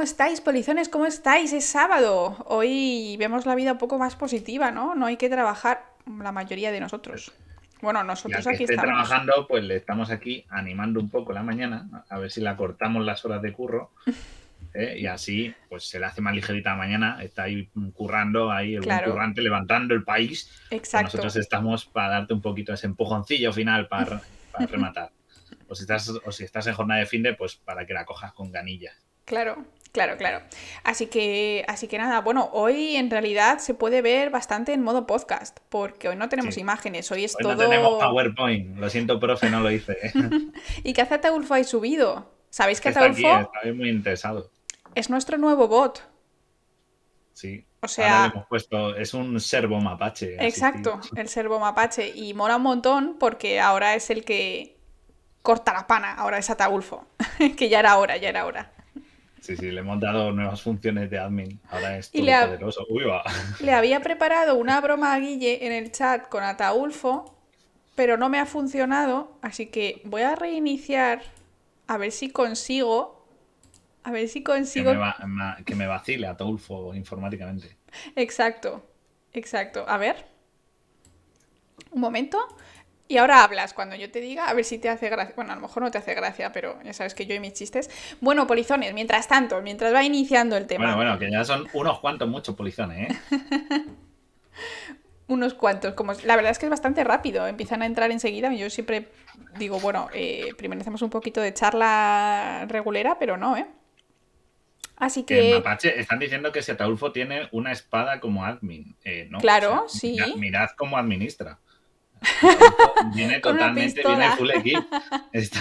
¿Cómo estáis, polizones? ¿Cómo estáis? Es sábado. Hoy vemos la vida un poco más positiva, ¿no? No hay que trabajar la mayoría de nosotros. Bueno, nosotros aquí esté estamos. trabajando, pues le estamos aquí animando un poco la mañana, a ver si la cortamos las horas de curro. ¿eh? Y así, pues se le hace más ligerita la mañana, está ahí currando, ahí el buen Claro. currante, levantando el país. Pues Exacto. Nosotros estamos para darte un poquito ese empujoncillo final para, para rematar. O si, estás, o si estás en jornada de fin de, pues para que la cojas con ganillas. Claro, claro, claro. Así que, así que nada, bueno, hoy en realidad se puede ver bastante en modo podcast, porque hoy no tenemos Sí. imágenes, hoy es Hoy todo. no tenemos PowerPoint. Lo siento, profe, no lo hice. ¿eh? ¿Y qué hace Ataulfo ahí subido? ¿Sabéis que Está aquí, Ataulfo está muy interesado. es nuestro nuevo bot? Sí. O Ahora sea, le hemos puesto, es un servo mapache. exacto, asistido. el servo mapache. Y mola un montón porque ahora es el que corta la pana, ahora es Ataulfo. que ya era hora, ya era hora. Sí, sí, le hemos dado nuevas funciones de admin. Ahora es ha- poderoso. Uy, va. Le había preparado una broma a Guille en el chat con Ataulfo, pero no me ha funcionado, así que voy a reiniciar a ver si consigo. A ver si Que consigo. me, va- ma- que me vacile a Tolfo informáticamente. Exacto, exacto. A ver. Un momento. Y ahora hablas cuando yo te diga, a ver si te hace gracia. Bueno, a lo mejor no te hace gracia, pero ya sabes que yo y mis chistes. Bueno, polizones, mientras tanto, mientras va iniciando el tema. Bueno, bueno, que ya son unos cuantos muchos polizones, ¿eh? Unos cuantos, como la verdad es que es bastante rápido, empiezan a entrar enseguida. Yo siempre digo, bueno, eh, primero hacemos un poquito de charla regulera, pero no, ¿eh? Así Que que, mapache están diciendo que si Ataulfo tiene una espada como admin. Eh, no, Claro, o sea, sí. Mirad, mirad cómo administra. Viene totalmente, viene full equip. Está,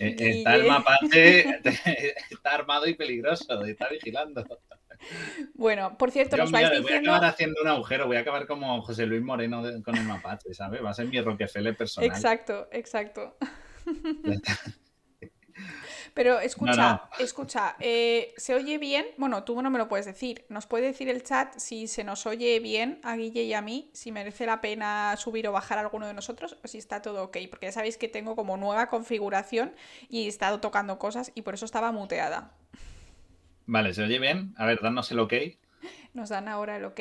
eh, está el mapache, está armado y peligroso, está vigilando. bueno, por cierto, Dios nos vais mío, voy a diciendo. acabar haciendo un agujero, voy a acabar como José Luis Moreno de- con el mapache, ¿sabes? Va a ser mi Rockefeller personal. Exacto, exacto. Pero escucha, escucha, eh, ¿se oye bien? Bueno, tú no me lo puedes decir. ¿Nos puede decir el chat si se nos oye bien a Guille y a mí? Si merece la pena subir o bajar alguno de nosotros o si está todo ok. Porque ya sabéis que tengo como nueva configuración y he estado tocando cosas y por eso estaba muteada. Vale, ¿se oye bien? A ver, danos el ok. Nos dan ahora el ok.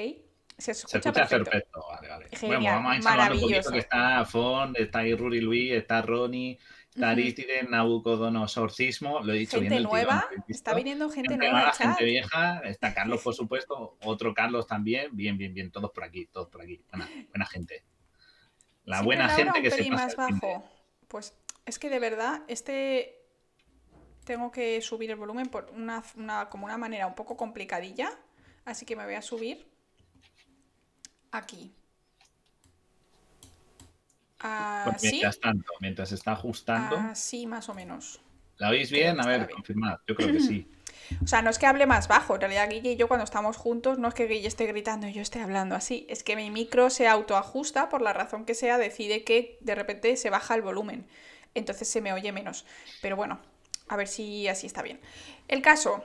Se Se escucha, escucha perfecto. perfecto. Vale, vale. Genial, bueno, vamos a ir salvando un poquito que está Fon, está ahí Ruri Luis, está Ronnie, Aristide, Nabucodonosorcismo, lo he dicho Gente bien tirón, nueva, está viniendo gente, Gente nueva chat. gente vieja, está Carlos, por supuesto, otro Carlos también, bien, bien, bien, todos por aquí, todos por aquí, buena, buena gente. La Siempre buena gente que se pasa más bajo. Pues es que de verdad, este tengo que subir el volumen por una, una- como una manera un poco complicadilla. Así que me voy a subir aquí. Así, mientras tanto, mientras está ajustando, así más o menos. ¿la oís bien? A ver, confirmad, yo creo que sí. O sea, no es que hable más bajo. En realidad, Guille y yo cuando estamos juntos, no es que Guille esté gritando y yo esté hablando así. Es que mi micro se autoajusta, por la razón que sea, decide que de repente se baja el volumen. Entonces se me oye menos. Pero bueno, a ver si así está bien. El caso.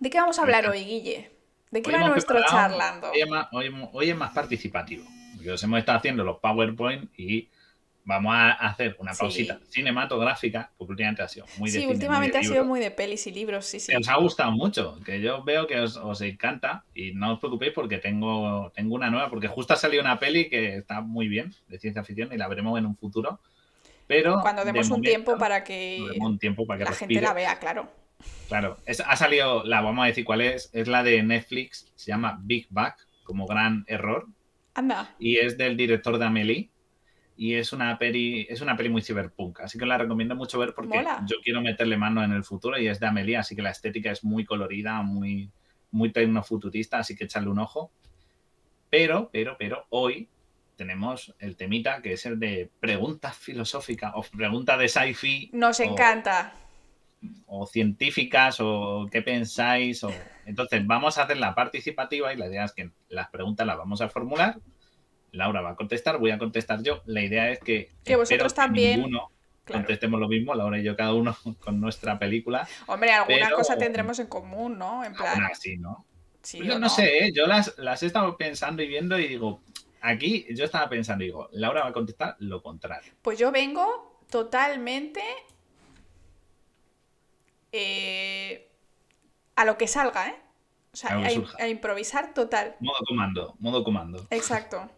¿De qué vamos a hablar hoy, Guille? ¿De qué Hoy va nuestro charlando? Hoy es, más, hoy hemos- hoy es más participativo. Os hemos estado haciendo los PowerPoint y vamos a hacer una Sí. pausita cinematográfica, porque últimamente ha sido muy de Sí, cine, muy últimamente de ha sido muy de pelis y libros, sí, sí. Que os ha gustado mucho, que yo veo que os, os encanta y no os preocupéis porque tengo, tengo una nueva, porque justo ha salido una peli que está muy bien, de ciencia ficción, y la veremos en un futuro. Pero Cuando de demos un momento, tiempo para que un tiempo para que la respire. gente la vea, claro. Claro, es- ha salido, la vamos a decir cuál es, es la de Netflix, se llama Big Bang, como gran error, Anda. y es del director de Amelie, y es una peli, es una peli muy cyberpunk, así que la recomiendo mucho ver porque Mola. yo quiero meterle mano en el futuro y es de Amelie, así que la estética es muy colorida, muy, muy tecnofuturista, así que echarle un ojo. Pero, pero, pero, hoy tenemos el temita que es el de preguntas filosóficas o preguntas de sci-fi Nos o- encanta. o científicas o qué pensáis. O... Entonces, vamos a hacer la participativa y la idea es que las preguntas las vamos a formular. Laura va a contestar, voy a contestar yo. La idea es que, Que vosotros también, ninguno Claro. contestemos lo mismo, Laura y yo cada uno con nuestra película. Hombre, alguna Pero- cosa tendremos en común, ¿no? En plan, así, ¿no? sí Yo no sé, ¿eh? yo las, las he estado pensando y viendo y digo, aquí yo estaba pensando y digo, Laura va a contestar lo contrario. Pues yo vengo totalmente eh, a lo que salga, ¿eh? O sea, A a improvisar total. Modo comando, modo comando. Exacto.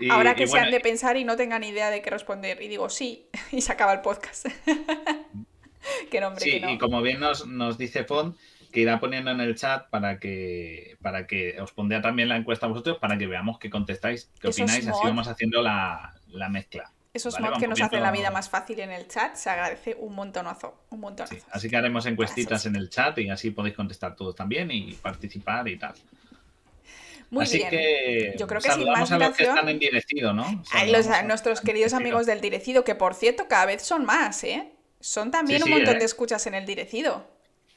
Y- Ahora y que se bueno, han de pensar y no tengan idea de qué responder. Y digo, sí, y se acaba el podcast. que nombre, Sí, que no. y como bien nos, nos dice Font, que irá poniendo en el chat para que, para que os pondría también la encuesta a vosotros para que veamos qué contestáis, qué Esos opináis, así vamos haciendo la, la mezcla. Esos Vale, mods que nos hacen la vida más fácil en el chat, se agradece un montonazo. Un montonazo. Sí, así que haremos encuestitas Gracias. en el chat y así podéis contestar todos también y participar y tal. Muy así bien. que Yo creo que sin más a los que dilación- están en direcido, ¿no? Los- a- nuestros queridos direcido. amigos del Direcido, que por cierto, cada vez son más, ¿eh? Son también Sí, un sí, montón ¿eh? de escuchas en el Direcido.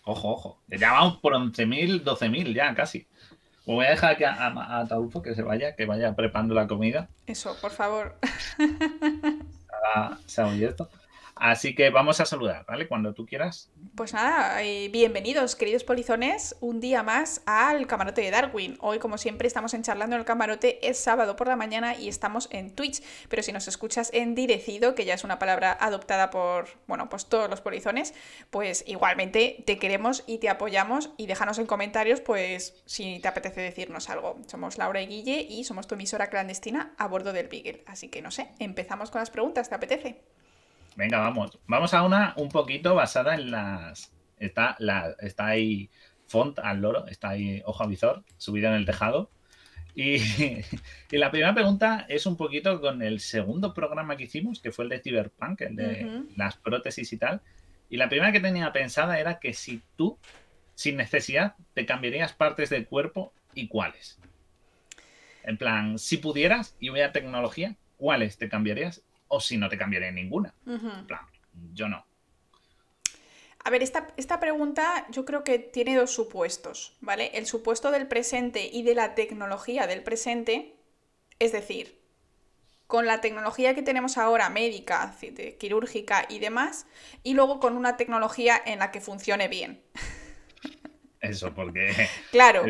Ojo, ojo. Ya vamos por 11.000, 12.000 ya casi. Pues voy a dejar que a, a, a Taulfo que se vaya, que vaya preparando la comida. Eso, por favor. Se ha esto. Así que vamos a saludar, ¿vale? Cuando tú quieras. Pues nada, eh, bienvenidos, queridos polizones, un día más al camarote de Darwin. Hoy, como siempre, estamos en charlando en el camarote, es sábado por la mañana y estamos en Twitch. Pero si nos escuchas en direcido, que ya es una palabra adoptada por, bueno, pues todos los polizones, pues igualmente te queremos y te apoyamos y déjanos en comentarios, pues si te apetece decirnos algo. Somos Laura y Guille y somos tu emisora clandestina a bordo del Beagle. Así que no sé, empezamos con las preguntas, ¿te apetece? Venga, vamos. Vamos a una un poquito basada en las. Está, la, está ahí font al loro, está ahí ojo a visor, subido en el tejado. Y, y la primera pregunta es un poquito con el segundo programa que hicimos, que fue el de Cyberpunk, el de las prótesis y tal. Y la primera que tenía pensada era que si tú, sin necesidad, te cambiarías partes del cuerpo y cuáles. En plan, si pudieras y hubiera tecnología, ¿cuáles te cambiarías? O si no te cambiaría ninguna. En plan, yo no. A ver, esta, esta pregunta yo creo que tiene dos supuestos, ¿vale? El supuesto del presente y de la tecnología del presente, es decir, con la tecnología que tenemos ahora, médica, quirúrgica y demás, y luego con una tecnología en la que funcione bien. Eso, porque Claro,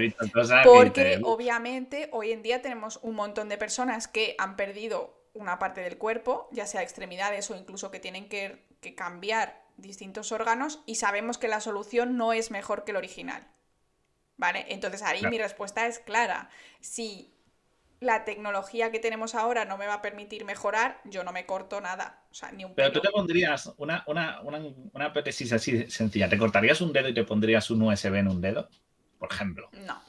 porque dices, "Uh, obviamente hoy en día tenemos un montón de personas que han perdido una parte del cuerpo, ya sea extremidades o incluso que tienen que, que cambiar distintos órganos y sabemos que la solución no es mejor que el original. ¿Vale? Entonces ahí Claro. mi respuesta es clara. Si la tecnología que tenemos ahora no me va a permitir mejorar, yo no me corto nada. O sea, ni un Pero tú te pondrías una, una, una, una prótesis así sencilla. ¿Te cortarías un dedo y te pondrías un USB en un dedo? Por ejemplo. No.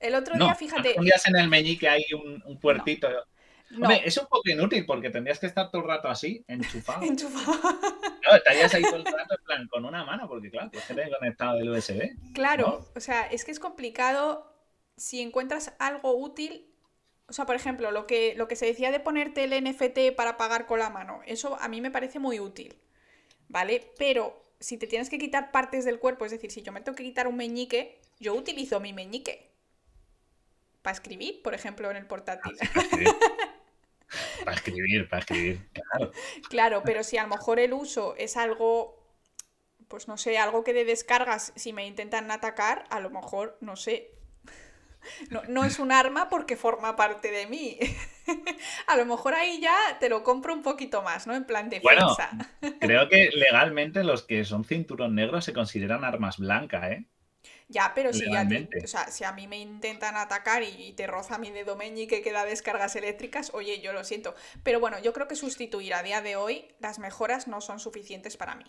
El otro No, día, no fíjate. te pondrías en el meñique hay un, un puertito. No, Hombre, es un poco inútil porque tendrías que estar todo el rato así, enchufado. enchufado. Claro, estarías ahí todo el rato en plan con una mano, porque claro, tienes que tener conectado el USB. Claro, o sea, es que es complicado si encuentras algo útil. O sea, por ejemplo, lo que, lo que se decía de ponerte el NFT para pagar con la mano, eso a mí me parece muy útil, ¿vale? Pero si te tienes que quitar partes del cuerpo, es decir, si yo me tengo que quitar un meñique, yo utilizo mi meñique. Para escribir, por ejemplo, en el portátil. Para escribir. Para escribir, para escribir. Claro. Claro, pero si a lo mejor el uso es algo, pues no sé, algo que de descargas, si me intentan atacar, a lo mejor, no sé. No, no es un arma porque forma parte de mí. A lo mejor ahí ya te lo compro un poquito más, ¿no? En plan Bueno, defensa. Creo que legalmente los que son cinturón negro se consideran armas blancas, ¿eh? Ya, pero si a, ti- legalmente. o sea, si a mí me intentan atacar y te roza mi dedo meñique que da descargas eléctricas, oye, yo lo siento. Pero bueno, yo creo que sustituir a día de hoy las mejoras no son suficientes para mí.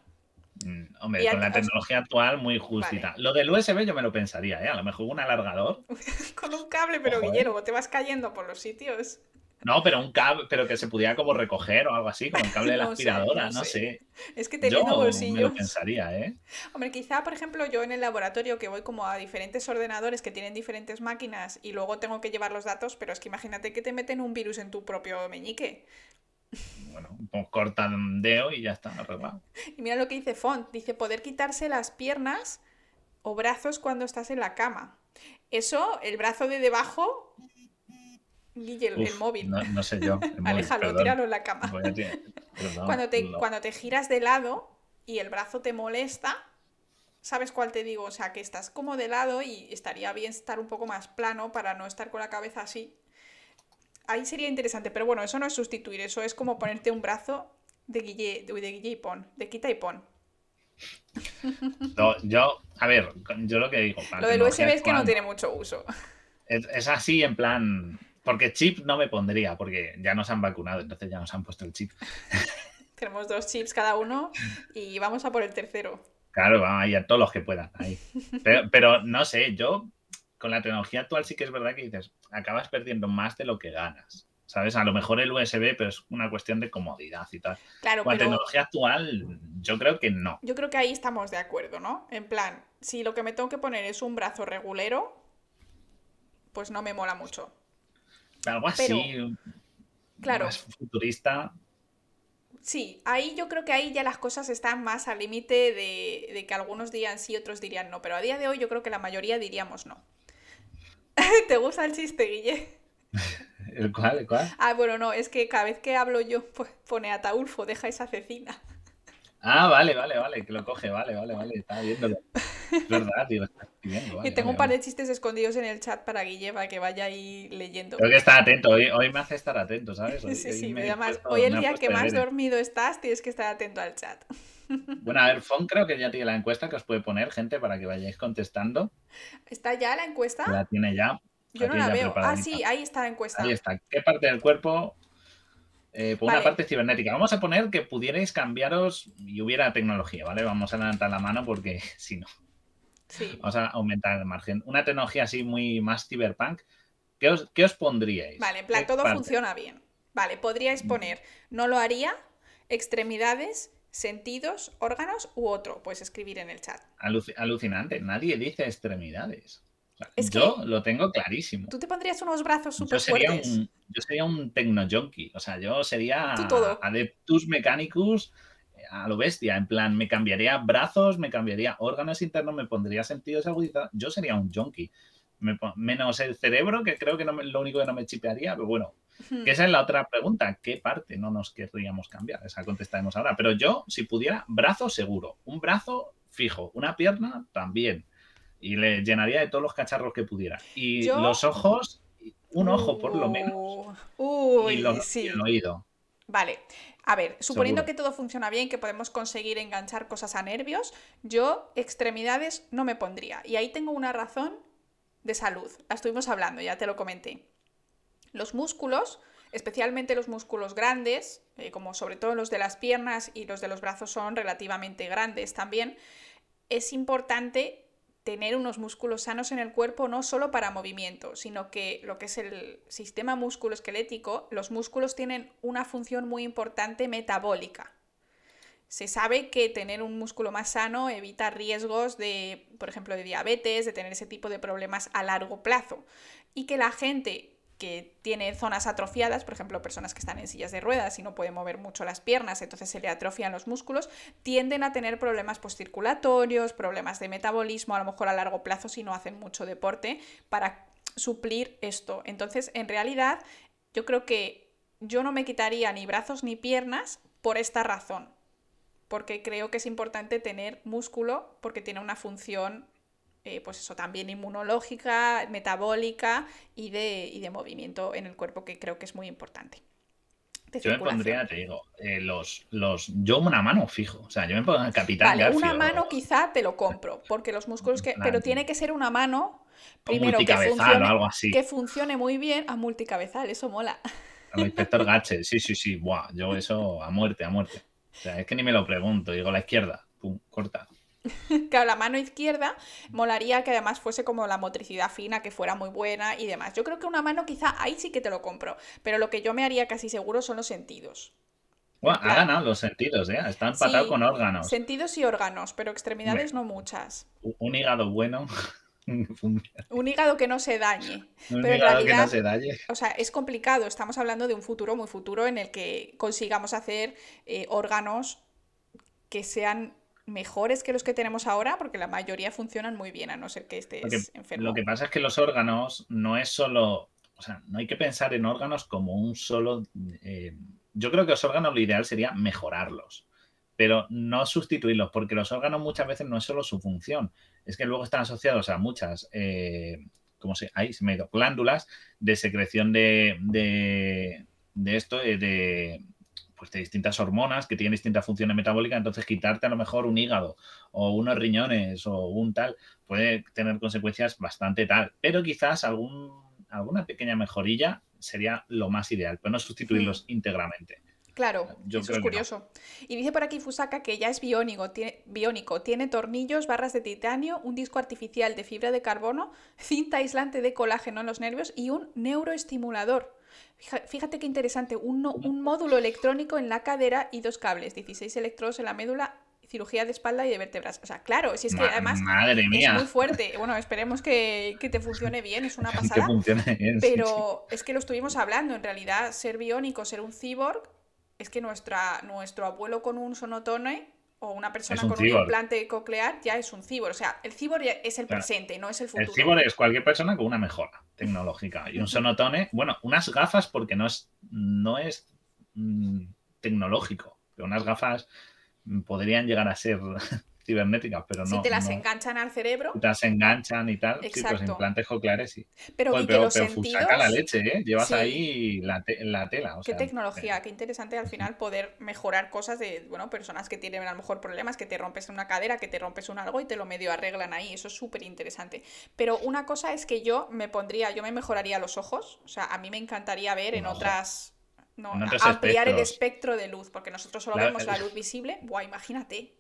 Mm, Hombre, Y con la tecnología actual muy justita. Vale. Lo del USB yo me lo pensaría, ¿eh? A lo mejor un alargador. Con un cable, pero Ojo, ¿eh? Guillermo, te vas cayendo por los sitios. No, pero un cable, pero que se pudiera como recoger o algo así, con el cable de la No aspiradora, no no sé. sé. Es que Yo teniendo me bolsillos. lo pensaría, ¿eh? Hombre, quizá, por ejemplo, yo en el laboratorio que voy como a diferentes ordenadores que tienen diferentes máquinas y luego tengo que llevar los datos, pero es que imagínate que te meten un virus en tu propio meñique. Bueno, pues corta un dedo y ya está, arreglado. Y mira lo que dice Font, dice poder quitarse las piernas o brazos cuando estás en la cama. Eso, el brazo de debajo, Guille, el, móvil. No, no sé yo. el móvil, Aléjalo, perdón. tíralo en la cama. Tirar- perdón, Cuando te, cuando te giras de lado y el brazo te molesta, ¿sabes cuál te digo? O sea, que estás como de lado y estaría bien estar un poco más plano para no estar con la cabeza así. Ahí sería interesante, pero bueno, eso no es sustituir, eso es como ponerte un brazo de Guille, de, de Guille y pon, de quita y pon. yo, a ver, yo lo que digo. Lo del USB es que no tiene mucho uso. Es, así en plan. Porque chip no me pondría, porque ya nos han vacunado, entonces ya nos han puesto el chip. Tenemos dos chips cada uno y vamos a por el tercero. Claro, vamos a ir a todos los que puedan. Pero, pero no sé, yo con la tecnología actual sí que es verdad que dices, acabas perdiendo más de lo que ganas. ¿Sabes? A lo mejor el USB, pero es una cuestión de comodidad y tal. Claro, Con la tecnología actual, yo creo que no. Yo creo que ahí estamos de acuerdo, ¿no? En plan, si lo que me tengo que poner es un brazo regulero, pues no me mola mucho. Algo así. claro. Más futurista. Sí, ahí yo creo que ahí ya las cosas están más al límite de, de, que algunos dirían sí, otros dirían no. Pero a día de hoy yo creo que la mayoría diríamos no. ¿Te gusta el chiste, Guille? ¿El cuál? ¿El cuál? Ah, bueno, no, es que cada vez que hablo yo, pues pone Ataulfo, deja esa cecina. Ah, vale, vale, vale, que lo coge, vale, vale, vale, está viéndolo. Es verdad, tío, viendo. Vale, y tengo un par de chistes escondidos en el chat para Guille, para que vaya ahí leyendo. Tengo que estar atento, hoy, hoy me hace estar atento, ¿sabes? Hoy, sí, sí, además, hoy el día que más dormido estás, tienes que estar atento al chat. Bueno, a ver, Fon creo que ya tiene la encuesta que os puede poner, gente, para que vayáis contestando. ¿Está ya la encuesta? La tiene ya. Yo no la veo. Ah, sí, ahí está la encuesta. Ahí está. ¿Qué parte del cuerpo? Eh, por una parte cibernética. Vamos a poner que pudierais cambiaros y hubiera tecnología, ¿vale? Vamos a levantar la mano porque si no. Sí. Vamos a aumentar el margen. Una tecnología así muy más cyberpunk. ¿Qué os, qué os pondríais? Vale, en plan, todo funciona bien. Vale, podríais mm. poner, no lo haría, extremidades, sentidos, órganos u otro. Puedes escribir en el chat. alucinante. Nadie dice extremidades yo lo tengo clarísimo. Tú te pondrías unos brazos súper fuertes. yo sería un tecno junkie. O sea, yo sería adeptus mechanicus a lo bestia. En plan, me cambiaría brazos, me cambiaría órganos internos, me pondría sentidos agudizados. Yo sería un junkie. menos el cerebro, que creo que no lo único que no me chipearía, pero bueno. Que esa es la otra pregunta. ¿Qué parte no nos querríamos cambiar? Esa contestaremos ahora. Pero yo, si pudiera, brazo seguro. Un brazo fijo. Una pierna también y le llenaría de todos los cacharros que pudiera. Y los ojos, un ojo por lo menos. Uy, y, el oído. Vale. A ver, suponiendo que todo funciona bien, que podemos conseguir enganchar cosas a nervios, yo extremidades no me pondría. Y ahí tengo una razón de salud. La estuvimos hablando, ya te lo comenté. Los músculos, especialmente los músculos grandes, eh, como sobre todo los de las piernas y los de los brazos son relativamente grandes también, es importante tener unos músculos sanos en el cuerpo no solo para movimiento, sino que lo que es el sistema musculoesquelético, los músculos tienen una función muy importante metabólica. Se sabe que tener un músculo más sano evita riesgos de, por ejemplo, de diabetes, de tener ese tipo de problemas a largo plazo. Y que la gente que tiene zonas atrofiadas, por ejemplo, personas que están en sillas de ruedas y no pueden mover mucho las piernas, entonces se le atrofian los músculos, tienden a tener problemas postcirculatorios, problemas de metabolismo, a lo mejor a largo plazo si no hacen mucho deporte, para suplir esto. Entonces, en realidad, yo creo que yo no me quitaría ni brazos ni piernas por esta razón, porque creo que es importante tener músculo porque tiene una función eh, pues eso, también inmunológica, metabólica y de, de movimiento en el cuerpo, que creo que es muy importante. Yo me pondría, te digo, eh, los, los. Yo una mano fijo. O sea, yo me pongo el capitán. Vale, una mano quizá te lo compro. Porque los músculos que. Pero tiene que ser una mano. Primero que funcione, algo así. que funcione muy bien. A multicabezal, eso mola. A inspector Gache, sí, sí, sí. Buah, yo eso a muerte, a muerte. O sea, es que ni me lo pregunto. Digo, la izquierda, pum, corta. claro, la mano izquierda molaría que además fuese como la motricidad fina, que fuera muy buena y demás. Yo creo que una mano quizá ahí sí que te lo compro, pero lo que yo me haría casi seguro son los sentidos. Bueno, ha ganado los sentidos, ¿eh? Está empatado con órganos. Sentidos y órganos, pero extremidades no muchas. Un hígado bueno. un hígado que no se dañe. Un pero hígado que no se dañe. O sea, es complicado. Estamos hablando de un futuro muy futuro en el que consigamos hacer eh, órganos que sean mejores que los que tenemos ahora, porque la mayoría funcionan muy bien, a no ser que estés enfermo. Lo que pasa es que los órganos no es solo, o sea, no hay que pensar en órganos como un solo... Eh, yo creo que los órganos lo ideal sería mejorarlos, pero no sustituirlos, porque los órganos muchas veces no es solo su función, es que luego están asociados a muchas... Eh, como se, ahí se me ha ido, glándulas de secreción de, de, de esto, eh, de, pues de distintas hormonas que tienen distintas funciones metabólicas, entonces quitarte a lo mejor un hígado o unos riñones o un tal puede tener consecuencias bastante tal, pero quizás algún, alguna pequeña mejorilla sería lo más ideal, pero no sustituirlos Hmm. íntegramente. Claro, Yo eso es no. curioso. Y dice por aquí Fusaka que ya es biónico, tiene, biónico, tiene tornillos, barras de titanio, un disco artificial de fibra de carbono, cinta aislante de colágeno en los nervios y un neuroestimulador. Fíjate qué interesante, un, no- un módulo electrónico en la cadera y dos cables, 16 electrodos en la médula, cirugía de espalda y de vértebras. O sea, claro, si es que Ma- además madre es muy fuerte. Bueno, esperemos que, que te funcione bien, es una que pasada. funcione bien. sí. Pero es que lo estuvimos hablando, en realidad ser biónico, ser un cyborg, es que nuestra, nuestro abuelo con un sonotone o una persona un con un implante coclear ya es un cyborg. O sea, el cyborg ya es el Claro. presente, no es el El futuro. cyborg es cualquier persona con una mejora tecnológica y un sonotone, bueno, unas gafas porque no es, no es mm, tecnológico, pero unas gafas mm, podrían llegar a ser cibernéticas, pero si no, te las no- enganchan al cerebro, te las enganchan y tal, sí, pues Exacto. implantes cocleares sí. pero Joder, pero, los pero sentidos... Fusaka la leche, ¿eh? Llevas Sí. ahí la, te- la tela. o Qué sea, tecnología, eh, qué interesante al final poder mejorar cosas de, bueno, personas que tienen a lo mejor problemas, que te rompes una cadera, que te rompes un algo y te lo medio arreglan ahí, eso es súper interesante. Pero una cosa es que yo me pondría, yo me mejoraría los ojos, o sea, a mí me encantaría ver en ojo. otras, no, ampliar el espectro de luz, porque nosotros solo La- vemos la luz visible, buah, imagínate,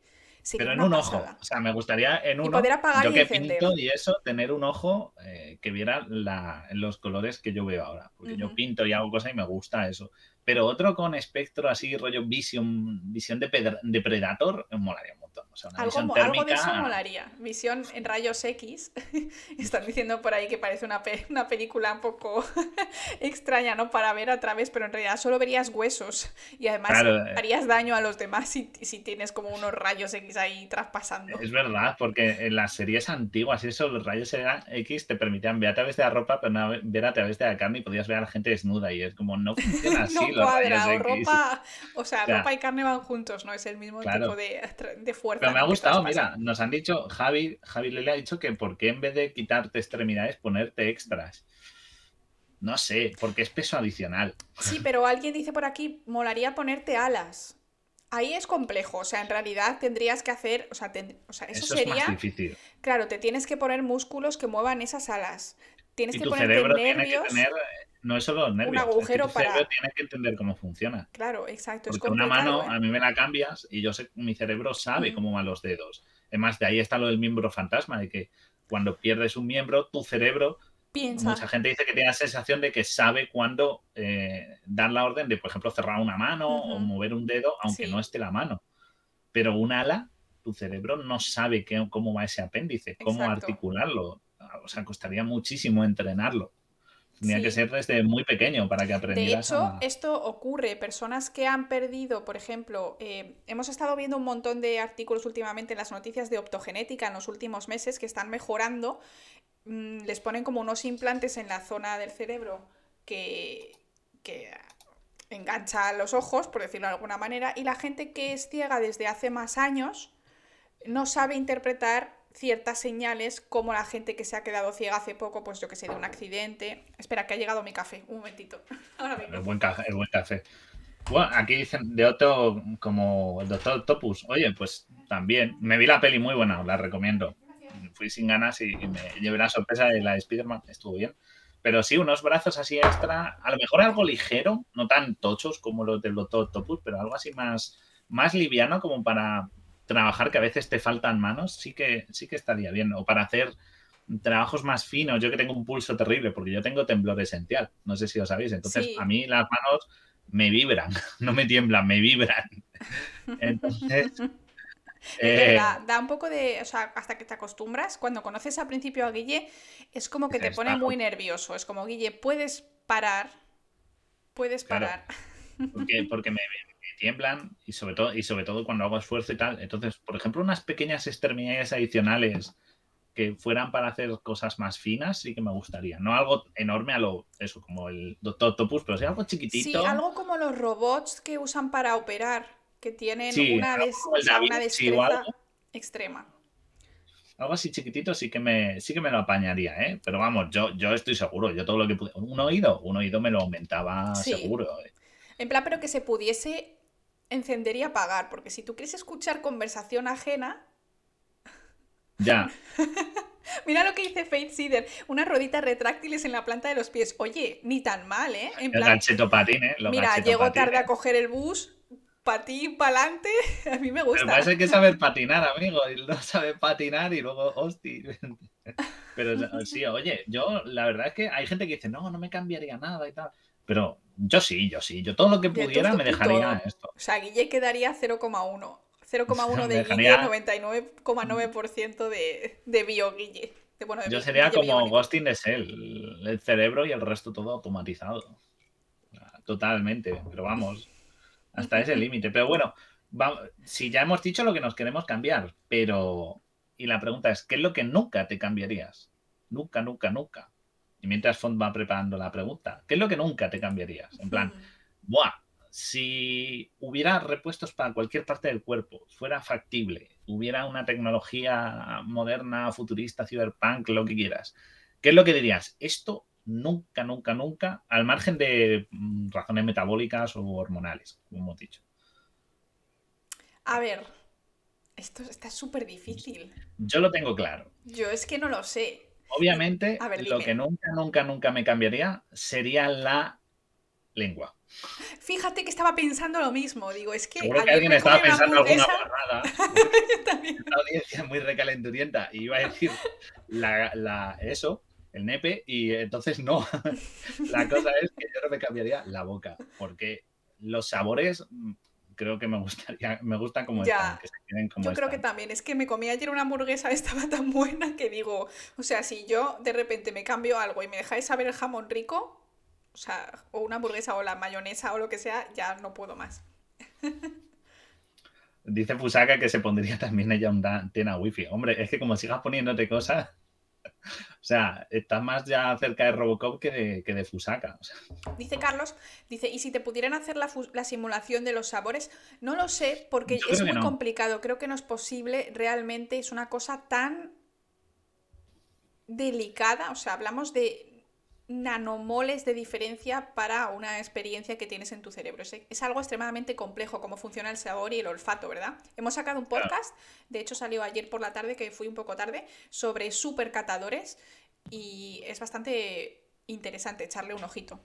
Pero en un ojo. O sea, me gustaría en Y uno, poder apagar yo y que pinto y eso, tener un ojo eh, que viera la- los colores que yo veo ahora. Porque yo pinto y hago cosas y me gusta eso. Pero otro con espectro así, rollo visión, visión de, de Predator, me molaría un montón. O sea, una Algo, visión mo- algo de eso térmica. molaría. Visión en rayos X. Están diciendo por ahí que parece una, pe- una película un poco extraña, ¿no? Para ver a través, pero en realidad solo verías huesos. Y además Claro, eh. harías daño a los demás si, si tienes como unos rayos X ahí traspasando. Es verdad, porque en las series antiguas, eso, los rayos X te permitían ver a través de la ropa, pero no ver a través de la carne y podías ver a la gente desnuda. Y es como, no funciona así no cuadra, o ropa, o sea, ropa y carne van juntos, no es el mismo Claro. tipo de, de fuerza. Pero me ha que gustado, mira, nos han dicho, Javi, Javi le ha dicho que por qué en vez de quitarte extremidades, ponerte extras. No sé, porque es peso adicional. Sí, pero alguien dice por aquí, molaría ponerte alas. Ahí es complejo, o sea, en realidad tendrías que hacer, o sea, ten- o sea, eso, Eso, es más sería, difícil. claro, te tienes que poner músculos que muevan esas alas. Tienes Y que tu ponerte cerebro tiene nervios. que tener, eh, no es solo los nervios, es que agujero tu cerebro para- tiene que entender cómo funciona. Claro, exacto, es Porque una mano ¿eh? a mí me la cambias y yo sé, mi cerebro sabe cómo van los dedos. Además, de ahí está lo del miembro fantasma, de que cuando pierdes un miembro, tu cerebro Piensa, Mucha gente dice que tiene la sensación de que sabe cuándo eh, dar la orden de, por ejemplo, cerrar una mano o mover un dedo, aunque Sí. no esté la mano. Pero un ala, tu cerebro no sabe qué- cómo va ese apéndice, cómo Exacto. articularlo. O sea, costaría muchísimo entrenarlo. Tenía que Sí. ser desde muy pequeño para que De aprendieras hecho, a... esto ocurre. Personas que han perdido, por ejemplo, eh, hemos estado viendo un montón de artículos últimamente en las noticias de optogenética en los últimos meses que están mejorando. Mm, les ponen como unos implantes en la zona del cerebro que, que engancha los ojos, por decirlo de alguna manera, y la gente que es ciega desde hace más años no sabe interpretar ciertas señales como la gente que se ha quedado ciega hace poco, pues yo que sé, de un accidente. Espera, que ha llegado mi café, un momentito. Ahora El buen café. El buen café. Bueno, aquí dicen de Otto como el doctor Octopus. Oye, pues también. Me vi la peli muy buena, la recomiendo. Fui sin ganas y, y me llevé la sorpresa de la de Spider-Man. Estuvo bien. Pero sí, unos brazos así extra. A lo mejor algo ligero, no tan tochos como los del doctor Octopus, pero algo así más, más liviano como para trabajar que a veces te faltan manos. Sí que, sí que estaría bien. O para hacer trabajos más finos. Yo que tengo un pulso terrible porque yo tengo temblor esencial. No sé si lo sabéis. Entonces, Sí. a mí las manos me vibran, no me tiemblan, me vibran. Entonces, Es eh, verdad, da un poco de, o sea, hasta que te acostumbras, cuando conoces al principio a Guille, es como que te pone "Ah, muy nervioso. Es como, Guille, puedes parar, puedes Claro. parar. porque, porque me tiemblan y sobre todo y sobre todo cuando hago esfuerzo y tal. Entonces, por ejemplo, unas pequeñas extremidades adicionales que fueran para hacer cosas más finas, sí que me gustaría. No algo enorme a lo, eso, como el Doctor Octopus, pero sí algo chiquitito. Sí, algo como los robots que usan para operar, que tienen Sí, una, des- o sea, una destreza extrema. Algo así chiquitito sí que me, sí que me lo apañaría, ¿eh? Pero vamos, yo, yo estoy seguro, yo todo lo que pude. Un oído, un oído me lo aumentaba Sí. seguro. ¿eh? En plan, pero que se pudiese encender y apagar, porque si tú quieres escuchar conversación ajena, Ya. mira lo que dice Faith Seeder, unas roditas retráctiles en la planta de los pies. Oye, ni tan mal, ¿eh? En El plan, gancheto patine. los mira, llego tarde a coger el bus, patín pa'lante, a mí me Pero gusta. para eso hay que saber patinar, amigo. Y no saber patinar y luego, hostia. Pero sí, oye, yo la verdad es que hay gente que dice, no, no me cambiaría nada y tal. Pero yo sí, yo sí. Yo todo lo que pudiera me dejaría todo. esto. O sea, Guille quedaría 0,1. 0,1 de Dejaría- Guille, 99,9% de, de bio Guille. De, bueno, de Yo sería Guille como biónico. Ghost in the Shell, el cerebro y el resto todo automatizado. Totalmente, pero vamos, hasta ese límite. Pero bueno, va- si ya hemos dicho lo que nos queremos cambiar, pero... Y la pregunta es, ¿qué es lo que nunca te cambiarías? Nunca, nunca, nunca. Y mientras Font va preparando la pregunta, ¿qué es lo que nunca te cambiarías? En plan, Buah, si hubiera repuestos para cualquier parte del cuerpo, fuera factible, hubiera una tecnología moderna, futurista, cyberpunk, lo que quieras, ¿qué es lo que dirías? Esto nunca, nunca, nunca, al margen de mm, razones metabólicas o hormonales, como hemos dicho. A ver, esto está súper difícil. Yo lo tengo claro. Yo es que no lo sé. Obviamente, ver, lo que nunca, nunca, nunca me cambiaría sería la lengua. Fíjate que estaba pensando lo mismo. Digo, es que Seguro que alguien estaba una pensando alguna barrada. La audiencia muy recalenturienta y iba a decir la, la- eso, el nepe, y entonces no. la cosa es que yo no me cambiaría la boca, porque los sabores mm, creo que me gustaría, me gustan como Ya. están, que se queden como Yo creo que también, es que me comí ayer una hamburguesa, estaba tan buena que digo, o sea, si yo de repente me cambio algo y me dejáis saber el jamón rico, o sea, o una hamburguesa o la mayonesa o lo que sea, ya no puedo más. Dice Fusaka que se pondría también ella una antena wifi. Hombre, es que como sigas poniéndote cosas, o sea, estás más ya cerca de Robocop que de, que de Fusaka. o sea. Dice Carlos, dice, ¿y si te pudieran hacer la, la simulación de los sabores? No lo sé, porque Yo es muy no. complicado, creo que no es posible, realmente es una cosa tan delicada, o sea, hablamos de nanomoles de diferencia para una experiencia que tienes en tu cerebro. Es, es algo extremadamente complejo cómo funciona el sabor y el olfato, ¿verdad? Hemos sacado un podcast, de hecho salió ayer por la tarde, que fui un poco tarde, sobre supercatadores y es bastante interesante echarle un ojito.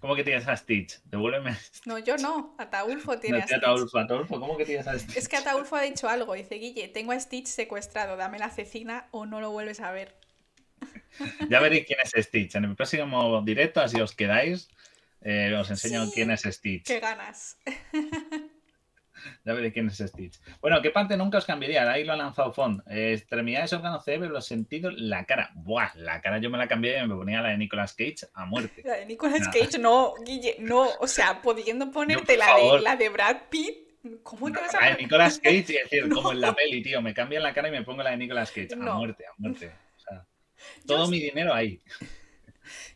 ¿Cómo que tienes a Stitch? Devuélveme. No, yo no. Ataulfo tiene No, a Stitch. Ataulfo, Ataulfo, ¿cómo que tienes a Stitch? Es que Ataulfo ha dicho algo. Dice, Guille, tengo a Stitch secuestrado. Dame la cecina o no lo vuelves a ver. Ya veréis quién es Stitch. En el próximo directo, así os quedáis, eh, os enseño Sí. quién es Stitch. ¡Qué ganas! Ya veréis quién es Stitch. Bueno, ¿qué parte nunca os cambiaría? Ahí lo ha lanzado Font. Eh, extremidades, órganos, cerebro, los sentidos, la cara. Buah, la cara yo me la cambié y me ponía la de Nicolas Cage a muerte. La de Nicolas. Cage, no, Guille, no. O sea, pudiendo ponerte la de, la de Brad Pitt, ¿cómo te vas a La de? Nicolas Cage, es decir, No. como en la peli, tío, me cambian la cara y me pongo la de Nicolas Cage. A No. muerte, a muerte. Yo todo mi dinero ahí.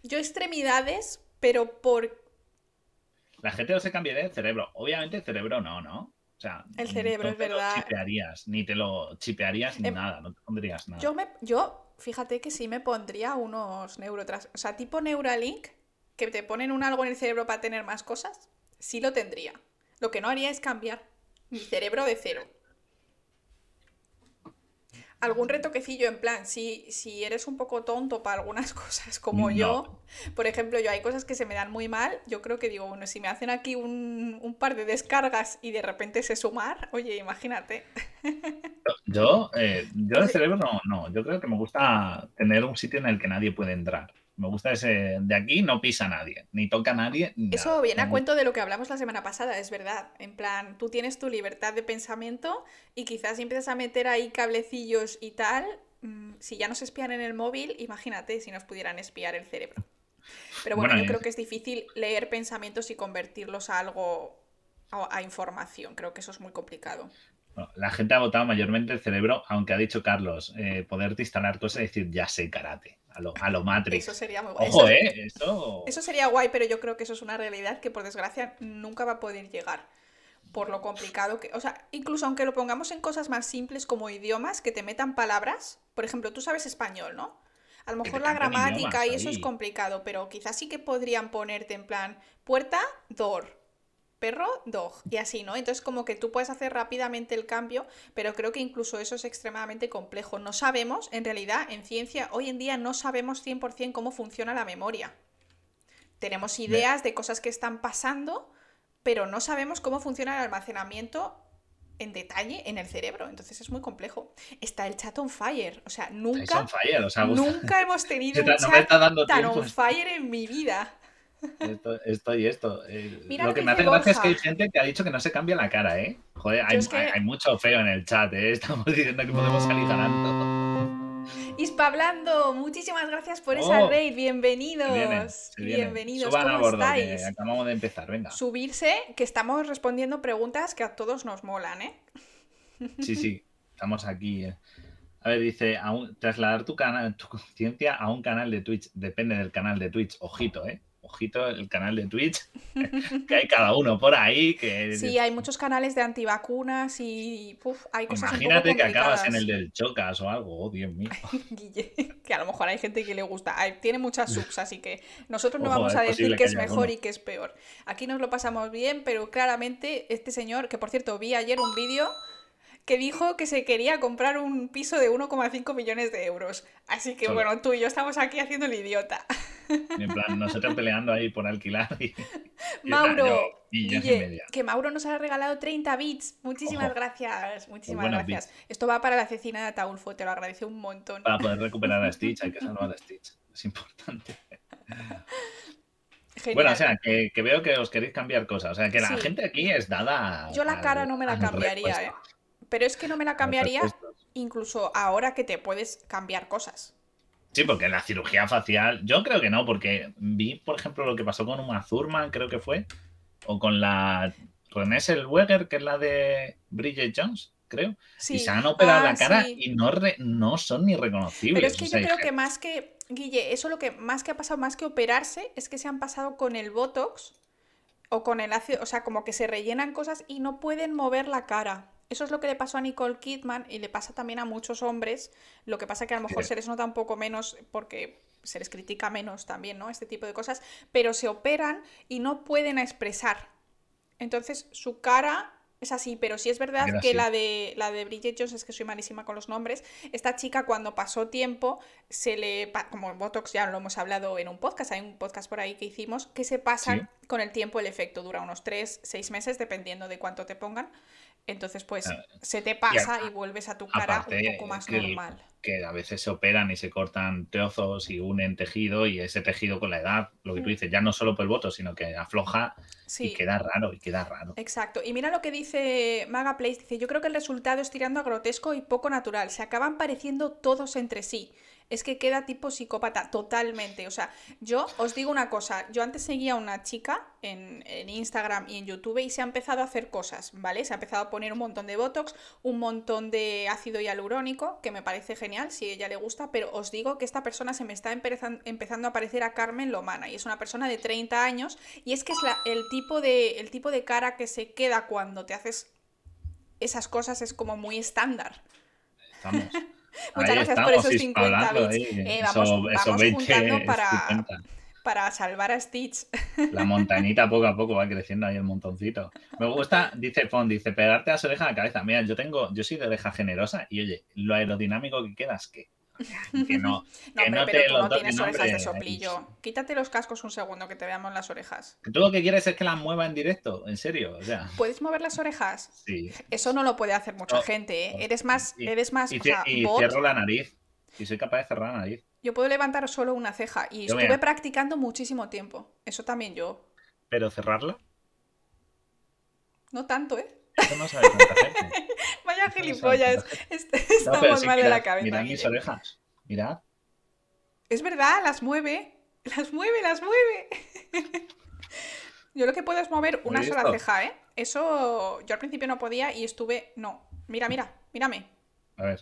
Yo extremidades, pero por La gente no se cambiaría el cerebro. Obviamente el cerebro no, ¿no? O sea, El cerebro, no es te lo verdad. chipearías, ni te lo chipearías ni Em, nada, no te pondrías nada. Yo me, yo, fíjate que sí me pondría unos neurotras, o sea, tipo Neuralink, que te ponen un algo en el cerebro para tener más cosas, sí lo tendría. Lo que no haría es cambiar mi cerebro de cero. Algún retoquecillo en plan, si, si eres un poco tonto para algunas cosas como No. yo, por ejemplo, yo hay cosas que se me dan muy mal, yo creo que digo, bueno, si me hacen aquí un, un par de descargas y de repente sé sumar, oye, imagínate. Yo, eh, yo el cerebro no, no. Yo creo que me gusta tener un sitio en el que nadie puede entrar. Me gusta ese. De aquí no pisa nadie, ni toca a nadie. ni Eso nada. viene a Me cuento de lo que hablamos la semana pasada, es verdad. En plan, tú tienes tu libertad de pensamiento y quizás si empiezas a meter ahí cablecillos y tal, mm, si ya nos espían en el móvil, imagínate si nos pudieran espiar el cerebro. Pero bueno, Bueno, yo creo que es difícil leer pensamientos y convertirlos a algo, a, a información. Creo que eso es muy complicado. Bueno, la gente ha votado mayormente el cerebro, aunque ha dicho Carlos, eh, poderte instalar cosas y decir, ya sé karate, a lo, a lo Matrix. Eso sería muy guay. Ojo, Eso- ¿eh? Eso. Eso sería guay, pero yo creo que eso es una realidad que por desgracia nunca va a poder llegar. Por lo complicado que. O sea, incluso aunque lo pongamos en cosas más simples como idiomas, que te metan palabras. Por ejemplo, tú sabes español, ¿no? A lo mejor la gramática y eso es complicado, pero quizás sí que podrían ponerte en plan puerta, door. Perro, dog, y así, ¿no? Entonces como que tú puedes hacer rápidamente el cambio, pero creo que incluso eso es extremadamente complejo. No sabemos, en realidad, en ciencia, hoy en día no sabemos 100% cómo funciona la memoria. Tenemos ideas de cosas que están pasando, pero no sabemos cómo funciona el almacenamiento en detalle en el cerebro. Entonces es muy complejo. Está el chat on fire. O sea, nunca, nunca hemos tenido un chat tan on fire en mi vida. Esto, y esto. Eh, lo que me hace gracia es que hay gente que ha dicho que no se cambia la cara, ¿eh? Joder, hay, mucho feo en el chat, ¿eh? Estamos diciendo que podemos salir ganando. Ispa hablando, muchísimas gracias por esa oh, raid, bienvenidos. Bienvenidos, ¿cómo estáis? acabamos de empezar, venga. Subirse, que estamos respondiendo preguntas que a todos nos molan, ¿eh? Sí, sí, estamos aquí. ¿eh? A ver, dice, trasladar tu tu conciencia a un canal de Twitch, depende del canal de Twitch, ojito, ¿eh? Ojito el canal de Twitch, que hay cada uno por ahí. Que... Sí, hay muchos canales de antivacunas y hay cosas Imagínate que acabas en el del Chocas o algo, oh Dios mío. que a lo mejor hay gente que le gusta. tiene muchas subs, así que nosotros no vamos a decir que, es mejor y que es peor. Aquí nos lo pasamos bien, pero claramente este señor, que por cierto vi ayer un vídeo que dijo que se quería comprar un piso de 1,5 millones de euros. Así que bueno, tú y yo estamos aquí haciendo el idiota. En plan, nosotros peleando ahí por alquilar. Y, Mauro, que Mauro nos ha regalado 30 bits. Muchísimas gracias, muchísimas gracias. Esto va para la cecina de Ataulfo, te lo agradezco un montón. Para poder recuperar a Stitch, hay que salvar a Stitch. Es importante. Bueno, o sea, que, veo que os queréis cambiar cosas. O sea, que la gente aquí es dada. Yo la cara no me la cambiaría, ¿eh? Pero es que no me la cambiaría incluso ahora que te puedes cambiar cosas. Sí, porque la cirugía facial, yo creo que no, porque vi, por ejemplo, lo que pasó con Uma Thurman, creo que fue, o con la Renée Zellweger, que es la de Bridget Jones, creo. y se han operado la ah, cara y no, no son ni reconocibles. Pero es que yo creo que más que, Guille, eso lo que más que ha pasado, más que operarse, es que se han pasado con el Botox o con el ácido, o sea, como que se rellenan cosas y no pueden mover la cara. Eso es lo que le pasó a Nicole Kidman y le pasa también a muchos hombres. Lo que pasa que a lo mejor se les nota un poco menos porque se les critica menos también, ¿no? Este tipo de cosas, pero se operan y no pueden expresar. Entonces su cara es así, pero sí es verdad que la de, la de Bridget Jones, es que soy malísima con los nombres, esta chica cuando pasó tiempo, se le, como Botox ya lo hemos hablado en un podcast, hay un podcast por ahí que hicimos, que se pasa con el tiempo el efecto, dura unos 3, 6 meses, dependiendo de cuánto te pongan. Entonces, pues se te pasa y, vuelves a tu cara un poco más normal. Que a veces se operan y se cortan trozos y unen tejido y ese tejido con la edad, lo que tú mm. dices, ya no solo por el voto, sino que afloja y queda raro, y queda raro. Exacto. Y mira lo que dice Maga Place, dice, yo creo que el resultado es tirando a grotesco y poco natural. Se acaban pareciendo todos entre sí es que queda tipo psicópata totalmente. O sea, yo os digo una cosa, yo antes seguía a una chica en, Instagram y en YouTube y se ha empezado a hacer cosas, ¿vale? Se ha empezado a poner un montón de Botox, un montón de ácido hialurónico, que me parece genial si a ella le gusta, pero os digo que esta persona se me está empezando a parecer a Carmen Lomana y es una persona de 30 años y es que es el, tipo de, el tipo de cara que se queda cuando te haces esas cosas es como muy estándar. Estamos. Muchas gracias por esos 50 bits. Eh, vamos, juntando para, para salvar a Stitch. La montañita poco a poco va creciendo ahí el montoncito. Me gusta, dice Fon, dice, pegarte a su oreja a la cabeza. Mira, yo tengo, yo soy de oreja generosa y oye, lo aerodinámico que queda es que que no, que no, pero tú no tienes orejas de soplillo. Quítate los cascos un segundo que te veamos las orejas. Tú lo que quieres es que las mueva en directo, en serio. O sea. ¿Puedes mover las orejas? Sí. Eso no lo puede hacer mucha gente. ¿eh? Eres más. eres más y, cierro la nariz. Y soy capaz de cerrar la nariz. Yo puedo levantar solo una ceja. Y estuve practicando muchísimo tiempo. Eso también yo. ¿Pero cerrarla? No tanto, ¿eh? Eso no sabes Vaya gilipollas. Estamos mal de la cabeza. Mirad mis orejas. Mirad. Es verdad, las mueve. Las mueve, las mueve. yo lo que puedo es mover una sola ceja, ¿eh? Eso yo al principio no podía y estuve. No. Mira, mira, mírame. A ver.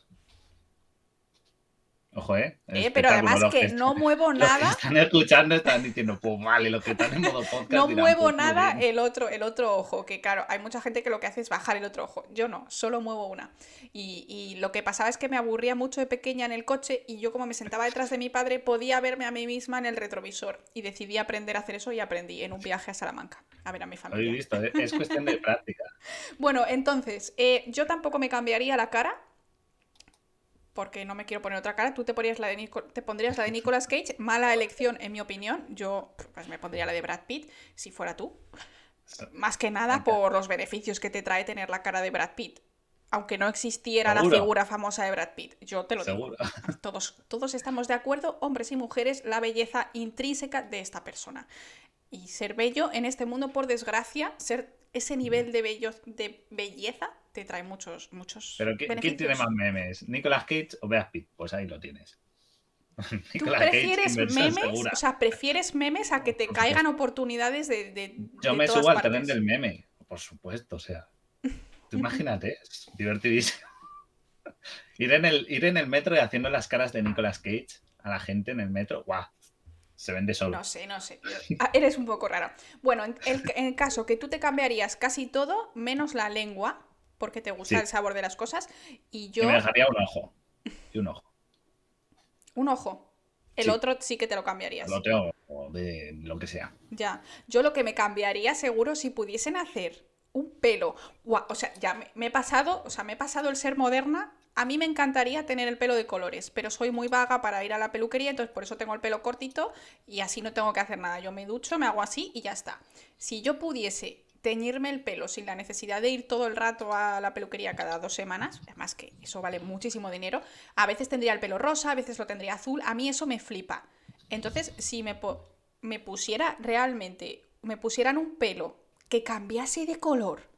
Ojo, ¿eh? Eh, pero además que no muevo los que nada. están escuchando están diciendo, pues vale, los que están en modo podcast. No dirán, muevo pues nada bien. el otro, el otro ojo, que claro, hay mucha gente que lo que hace es bajar el otro ojo. Yo no, solo muevo una. Y, y lo que pasaba es que me aburría mucho de pequeña en el coche y yo como me sentaba detrás de mi padre podía verme a mí misma en el retrovisor. Y decidí aprender a hacer eso y aprendí en un viaje a Salamanca a ver a mi Lo habéis familia. visto, ¿eh? es cuestión de práctica. Bueno, entonces, eh, yo tampoco me cambiaría la cara. Porque no me quiero poner otra cara. Tú te, ponías la de Nico- te pondrías la de Nicolas Cage. Mala elección, en mi opinión. Yo pues me pondría la de Brad Pitt, si fuera tú. Más que nada por los beneficios que te trae tener la cara de Brad Pitt. Aunque no existiera la figura famosa de Brad Pitt. Yo te lo digo. Todos, todos estamos de acuerdo, hombres y mujeres, la belleza intrínseca de esta persona. Y ser bello en este mundo, por desgracia, ser ese nivel de, bello, de belleza te trae muchos, muchos Pero ¿qui- ¿quién beneficios. tiene más memes? ¿Nicolas Cage o Brad Pitt? Pues ahí lo tienes. ¿Tú Cage, prefieres memes? segura. O sea, ¿prefieres memes a que te caigan oportunidades de, de Yo de me todas subo al tren del meme, por supuesto, o sea. Tú imagínate, es divertidísimo. ir, en el, ir en el metro y haciendo las caras de Nicolas Cage a la gente en el metro, ¡guau! Se vende solo. No sé, no sé. Ah, eres un poco raro. Bueno, en el, en el caso que tú te cambiarías casi todo, menos la lengua, porque te gusta Sí. el sabor de las cosas, y Y yo me dejaría un ojo. Y un ojo. un ojo. El Sí. otro sí que te lo cambiarías. Lo tengo o de lo que sea. Ya. Yo lo que me cambiaría seguro si pudiesen hacer un pelo. O sea, ya me, me he pasado, o sea, me he pasado el ser moderna. A mí me encantaría tener el pelo de colores, pero soy muy vaga para ir a la peluquería, entonces por eso tengo el pelo cortito y así no tengo que hacer nada. Yo me ducho, me hago así y ya está. Si yo pudiese teñirme el pelo sin la necesidad de ir todo el rato a la peluquería cada dos semanas, además que eso vale muchísimo dinero, a veces tendría el pelo rosa, a veces lo tendría azul, a mí eso me flipa. Entonces, si me, me pusiera realmente, me pusieran un pelo que cambiase de color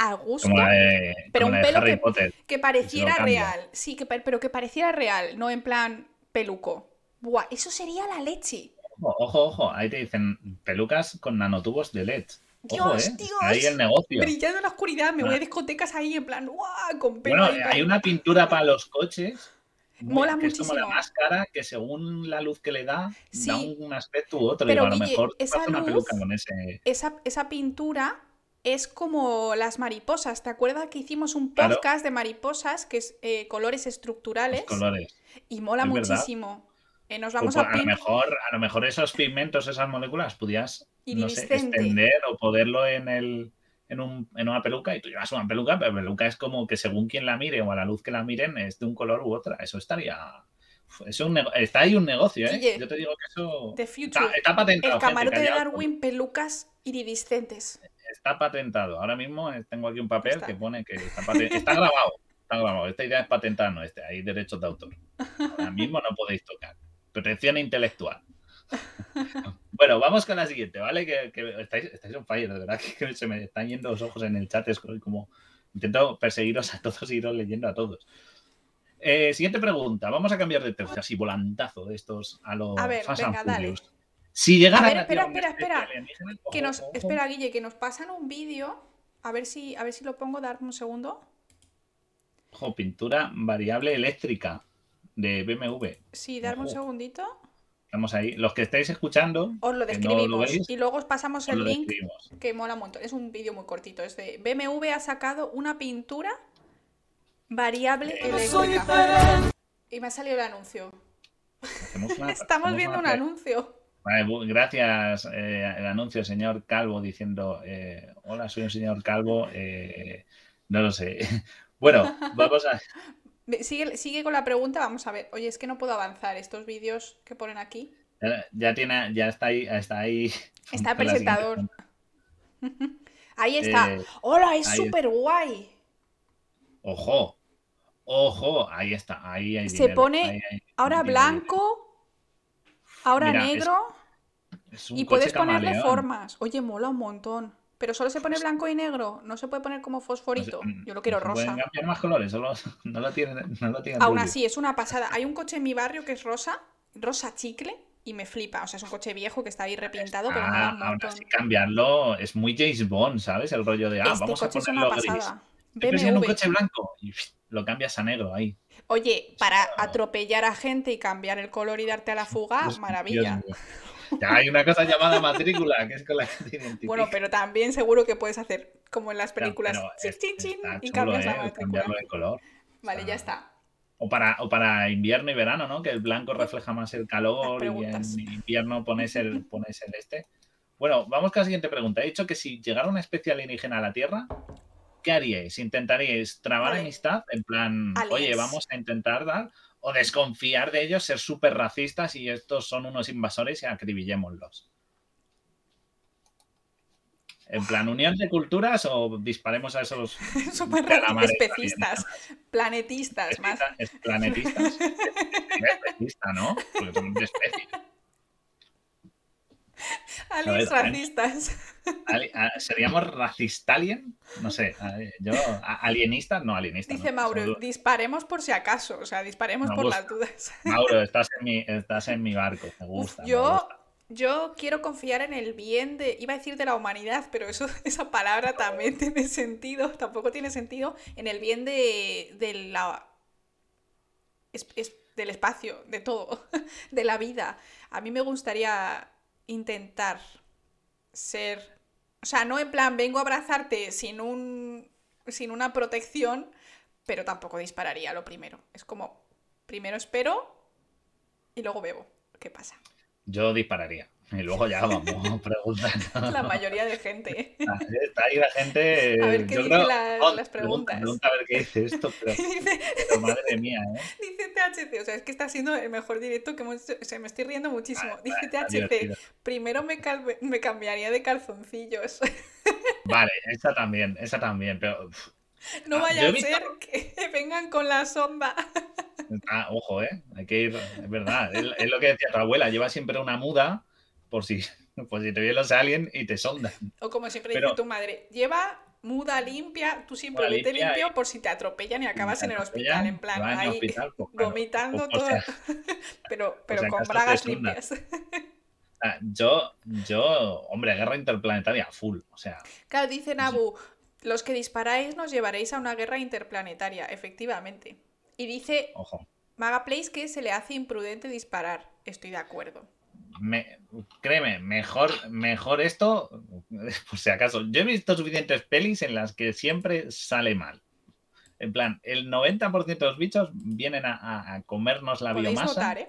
a gusto, Como la de, pero como un pelo Harry que, Potter. que pareciera real, sí, que, pero que pareciera real, no en plan peluco. Buah, eso sería la leche. Ojo, ojo, ojo, ahí te dicen pelucas con nanotubos de LED. Ojo, Dios, ¿eh? Dios. Ahí el negocio. Brillando en la oscuridad, me voy a discotecas ahí en plan, ¡guau! Con pelo Bueno, hay una pintura para los coches. Mola que es como la muchísimo. máscara que según la luz que le da, Sí. da un aspecto u otro. Pero, Digo, a lo mejor esa una peluca con ese. esa, esa pintura es como las mariposas. ¿Te acuerdas que hicimos un Claro. podcast de mariposas, que es eh, colores estructurales? los colores. Y mola Es muchísimo. Eh, nos vamos a a, lo mejor, a lo mejor esos pigmentos, esas moléculas, podías no sé, extender o poderlo en el en, un, en una peluca y tú llevas una peluca, pero la peluca es como que según quien la mire o a la luz que la miren es de un color u otra. Eso estaría. Es un está ahí un negocio, ¿eh? Guille, Yo te digo que eso está, está patentado. El gente, camarote de Darwin, pelucas iridiscentes. Está patentado. Ahora mismo eh, tengo aquí un papel Está. que pone que está, grabado. Está grabado. Esta idea es patentada, no este. Hay derechos de autor. Ahora mismo no podéis tocar. Protección intelectual. Bueno, vamos con la siguiente, ¿vale? Que, que estáis, estáis on fire, de verdad que se me están yendo los ojos en el chat. Es como intento perseguiros a todos y iros leyendo a todos. Eh, siguiente pregunta. Vamos a cambiar de tercio, así volantazo de estos a los A ver, Fast and venga, dale. Furious. Si llegara A ver, espera, espera, espera. Que nos, espera, Guille, que nos pasan un vídeo. A ver si, a ver si lo pongo, darme un segundo. Ojo, pintura variable eléctrica de BMW. Sí, darme un segundito. Estamos ahí. Los que estáis escuchando, Os lo no describimos. lo veis, y luego os pasamos os el link describimos. que mola un montón. Es un vídeo muy cortito. Es de BMW ha sacado una pintura variable eléctrica. Y me ha salido el anuncio. Una- Estamos viendo un anuncio. Gracias. eh, el anuncio, señor Calvo, diciendo: eh, Hola, soy un señor Calvo. eh, no lo sé. Bueno, vamos a. Sigue, sigue con la pregunta, vamos a ver. Oye, es que no puedo avanzar estos vídeos que ponen aquí. Ya, tiene, ya está ahí, está ahí. Está el presentador. Ahí está. ¡Hola! Es súper guay. Ojo, ojo, ahí está, ahí hay Se dinero, pone ahí hay Ahora blanco, ahora Mira, negro. Es un Y coche puedes ponerle camaleón. formas. Oye, mola un montón. Pero solo se pone blanco y negro. No se puede poner como fosforito. No se- Yo lo quiero no se pueden rosa. cambiar más colores, solo no lo tienen, no lo tienen Aún así, es una pasada. Hay un coche en mi barrio que es rosa, rosa chicle, y me flipa. O sea, es un coche viejo que está ahí repintado, pero Ah, un aún así cambiarlo es muy James Bond, ¿sabes? El rollo de, ah, Este vamos a coche es una ponerlo gris. un coche blanco. Y, lo cambias a negro ahí. Oye, para atropellar a gente y cambiar el color y darte a la fuga, maravilla. Ya hay una cosa llamada matrícula, que es con la que te identificas. Bueno, pero también seguro que puedes hacer como en las películas, chin, chin, y cambias la ¿eh? matrícula. De color. Vale, ya está. O para, o para invierno y verano, ¿no? Que el blanco refleja más el calor y en invierno pones el, pones el este. Bueno, vamos con la siguiente pregunta. He dicho que si llegara una especie alienígena a la Tierra, ¿qué haríais? ¿Intentaríais trabar amistad? En plan, oye, vamos a intentar dar. O desconfiar de ellos, ser súper racistas y estos son unos invasores y acribillémoslos. En plan, unión de culturas o disparemos a esos. Súper especistas, planetistas más. Es planetistas. especista, ¿no? Porque son de especies. Aliens racistas. ¿Seríamos racistalien? No sé. Yo, alienistas, no alienistas. Dice Mauro, disparemos por si acaso, o sea, disparemos por las dudas. Mauro, estás en mi, estás en mi barco, me gusta. yo, yo quiero confiar en el bien de, iba a decir de la humanidad, pero eso, esa palabra también tiene sentido, tampoco tiene sentido, en el bien de, de la... del espacio, de todo, de la vida. A mí me gustaría intentar ser, o sea, no en plan vengo a abrazarte sin un sin una protección, pero tampoco dispararía lo primero. Es como primero espero y luego bebo. ¿Qué pasa? Yo dispararía. Y luego ya vamos preguntando. La mayoría de gente. Está ahí la gente. A ver qué dice las preguntas. Pregunta, a ver qué dice esto, pero, madre mía, ¿eh? Dice THC, o sea, es que está siendo el mejor directo que hemos Se me estoy riendo muchísimo. Ah, dice THC, primero me, me cambiaría de calzoncillos. Vale, esa también, esa también, pero. No ah, vaya a ser que vengan con la sonda. Ah, ojo, ¿eh? Hay que ir, es verdad. Es, lo que decía tu abuela, lleva siempre una muda por si, por si te vienen los aliens y te sondan. O como siempre dice tu madre, lleva muda limpia, tú siempre vete limpio por si te atropellan y acabas en el hospital, en plan, ahí pues vomitando pues todo, pero, pero con bragas limpias. Yo, yo, hombre, guerra interplanetaria full, o sea. Claro, dice Nabu, los que disparáis nos llevaréis a una guerra interplanetaria, efectivamente. Y dice Ojo. Maga Place que se le hace imprudente disparar. Estoy de acuerdo. Me, créeme, mejor, mejor esto, por si acaso. Yo he visto suficientes pelis en las que siempre sale mal. En plan, el 90% de los bichos vienen a, comernos la biomasa. ¿eh?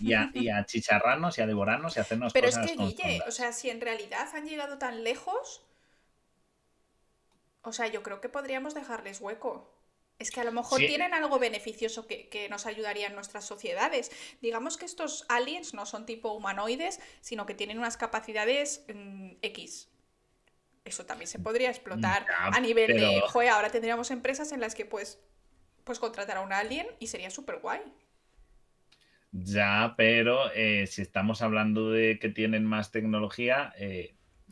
y, a, y, a, chicharrarnos y a devorarnos y a hacernos Pero es que, Guille, o sea, si en realidad han llegado tan lejos, o sea, yo creo que podríamos dejarles hueco. Es que a lo mejor tienen algo beneficioso que, nos ayudaría en nuestras sociedades. Digamos que estos aliens no son tipo humanoides, sino que tienen unas capacidades mm, X. Eso también se podría explotar a nivel de, joder, ahora tendríamos empresas en las que pues, pues contratar a un alien y sería súper guay. Ya, pero eh, si estamos hablando de que tienen más tecnología,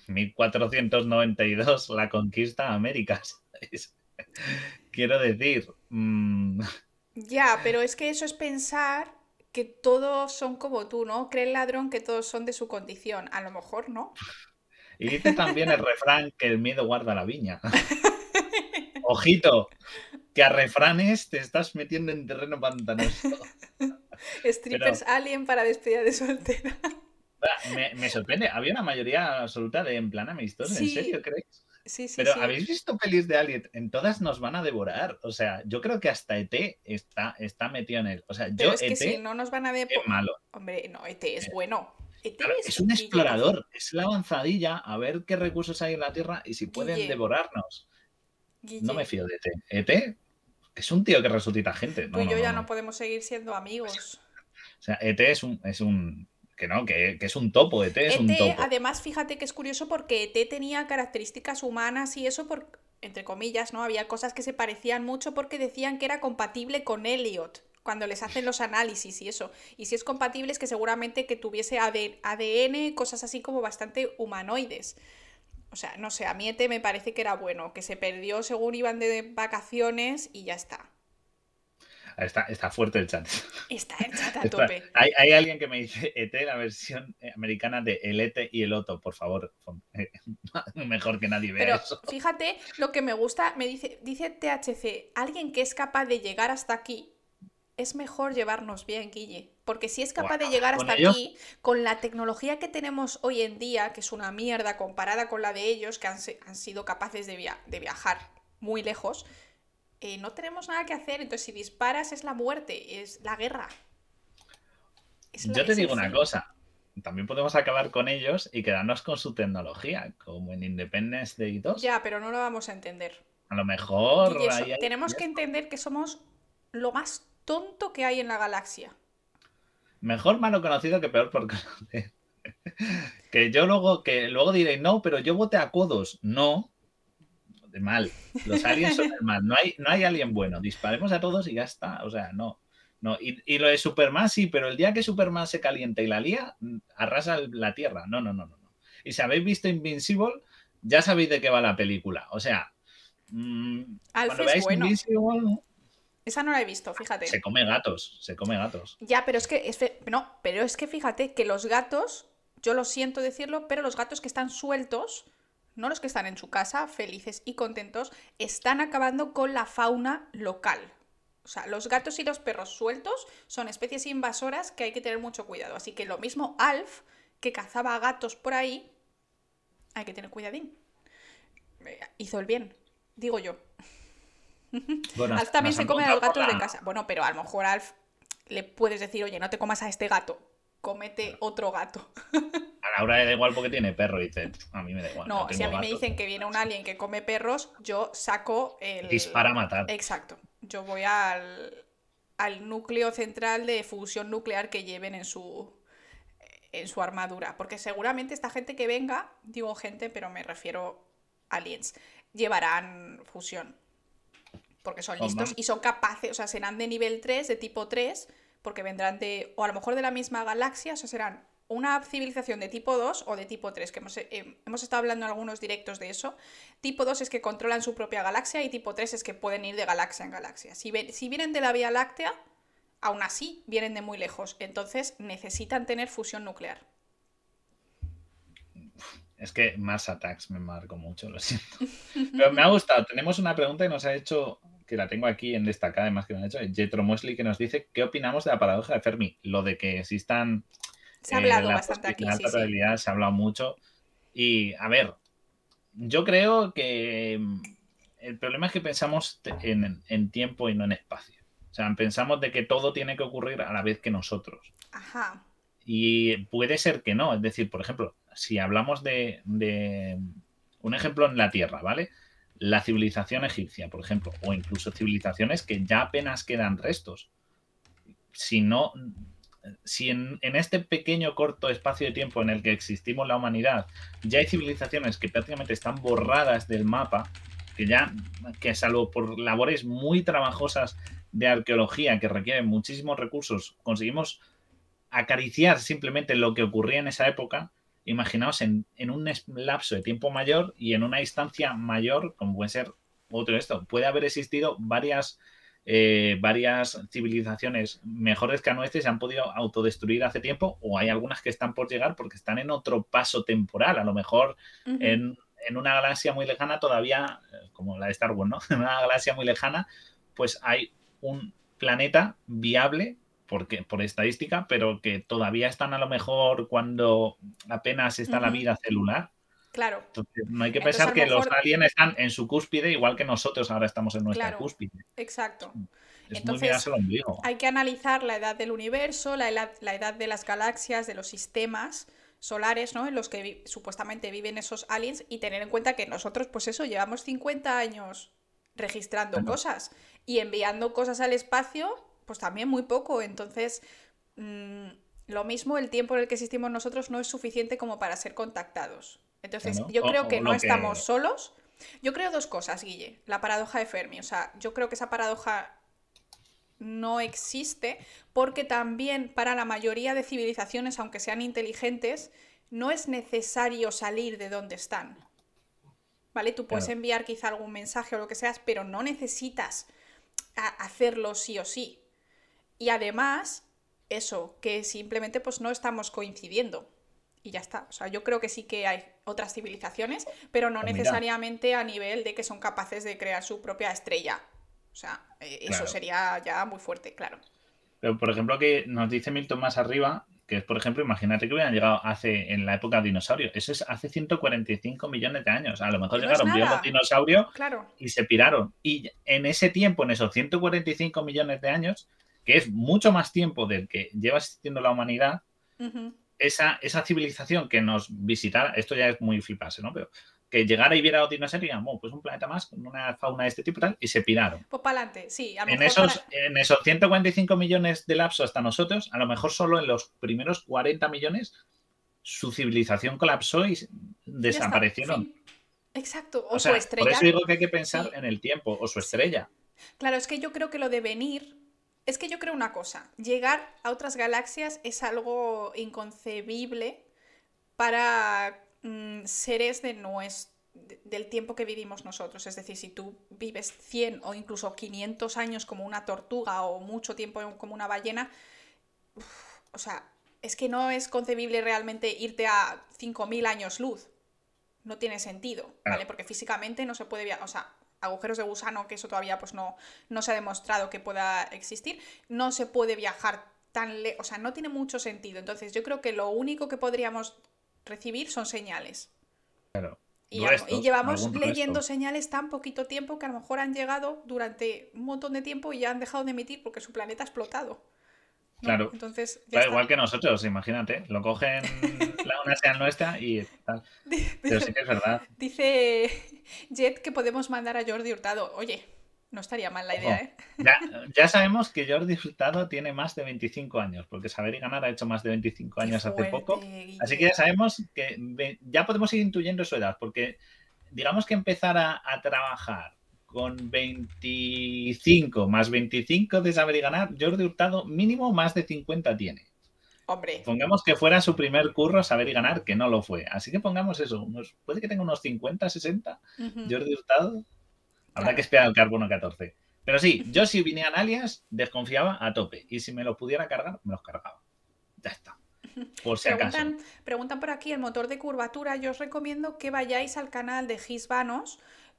1492 eh, la conquista América. Quiero decir. Mm, ya, pero es que eso es pensar que todos son como tú, ¿no? Cree el ladrón que todos son de su condición. A lo mejor no. Y dice también el refrán que el miedo guarda la viña. Ojito, que a refranes te estás metiendo en terreno pantanoso. Strippers alien para despedida de soltera. Me, sorprende, había una mayoría absoluta de en plan amistoso, ¿en serio crees? Sí, sí, Pero ¿habéis visto pelis de Alien? En todas nos van a devorar. O sea, yo creo que hasta ET está, está metido en él. O sea, yo es que ET si no nos van a devorar. Es malo. Hombre, no, ET es eh, bueno. ET es, un explorador, es la avanzadilla a ver qué recursos hay en la Tierra y si pueden devorarnos. No me fío de ET. ET es un tío que resucita gente. Tú y yo ya no, podemos seguir siendo amigos. O sea, ET es un, es un que no, que, es un topo, ET es un e topo. Además, fíjate que es curioso porque ET tenía características humanas y eso, por, entre comillas, ¿no? Había cosas que se parecían mucho porque decían que era compatible con Elliot cuando les hacen los análisis y eso. Y si es compatible es que seguramente que tuviese ADN, cosas así como bastante humanoides. O sea, no sé, a mí ET me parece que era bueno, que se perdió según iban de vacaciones y ya está. Está, está fuerte el chat. Está el chat a tope. Hay, hay, alguien que me dice ET, la versión americana de El ET y el Otto, por favor. Mejor que nadie vea Pero eso. fíjate, lo que me gusta, me dice, dice THC, alguien que es capaz de llegar hasta aquí, es mejor llevarnos bien, Guille. Porque si es capaz de llegar hasta aquí, con la tecnología que tenemos hoy en día, que es una mierda comparada con la de ellos, que han, han sido capaces de, via de viajar muy lejos, eh, no tenemos nada que hacer. Entonces, si disparas es la muerte, es la guerra. Es la, Yo te digo una cosa. También podemos acabar con ellos y quedarnos con su tecnología, como en Independence Day 2. Ya, pero no lo vamos a entender. A lo mejor. Tenemos que entender que somos lo más tonto que hay en la galaxia. Mejor malo conocido que peor por conocer. que yo luego, que luego diré, no, pero yo voté a Codos. No, de mal. Los aliens son del mal. No hay, no hay alien bueno. Disparemos a todos y ya está. O sea, no. no. Y, y, lo de Superman sí, pero el día que Superman se calienta y la lía, arrasa la Tierra. No, no, no, no. Y si habéis visto Invincible, ya sabéis de qué va la película. O sea, mmm, cuando veáis bueno. Invincible, esa no la he visto, fíjate. Se come gatos, se come gatos. Ya, pero es que, es no, pero es que fíjate que los gatos, yo lo siento decirlo, pero los gatos que están sueltos, no los que están en su casa, felices y contentos, están acabando con la fauna local. O sea, los gatos y los perros sueltos son especies invasoras que hay que tener mucho cuidado. Así que lo mismo Alf, que cazaba gatos por ahí, hay que tener cuidadín. Hizo el bien, digo yo. Bueno, Alf también se come a los gatos de casa. Bueno, pero a lo mejor Alf le puedes decir, oye, no te comas a este gato, cómete otro gato. A Laura le da igual porque tiene perro, y dice, a mí me da igual. No, si a mí me dicen que viene un alien que come perros, yo saco el. Dispara a matar. Exacto. Yo voy al, al núcleo central de fusión nuclear que lleven en su en su armadura. Porque seguramente esta gente que venga, digo gente, pero me refiero a aliens, llevarán fusión porque son listos y son capaces, o sea, serán de nivel 3, de tipo 3, porque vendrán de, o a lo mejor de la misma galaxia, o sea, serán una civilización de tipo 2 o de tipo 3, que hemos, eh, hemos, estado hablando en algunos directos de eso. Tipo 2 es que controlan su propia galaxia y tipo 3 es que pueden ir de galaxia en galaxia. Si, si vienen de la Vía Láctea, aún así vienen de muy lejos, entonces necesitan tener fusión nuclear. Es que Mars Attacks me marco mucho, lo siento. Pero me ha gustado. Tenemos una pregunta que nos ha hecho que la tengo aquí en destacada, además que me ha hecho, Jetro Mosley, que nos dice qué opinamos de la paradoja de Fermi. Lo de que existan. Se ha hablado eh, bastante aquí. Sí, sí. Se ha hablado mucho. Y a ver, yo creo que mm, el problema es que pensamos en, en, tiempo y no en espacio. O sea, pensamos de que todo tiene que ocurrir a la vez que nosotros. Ajá. Y puede ser que no. Es decir, por ejemplo, si hablamos de, de un ejemplo en la Tierra, ¿vale? La civilización egipcia, por ejemplo, o incluso civilizaciones que ya apenas quedan restos. Si no, si en, este pequeño corto espacio de tiempo en el que existimos la humanidad, ya hay civilizaciones que prácticamente están borradas del mapa, que ya, que salvo por labores muy trabajosas de arqueología que requieren muchísimos recursos, conseguimos acariciar simplemente lo que ocurría en esa época, imaginaos en, un lapso de tiempo mayor y en una distancia mayor, como puede ser otro esto, puede haber existido varias, eh, varias civilizaciones mejores que a nuestras se han podido autodestruir hace tiempo o hay algunas que están por llegar porque están en otro paso temporal, a lo mejor en, en, una galaxia muy lejana todavía, eh, como la de Star Wars, ¿no? En una galaxia muy lejana, pues hay un planeta viable porque, por estadística, pero que todavía están a lo mejor cuando apenas está la vida celular. Claro. Entonces, no hay que pensar que los aliens están en su cúspide, igual que nosotros ahora estamos en nuestra cúspide. Exacto. Es Entonces, muy hay que analizar la edad del universo, la edad, la edad de las galaxias, de los sistemas solares, ¿no? En los que supuestamente viven esos aliens y tener en cuenta que nosotros, pues eso, llevamos 50 años registrando cosas y enviando cosas al espacio pues también muy poco. Entonces, mm, lo mismo, el tiempo en el que existimos nosotros no es suficiente como para ser contactados. Entonces, yo creo que no estamos solos. Yo creo dos cosas, Guille. La paradoja de Fermi. O sea, yo creo que esa paradoja no existe porque también para la mayoría de civilizaciones, aunque sean inteligentes, no es necesario salir de donde están. ¿Vale? Tú puedes enviar quizá algún mensaje o lo que seas, pero no necesitas hacerlo sí o sí. Y además, eso, que simplemente pues no estamos coincidiendo. Y ya está. O sea, yo creo que sí que hay otras civilizaciones, pero no mira. necesariamente a nivel de que son capaces de crear su propia estrella. O sea, eh, eso sería ya muy fuerte, claro. Pero, por ejemplo, que nos dice Milton más arriba, que es, por ejemplo, imagínate que hubieran llegado hace, en la época dinosaurio. Eso es hace 145 millones de años. A lo mejor no llegaron, vieron los dinosaurios Claro. y se piraron. Y en ese tiempo, en esos 145 millones de años, que es mucho más tiempo del que lleva existiendo la humanidad, esa, esa civilización que nos visitara, esto ya es muy flipase, ¿no? Pero que llegara y viera a los dinosaurios y digan, "Bueno, pues un planeta más con una fauna de este tipo y tal, y se piraron. Pues para adelante, sí. A lo En mejor esos, para- en esos 145 millones de lapso hasta nosotros, a lo mejor solo en los primeros 40 millones su civilización colapsó y está, desaparecieron. Exacto. O, O sea, su estrella. por eso digo que hay que pensar Sí. en el tiempo o su estrella. Claro, es que yo creo que lo de venir. Es que yo creo una cosa. Llegar a otras galaxias es algo inconcebible para mm, seres de nues- de- del tiempo que vivimos nosotros. Es decir, si tú vives 100 o incluso 500 años como una tortuga o mucho tiempo como una ballena, uf, o sea, es que no es concebible realmente irte a 5.000 años luz. No tiene sentido, ¿vale? Porque físicamente no se puede viajar, o sea, agujeros de gusano, que eso todavía pues no, no se ha demostrado que pueda existir, no se puede viajar tan lejos, o sea, no tiene mucho sentido. Entonces yo creo que lo único que podríamos recibir son señales. Claro. Y, llevamos leyendo resto. señales tan poquito tiempo que a lo mejor han llegado durante un montón de tiempo y ya han dejado de emitir porque su planeta ha explotado. Claro. Entonces, ya Claro, está. igual que nosotros, imagínate. Lo cogen la una sea nuestra y tal. Pero sí que es verdad. Dice Jet que podemos mandar a Jordi Hurtado. Oye, no estaría mal la idea. ¿eh? Ya, ya sabemos que Jordi Hurtado tiene más de 25 años, porque Saber y Ganar ha hecho más de 25 años hace poco. Así que ya sabemos que ya podemos ir intuyendo su edad, porque digamos que empezar a, a trabajar con 25 más 25 de Saber y Ganar, Jordi Hurtado mínimo más de 50 tiene. Hombre, Pongamos que fuera su primer curro Saber y Ganar, que no lo fue. Así que pongamos eso, unos- puede que tenga unos 50, 60. ujú. Jordi Hurtado. Habrá Claro. que esperar al carbono 14. Pero sí, yo si vinieran alias, desconfiaba a tope. Y si me lo pudiera cargar, me los cargaba. Ya está. Por si acaso. Preguntan, preguntan por aquí el motor de curvatura. Yo os recomiendo que vayáis al canal de Gisbanos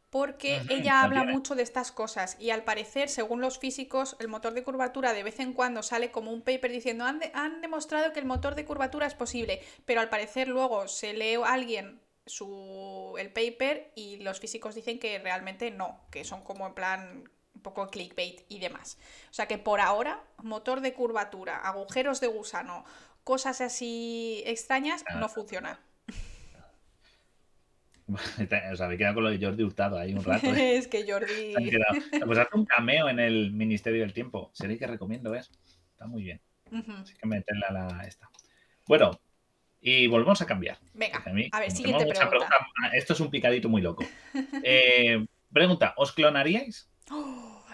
porque ella habla mucho de estas cosas y al parecer, según los físicos, el motor de curvatura de vez en cuando sale como un paper diciendo han, de- han demostrado que el motor de curvatura es posible, pero al parecer luego se lee a alguien su, el paper y los físicos dicen que realmente no, que son como en plan un poco clickbait y demás. O sea que por ahora, motor de curvatura, agujeros de gusano, cosas así extrañas, no funciona. Os habéis quedado con lo de Jordi Hurtado ahí un rato. ¿eh? es que Jordi... Pues hace un cameo en el Ministerio del Tiempo. Sería que recomiendo, ¿ves? Está muy bien. Así que meterle a la esta. Bueno, y volvemos a cambiar. Venga, mí, a ver, siguiente pregunta. pregunta, Esto es un picadito muy loco. Eh, pregunta, ¿os clonaríais?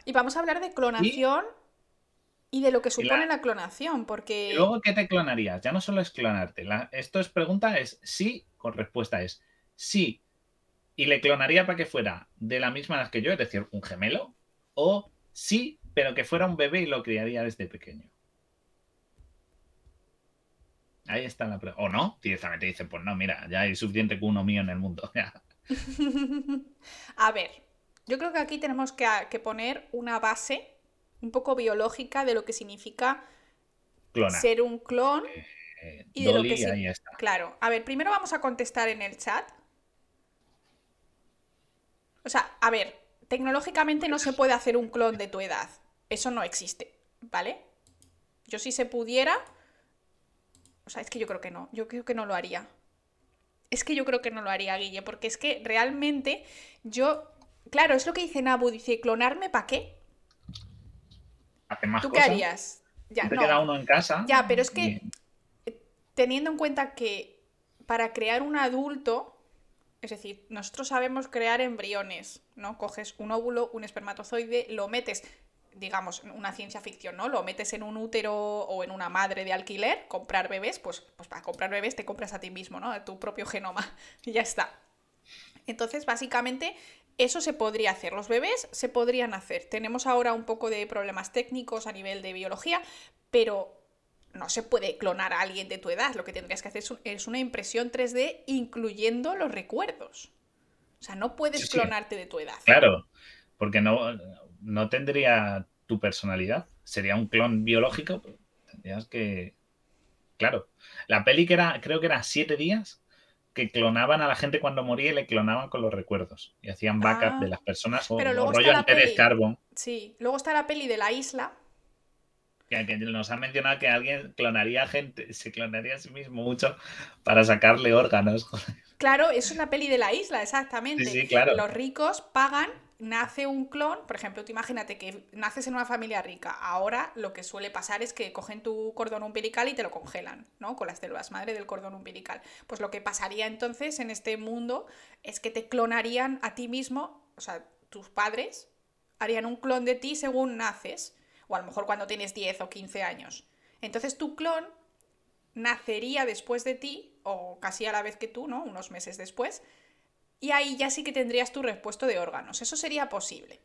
Y vamos a hablar de clonación y de lo que supone la, clonación, porque... Y luego, ¿qué te clonarías? Ya no solo es clonarte. La- esto es pregunta, es sí, con respuesta es sí. Y le clonaría para que fuera de la misma edad que yo, es decir, un gemelo. O sí, pero que fuera un bebé y lo criaría desde pequeño. Ahí está la pregunta. O no, directamente dicen, pues no, mira, ya hay suficiente que uno mío en el mundo. A ver, yo creo que aquí tenemos que, que poner una base un poco biológica de lo que significa Clona. ser un clon. Eh, y de lo que ahí está. Claro, a ver, primero vamos a contestar en el chat. O sea, a ver, tecnológicamente no se puede hacer un clon de tu edad. Eso no existe, ¿vale? Yo si se pudiera... O sea, es que yo creo que no. Yo creo que no lo haría. Es que yo creo que no lo haría, Guille, porque es que realmente yo... Claro, es lo que dice Nabu, dice, ¿clonarme para qué? Hace más ¿Tú qué harías? Ya, Te no. queda uno en casa. Ya, pero es que teniendo en cuenta que para crear un adulto, es decir, nosotros sabemos crear embriones, ¿no? Coges un óvulo, un espermatozoide, lo metes, digamos, una ciencia ficción, ¿no? Lo metes en un útero o en una madre de alquiler, comprar bebés, pues, pues para comprar bebés te compras a ti mismo, ¿no? Tu propio genoma y ya está. Entonces, básicamente, Eso se podría hacer. Los bebés se podrían hacer. Tenemos ahora un poco de problemas técnicos a nivel de biología, pero no se puede clonar a alguien de tu edad. Lo que tendrías que hacer es una impresión 3D incluyendo los recuerdos. O sea, no puedes clonarte de tu edad. Claro, porque no, no tendría tu personalidad. Sería un clon biológico. Tendrías que. Claro. La peli que era, creo que era siete días, que clonaban a la gente cuando moría y le clonaban con los recuerdos. Y hacían backup de ah, las personas o, pero rollo de Carbon. Sí, luego está la peli de la isla. Que, que, nos han mencionado que alguien clonaría gente, se clonaría a sí mismo mucho para sacarle órganos. Claro, es una peli de la isla, exactamente. Sí, claro. Los ricos pagan nace un clon, por ejemplo, tú imagínate que naces en una familia rica. Ahora lo que suele pasar es que cogen tu cordón umbilical y te lo congelan, ¿no? Con las células madre del cordón umbilical. Pues lo que pasaría entonces en este mundo es que te clonarían a ti mismo, o sea, tus padres harían un clon de ti según naces, o a lo mejor cuando tienes 10 o 15 años. Entonces tu clon nacería después de ti, o casi a la vez que tú, ¿no? Unos meses después, y ahí ya sí que tendrías tu repuesto de órganos. Eso sería posible.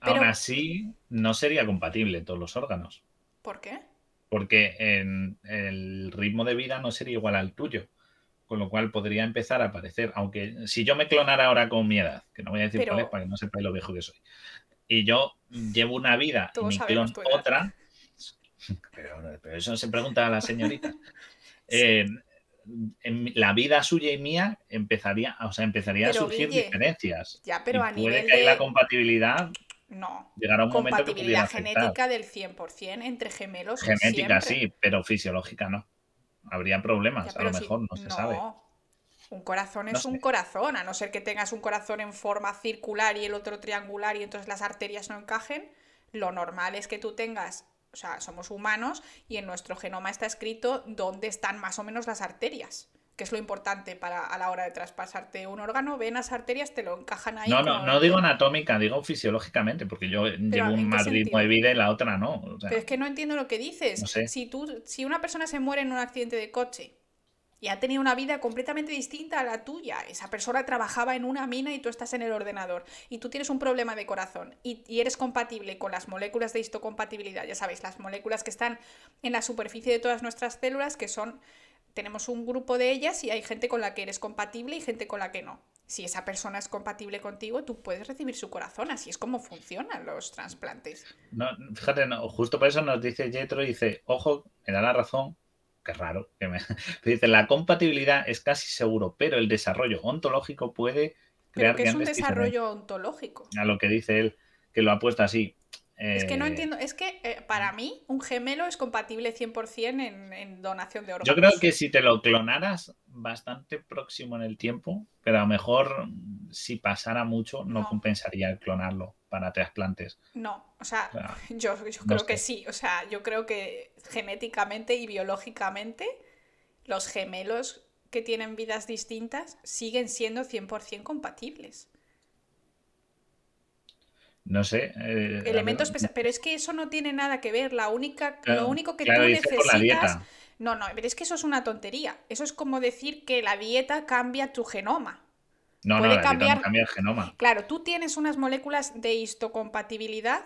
Pero... Aún así, no sería compatible todos los órganos. ¿Por qué? Porque en el ritmo de vida no sería igual al tuyo. Con lo cual podría empezar a aparecer. Aunque si yo me clonara ahora con mi edad, que no voy a decir cuál es para que no sepáis lo viejo que soy. Y yo llevo una vida y mi clon otra. Pero, eso se pregunta a la señorita. Eh, en la vida suya y mía empezaría, o sea, empezaría a surgir diferencias. Ya, pero a nivel de la compatibilidad no. Llegará un momento que Compatibilidad genética del 100% entre gemelos. Genética sí, pero fisiológica no. Habría problemas, a lo mejor, no se sabe. Un corazón es un corazón, a no ser que tengas un corazón en forma circular y el otro triangular y entonces las arterias no encajen. Lo normal es que tú tengas o sea, somos humanos y en nuestro genoma está escrito dónde están más o menos las arterias, que es lo importante para a la hora de traspasarte un órgano, venas, arterias, te lo encajan ahí. No, no, no digo anatómica, digo fisiológicamente, porque yo llevo un mal ritmo de vida y la otra no. Pero es que no entiendo lo que dices. Si, tú, si una persona se muere en un accidente de coche y ha tenido una vida completamente distinta a la tuya. Esa persona trabajaba en una mina y tú estás en el ordenador y tú tienes un problema de corazón y, eres compatible con las moléculas de histocompatibilidad, ya sabéis, las moléculas que están en la superficie de todas nuestras células, que son, tenemos un grupo de ellas y hay gente con la que eres compatible y gente con la que no. Si esa persona es compatible contigo, tú puedes recibir su corazón. Así es como funcionan los trasplantes. No, fíjate, justo por eso nos dice Jetro, dice, ojo, me da la razón, qué raro. Que me... dice, la compatibilidad es casi seguro, pero el desarrollo ontológico puede crear... ¿Pero qué es un desarrollo ontológico? A lo que dice él, que lo ha puesto así. Es que no eh, entiendo, es que eh, para mí un gemelo es compatible 100% en, en donación de órganos. Yo creo que si te lo clonaras bastante próximo en el tiempo, pero a lo mejor si pasara mucho no, compensaría el clonarlo para trasplantes. No, o sea, yo, creo que sí, o sea, yo creo que genéticamente y biológicamente los gemelos que tienen vidas distintas siguen siendo 100% compatibles. No sé. Eh, Elementos pero es que eso no tiene nada que ver. La única, lo único que tú necesitas. No, no, pero es que eso es una tontería. Eso es como decir que la dieta cambia tu genoma. No, no, cambiar... cambia el genoma. Claro, tú tienes unas moléculas de histocompatibilidad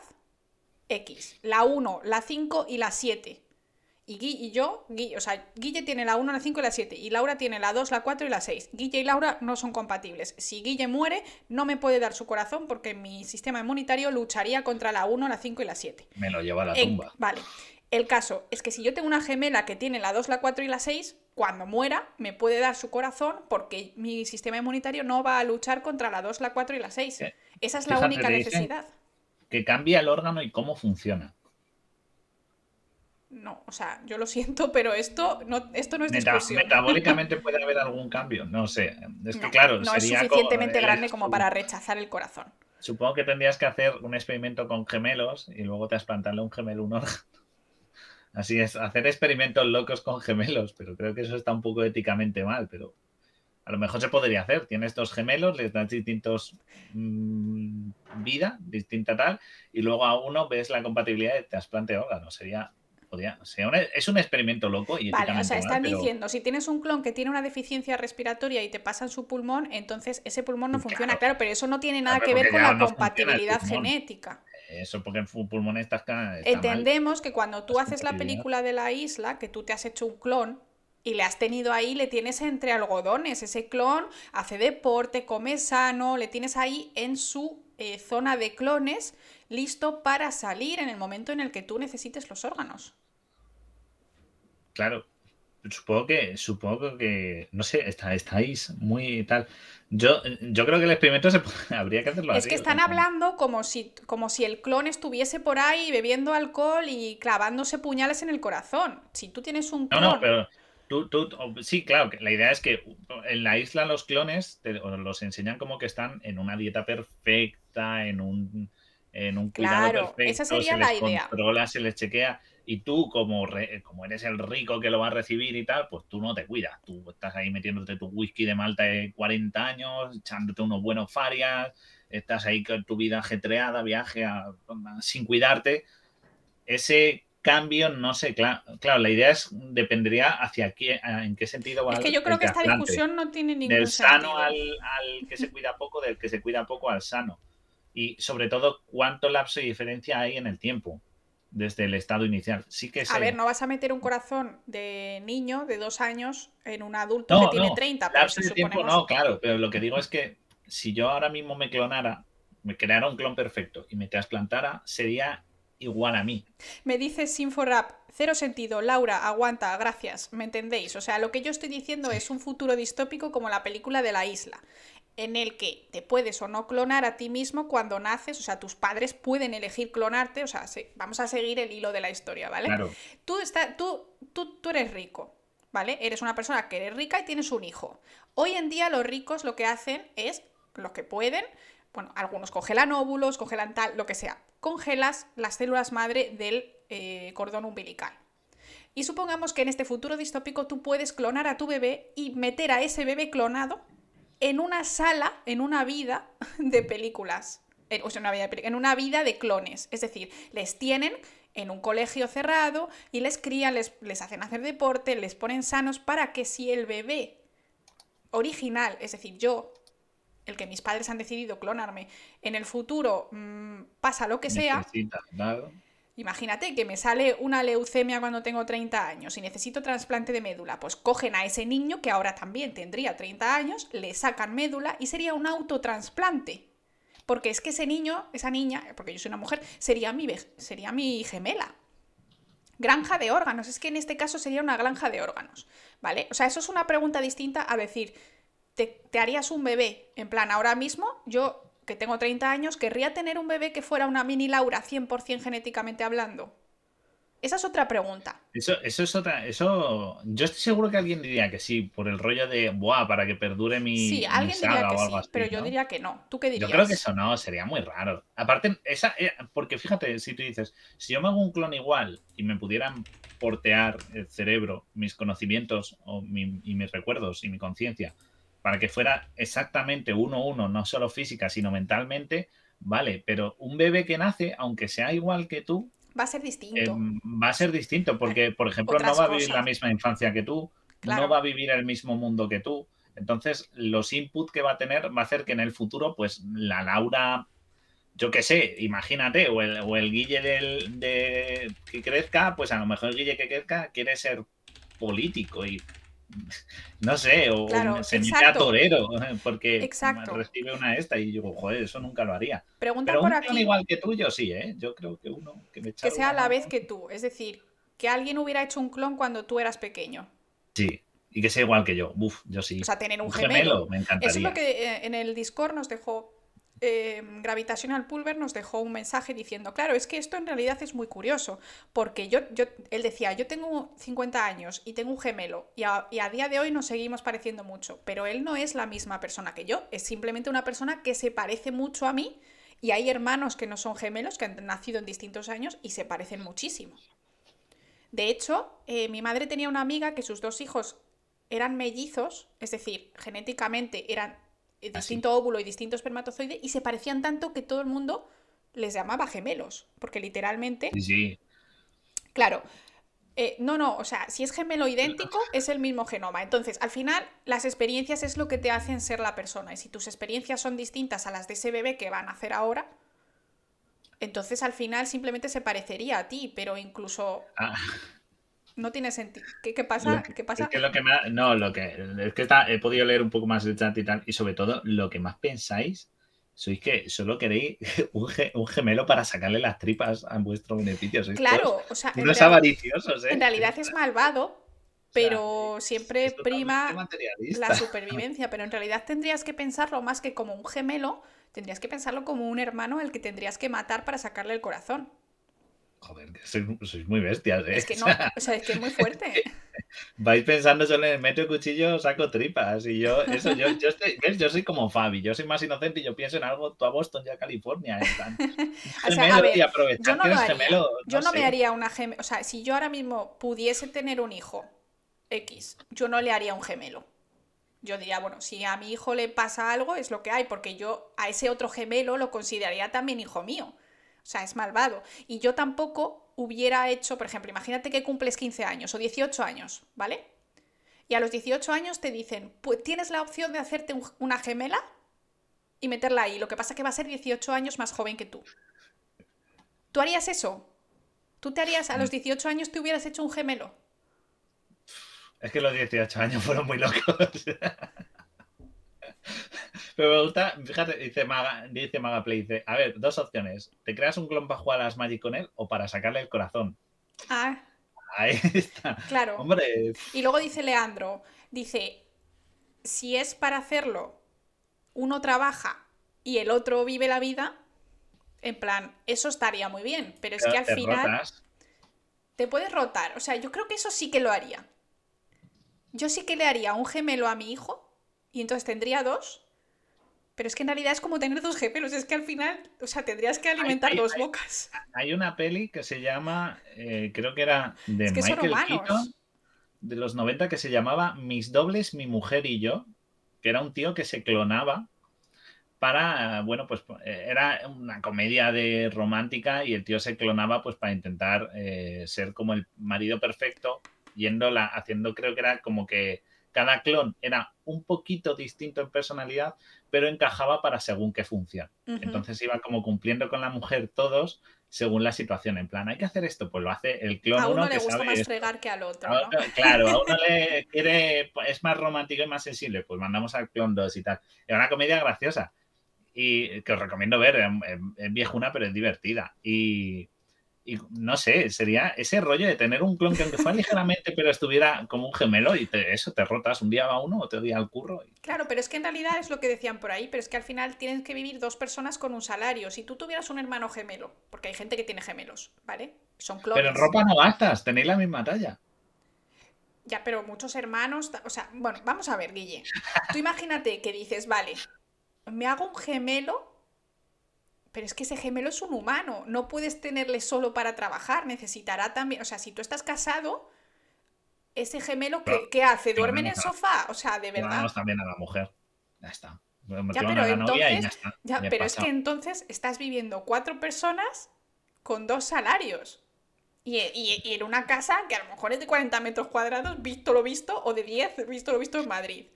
X, la 1, la 5 y la 7. Y, y yo, o sea, Guille tiene la 1, la 5 y la 7. Y Laura tiene la 2, la 4 y la 6. Guille y Laura no son compatibles. Si Guille muere, no me puede dar su corazón porque mi sistema inmunitario lucharía contra la 1, la 5 y la 7. Me lo lleva a la tumba. vale. El caso es que si yo tengo una gemela que tiene la 2, la 4 y la 6, cuando muera me puede dar su corazón porque mi sistema inmunitario no va a luchar contra la 2, la 4 y la 6. Eh, Esa es la única necesidad. Que cambia el órgano y cómo funciona. No, o sea, yo lo siento, pero esto no, esto no es discusión. Metabólicamente puede haber algún cambio, no sé. Es que claro, no es suficientemente grande como para rechazar el corazón. Supongo que tendrías que hacer un experimento con gemelos y luego trasplantarle un gemelo un órgano. Así es, hacer experimentos locos con gemelos, pero creo que eso está un poco éticamente mal, pero a lo mejor se podría hacer. Tienes dos gemelos, les das distintos mm, vida, distinta tal, y luego a uno ves la compatibilidad de trasplante de órgano. Sería podía, sea es un experimento loco y Vale, o sea, están diciendo, si tienes un clon que tiene una deficiencia respiratoria y te pasan su pulmón, entonces ese pulmón no funciona. Claro, pero eso no tiene nada que ver con la compatibilidad genética. Eso porque el pulmón está, Entendemos que cuando tú haces la película de la isla, que tú te has hecho un clon, y le has tenido ahí, le tienes entre algodones. Ese clon hace deporte, come sano, le tienes ahí en su eh, zona de clones, listo para salir en el momento en el que tú necesites los órganos. Claro, supongo que, supongo que, no sé, está, estáis muy tal. Yo, yo creo que el experimento se habría que hacerlo es que están hablando como si, como si el clon estuviese por ahí bebiendo alcohol y clavándose puñales en el corazón. Si tú tienes un clon... No, no, pero sí, claro, la idea es que en la isla los clones los enseñan como que están en una dieta perfecta, en un, en un cuidado claro, perfecto, esa sería se la les idea. controla, se les chequea, y tú como, como eres el rico que lo va a recibir y tal, pues tú no te cuidas, tú estás ahí metiéndote tu whisky de Malta de 40 años, echándote unos buenos farias, estás ahí con tu vida ajetreada, viaje sin cuidarte, ese cambio, no sé, claro, claro, la idea es, dependería hacia qué, en qué sentido va. Es que yo creo que esta discusión no tiene ningún Del sano al, que se cuida poco, del que se cuida poco al sano. Y sobre todo, cuánto lapso y diferencia hay en el tiempo desde el estado inicial. Sí que A ver, no vas a meter un corazón de niño de dos años en un adulto que tiene 30. Pero si tiempo no, claro, pero lo que digo es que si yo ahora mismo me clonara, me creara un clon perfecto y me trasplantara, sería igual a mí. Me dice Sinforap, cero sentido, Laura, aguanta, gracias, ¿me entendéis? O sea, lo que yo estoy diciendo es un futuro distópico como la película de la isla, en el que te puedes o no clonar a ti mismo cuando naces, o sea, tus padres pueden elegir clonarte, o sea, vamos a seguir el hilo de la historia, ¿vale? Tú, está, tú, tú, tú eres rico, ¿vale? Eres una persona que eres rica y tienes un hijo. Hoy en día los ricos lo que hacen es, los que pueden, bueno, algunos congelan óvulos, congelan tal, lo que sea, congelas las células madre del eh, cordón umbilical. Y supongamos que en este futuro distópico tú puedes clonar a tu bebé y meter a ese bebé clonado en una sala, en una vida de películas. o sea, una vida de en una vida de clones. Es decir, les tienen en un colegio cerrado y les crían, les, les hacen hacer deporte, les ponen sanos para que si el bebé original, es decir, yo, el que mis padres han decidido clonarme, en el futuro mm, pasa lo que sea. Imagínate que me sale una leucemia cuando tengo 30 años y necesito trasplante de médula. Pues cogen a ese niño que ahora también tendría 30 años, le sacan médula y sería un autotransplante. Porque es que ese niño, esa niña, porque yo soy una mujer, sería mi, sería mi gemela. Granja de órganos, es que en este caso sería una granja de órganos, ¿vale? O sea, eso es una pregunta distinta a decir, te, harías un bebé. En plan, ahora mismo yo que tengo 30 años, querría tener un bebé que fuera una mini Laura 100% genéticamente hablando. Esa es otra pregunta. Eso, eso es otra. Eso. Yo estoy seguro que alguien diría que sí, por el rollo de buah, para que perdure mi. Sí, alguien diría que sí, pero yo diría que no. ¿Tú qué dirías? Yo creo que eso no, sería muy raro. Aparte, esa. Eh, porque fíjate, si tú dices, si yo me hago un clon igual y me pudieran portear el cerebro, mis conocimientos o y mis recuerdos y mi conciencia para que fuera exactamente uno uno, no solo física, sino mentalmente, vale, pero un bebé que nace, aunque sea igual que tú, va a ser distinto. Em, va a ser distinto, porque, por ejemplo, no va a vivir la misma infancia que tú, no va a vivir el mismo mundo que tú. Entonces, los inputs que va a tener va a hacer que en el futuro, pues, la Laura, yo qué sé, imagínate, o el, o el Guille del, de, que crezca, pues a lo mejor el Guille que crezca quiere ser político y no sé, o se mete torero, porque recibe una esta y digo, joder, eso nunca lo haría. Pregunta Pero por un igual que tuyo, sí, ¿eh? Yo creo que uno que me Que sea a la vez que tú, es decir, que alguien hubiera hecho un clon cuando tú eras pequeño. Sí, y que sea igual que yo. Uf, yo sí. O sea, tener un, gemelo. me encantaría. Eso es lo que eh, en el Discord nos dejó eh, Gravitational Pulver nos dejó un mensaje diciendo, claro, es que esto en realidad es muy curioso, porque yo, yo él decía, yo tengo 50 años y tengo un gemelo, y a, día de hoy nos seguimos pareciendo mucho, pero él no es la misma persona que yo, es simplemente una persona que se parece mucho a mí, y hay hermanos que no son gemelos, que han nacido en distintos años y se parecen muchísimo. De hecho, eh, mi madre tenía una amiga que sus dos hijos eran mellizos, es decir, genéticamente eran eh, distinto óvulo y distinto espermatozoide y se parecían tanto que todo el mundo les llamaba gemelos, porque literalmente... Sí, Claro, Eh, no, no, o sea, si es gemelo idéntico, es el mismo genoma. Entonces, al final, las experiencias es lo que te hacen ser la persona. Y si tus experiencias son distintas a las de ese bebé que van a hacer ahora, entonces al final simplemente se parecería a ti, pero incluso Ah, no tiene sentido. ¿Qué, qué pasa? que- ¿Qué pasa? Es que lo que. No, lo que. Es que está, he podido leer un poco más el chat y tal. Y sobre todo, lo que más pensáis. Sois que solo queréis un, ge- un gemelo para sacarle las tripas a vuestro beneficio. Sois Claro, o sea, unos avariciosos, ¿eh? en realidad es malvado, pero siempre prima la supervivencia. Pero en realidad tendrías que pensarlo más que como un gemelo, tendrías que pensarlo como un hermano al que tendrías que matar para sacarle el corazón. Joder, que sois, sois muy bestias, ¿eh? Es que no, o sea, es que es muy fuerte. vais pensando solo en meto cuchillo, saco tripas. Y yo, eso, yo, yo, estoy- ¿ves? yo soy como Fabi, yo soy más inocente y yo pienso en algo, tú a Boston, yo a California. O sea, a ver, y aprovechar Yo no haría. gemelo. Yo no me haría una gemelo. O sea, si yo ahora mismo pudiese tener un hijo X, yo no le haría un gemelo. Yo diría, bueno, si a mi hijo le pasa algo, es lo que hay, porque yo a ese otro gemelo lo consideraría también hijo mío. O sea, es malvado. Y yo tampoco hubiera hecho, por ejemplo, imagínate que cumples 15 años o 18 años, ¿vale? Y a los 18 años te dicen, pues tienes la opción de hacerte un- una gemela y meterla ahí. Lo que pasa es que va a ser 18 años más joven que tú. ¿Tú harías eso? ¿Tú te harías, a los 18 años te hubieras hecho un gemelo? Es que los 18 años fueron muy locos. Pero me gusta, fíjate, dice Maga, dice Maga Play, dice, a ver, dos opciones. ¿Te creas un clon para jugar a las Magic con él o para sacarle el corazón? Ah, Ahí está. claro. Hombre, Y luego dice Leandro, dice, si es para hacerlo, uno trabaja y el otro vive la vida, en plan, eso estaría muy bien, pero es que al te final rotas. te puedes rotar. O sea, yo creo que eso sí que lo haría. Yo sí que le haría un gemelo a mi hijo y entonces tendría dos. Pero es que en realidad es como tener dos gemelos. Es que al final, o sea, tendrías que alimentar dos bocas. Hay una peli que se llama, eh, creo que era de Es que Michael. Keaton, de los 90, que se llamaba Mis dobles, mi mujer y yo, que era un tío que se clonaba para, bueno, pues eh, era una comedia de romántica y el tío se clonaba pues para intentar eh, ser como el marido perfecto, yendo la, haciendo, creo que era como que cada clon era un poquito distinto en personalidad, pero encajaba para según qué función. Entonces iba como cumpliendo con la mujer todos según la situación. En plan, hay que hacer esto, pues lo hace el clon a uno uno le que gusta sabe más esto. fregar que al otro, A ¿no? claro, a uno le quiere, es más romántico y más sensible, pues mandamos al clon 2 y tal. Era una comedia graciosa y que os recomiendo ver, es, es viejuna pero es divertida. Y, y no sé, sería ese rollo de tener un clon que aunque fuera ligeramente pero estuviera como un gemelo y te- eso, te rotas un día va uno, otro día al curro. y- Claro, pero es que en realidad es lo que decían por ahí, pero es que al final tienen que vivir dos personas con un salario. Si tú tuvieras un hermano gemelo, porque hay gente que tiene gemelos, ¿vale? Son clones. Pero en ropa no gastas, tenéis la misma talla. Ya, pero muchos hermanos, o sea, bueno, vamos a ver, Guille. Tú imagínate que dices, vale, me hago un gemelo, pero es que ese gemelo es un humano, no puedes tenerle solo para trabajar, necesitará también, o sea, si tú estás casado, ese gemelo, ¿qué, Claro, qué hace? ¿Duerme en el sofá? O sea, de verdad. También a la mujer. Ya está. Me Ya, pero y ya entonces- está. Ya, pero es que entonces estás viviendo cuatro personas con dos salarios. Y, y- y en una casa que a lo mejor es de 40 metros cuadrados, visto lo visto, o de 10, visto lo visto en Madrid.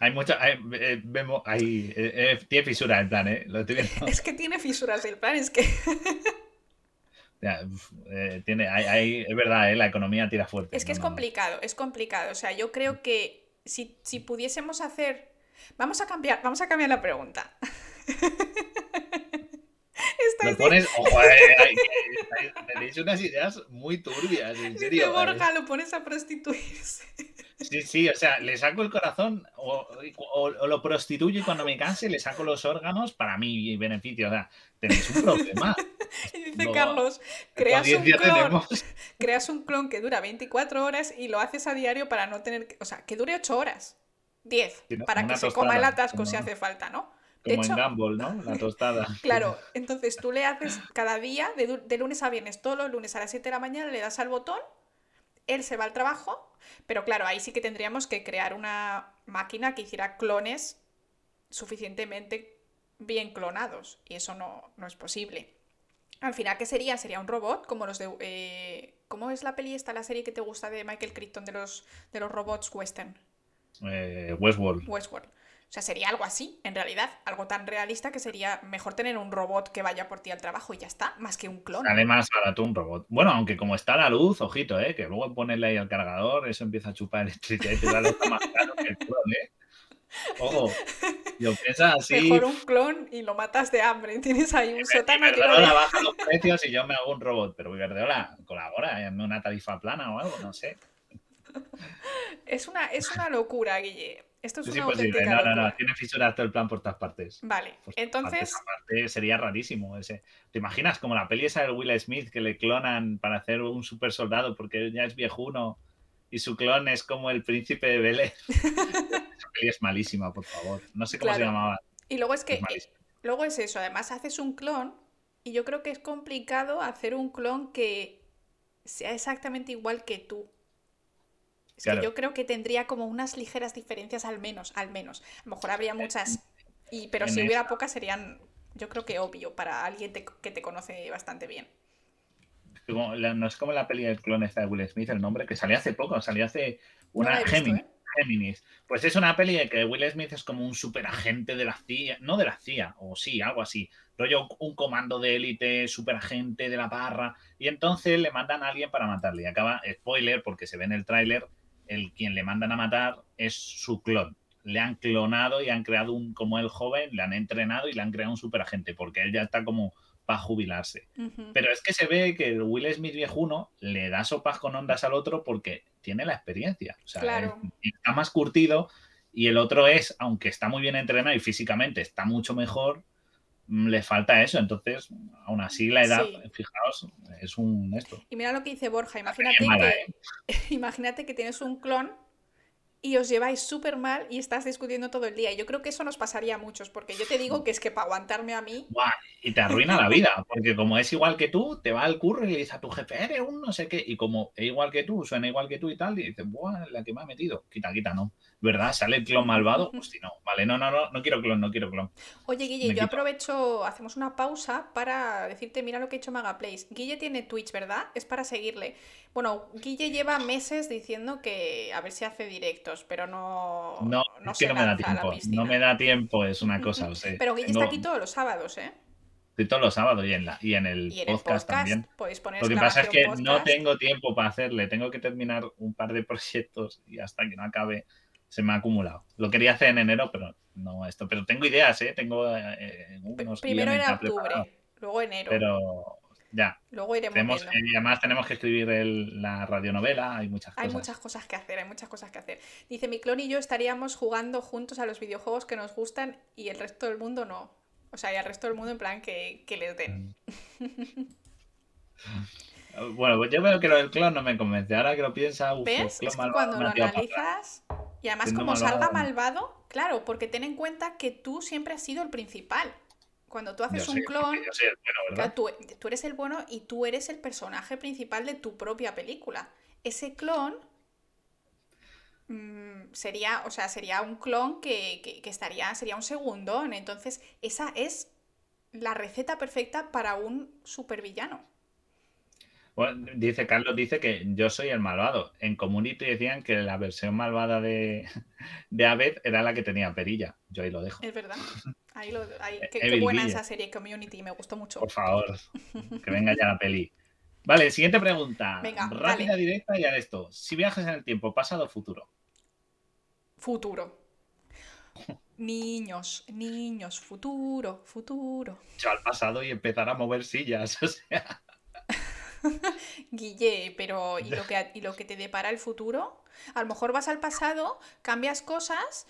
Hay mucha. hay- eh, vemos, hay, eh, eh, tiene fisura el plan, ¿eh? Lo estoy viendo. Es que tiene fisuras el plan, es que Ya, tiene, hay, hay- es verdad, ¿eh? La economía tira fuerte. es que es no, complicado, es complicado. O sea, yo creo que si, si pudiésemos hacer. Vamos a cambiar, vamos a cambiar la pregunta. Lo pones. Ojo, eh, tenéis unas ideas muy turbias, en dice serio. ¿eh? Borja, lo pones a prostituirse. Sí, sí, o sea, le saco el corazón o, o- o lo prostituyo y cuando me canse le saco los órganos para mi beneficio. O sea, tenéis un problema. Y dice No, Carlos, ¿Qué creas un clon. tenemos? creas un clon que dura 24 horas y lo haces a diario para no tener que, o sea, que dure 8 horas, 10, Sí, ¿no? para que una se coma el tostada, atasco si como- hace falta, ¿no? Como hecho, en Gumball, ¿no? La tostada. claro, entonces tú le haces cada día, de, lunes a viernes, todos los lunes a las 7 de la mañana, le das al botón, él se va al trabajo, pero claro, ahí sí que tendríamos que crear una máquina que hiciera clones suficientemente bien clonados, y eso no, no es posible. Al final, ¿qué sería? Sería un robot como los de... eh, ¿Cómo es la peli esta, la serie que te gusta de Michael Crichton de los, de los robots western? Eh, Westworld. Westworld. O sea, sería algo así, en realidad, algo tan realista que sería mejor tener un robot que vaya por ti al trabajo y ya está, más que un clon. Además, barato un robot. Bueno, aunque como está la luz, ojito, ¿eh? que luego ponerle ahí al cargador, eso empieza a chupar electricidad y te da está más caro que el clon, ¿eh? Ojo, así. Mejor un clon y lo matas de hambre. Tienes ahí un sótano. Iberdrola baja los precios y yo me hago un robot, pero Iberdrola colabora, hazme una tarifa plana o algo, no sé. Es una, es una locura, Guille. Esto es una pues sí, no, no, no, tiene fisuras todo el plan por todas partes. Vale, entonces... Aparte, sería rarísimo ese. ¿Te imaginas como la peli esa de Will Smith que le clonan para hacer un super soldado porque ya es viejuno y su clon es como el príncipe de Belén? esa peli es malísima, por favor. No sé cómo se llamaba. Y luego es que... luego es eso, además haces un clon y yo creo que es complicado hacer un clon que sea exactamente igual que tú. Es que yo creo que tendría como unas ligeras diferencias al menos, al menos. A lo mejor habría muchas, y, pero si hubiera pocas serían, yo creo que obvio para alguien que te conoce bastante bien. no es como la peli del clon esta de Will Smith, el nombre, que salió hace poco, salió hace una Géminis. ¿eh? Géminis. Pues es una peli de que Will Smith es como un superagente de la CIA, no de la CIA, o sí, algo así. Rollo un comando de élite, superagente de la parra. Y entonces le mandan a alguien para matarle. Y acaba, spoiler, porque se ve en el tráiler, el quien le mandan a matar es su clon. Le han clonado y han creado un, como el joven, le han entrenado y le han creado un superagente, porque él ya está como para jubilarse. Pero es que se ve que el Will Smith viejuno le da sopas con ondas al otro porque tiene la experiencia. O sea, está más curtido y el otro es, aunque está muy bien entrenado y físicamente está mucho mejor, le falta eso. Entonces, aún así, la edad, fijaos, es un esto. Y mira lo que dice Borja, imagínate, que, ¿eh? imagínate que tienes un clon y os lleváis súper mal y estás discutiendo todo el día. Y yo creo que eso nos pasaría a muchos, porque yo te digo que es que para aguantarme a mí... y te arruina la vida, porque como es igual que tú, te va al curro y le dices a tu jefe, eres un no sé qué, y como es igual que tú, suena igual que tú y tal, y dices, Buah, la que me ha metido, quita, quita, no. ¿Verdad? Sale el clon malvado, si no, vale, no, no, no, no quiero clon, no quiero clon. Oye, Guille, yo aprovecho, hacemos una pausa para decirte, mira lo que ha hecho Magaplace. Guille tiene Twitch, ¿verdad? Es para seguirle. Bueno, Guille lleva meses diciendo que a ver si hace directos, pero no. No, no, es que no me da tiempo. No me da tiempo, es una cosa, o sea, Pero Guille está aquí todos los sábados, ¿eh? Estoy todos los sábados y en, la, y en, el, podcast también. Lo que pasa es que no tengo tiempo para hacerle. Tengo que terminar un par de proyectos y hasta que no acabe se me ha acumulado. Lo quería hacer en enero, pero no esto. Pero tengo ideas, ¿eh? Tengo eh, unos Primero era octubre, luego enero. Pero ya. Luego iremos tenemos, Y además tenemos que escribir la radionovela, hay muchas cosas. Hay muchas cosas que hacer, hay muchas cosas que hacer. Dice, mi clon y yo estaríamos jugando juntos a los videojuegos que nos gustan y el resto del mundo no. O sea, y al resto del mundo en plan que, que les den. Mm. Bueno, pues yo veo que lo del clon no me convence. Ahora que lo piensa, ¿ves? es que cuando lo analizas, y además como salga malvado, claro, porque ten en cuenta que tú siempre has sido el principal. Cuando tú haces un clon, tú, eres el bueno y tú eres el personaje principal de tu propia película. Ese clon mm, sería, o sea, sería un clon que, que, estaría, sería un segundón. Entonces, esa es la receta perfecta para un supervillano dice Carlos, dice que yo soy el malvado. En Community decían que la versión malvada de, de Abed era la que tenía perilla. Yo ahí lo dejo. Es verdad. Ahí lo, qué, buena esa serie Community, me gustó mucho. Por favor, que venga ya la peli. Vale, siguiente pregunta. Venga, Rápida, directa y a esto. Si viajas en el tiempo, pasado o futuro. Futuro. Niños, niños, futuro, futuro. Yo al pasado y empezar a mover sillas, o sea. Guille, pero ¿y lo, que, ¿y lo que te depara el futuro? A lo mejor vas al pasado, cambias cosas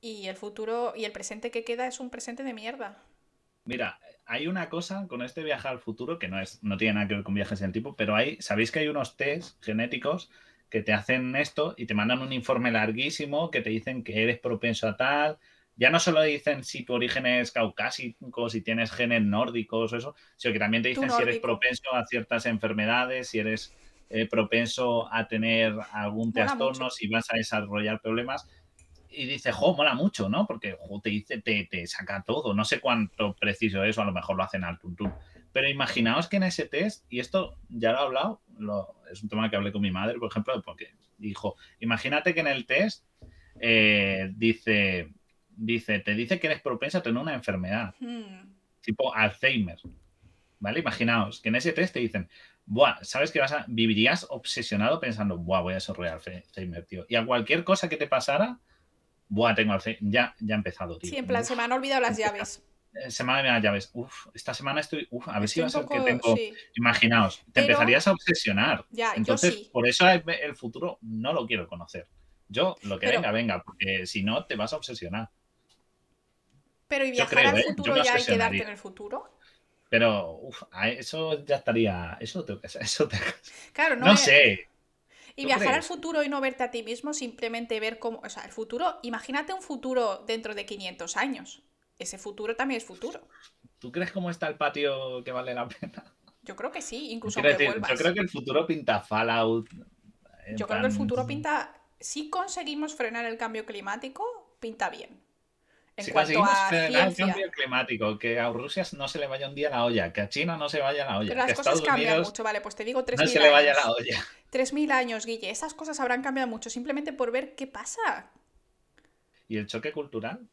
y el futuro y el presente que queda es un presente de mierda. Mira, hay una cosa con este viaje al futuro que no es, no tiene nada que ver con viajes en el tiempo, pero hay, sabéis que hay unos test genéticos que te hacen esto y te mandan un informe larguísimo que te dicen que eres propenso a tal, ya no solo dicen si tu origen es caucásico, si tienes genes nórdicos o eso, sino que también te dicen si eres propenso a ciertas enfermedades, si eres eh, propenso a tener algún trastorno, si vas a desarrollar problemas. Y dice, jo, mola mucho, ¿no? Porque te dice, te, te, saca todo. No sé cuánto preciso es, o a lo mejor lo hacen al tuntún. Pero imaginaos que en ese test, y esto ya lo he hablado, es un tema que hablé con mi madre, por ejemplo, porque dijo, imagínate que en el test eh, dice, dice, te dice que eres propensa a tener una enfermedad, Hmm. tipo Alzheimer. ¿Vale? Imaginaos que en ese test te dicen, Buah, sabes que vas a, vivirías obsesionado pensando, Buah, voy a desarrollar Alzheimer, tío. Y a cualquier cosa que te pasara, Buah, tengo Alzheimer. Ya, ya ha empezado, tío. Sí, en plan, Uf, se me han olvidado las llaves. eh, Semana de las llaves. Uf, esta semana estoy. Uf, a ver si va a ser que tengo. sí. Imaginaos, te Pero- empezarías a obsesionar. Ya, yo Entonces, sí. por eso el, el futuro no lo quiero conocer. Yo, lo que Pero- venga, venga, porque si no, te vas a obsesionar. Pero ¿y viajar creo, al ¿eh? Futuro me ya hay que obsesionaría. darte en el futuro? Pero, uf, eso ya estaría. Eso te, eso te- Claro, no, sé. Y ¿tú viajar al futuro y no verte a ti mismo, simplemente ver cómo. O sea, el futuro. Imagínate un futuro dentro de 500 años. Ese futuro también es futuro. ¿Tú crees cómo está el patio que vale la pena? Yo creo que sí, incluso aunque decir, vuelvas. yo creo que el futuro pinta Fallout. Yo creo que el futuro pinta. Si conseguimos frenar el cambio climático, pinta bien. En Si cuanto conseguimos a el ciencia. cambio climático, que a Rusia no se le vaya un día la olla, que a China no se vaya la olla, Pero que las a cosas Estados cambian Unidos mucho, vale, pues te digo no 3.000 se le vaya la años. olla. 3.000 años, Guille. Esas cosas habrán cambiado mucho simplemente por ver qué pasa. ¿Y el choque cultural?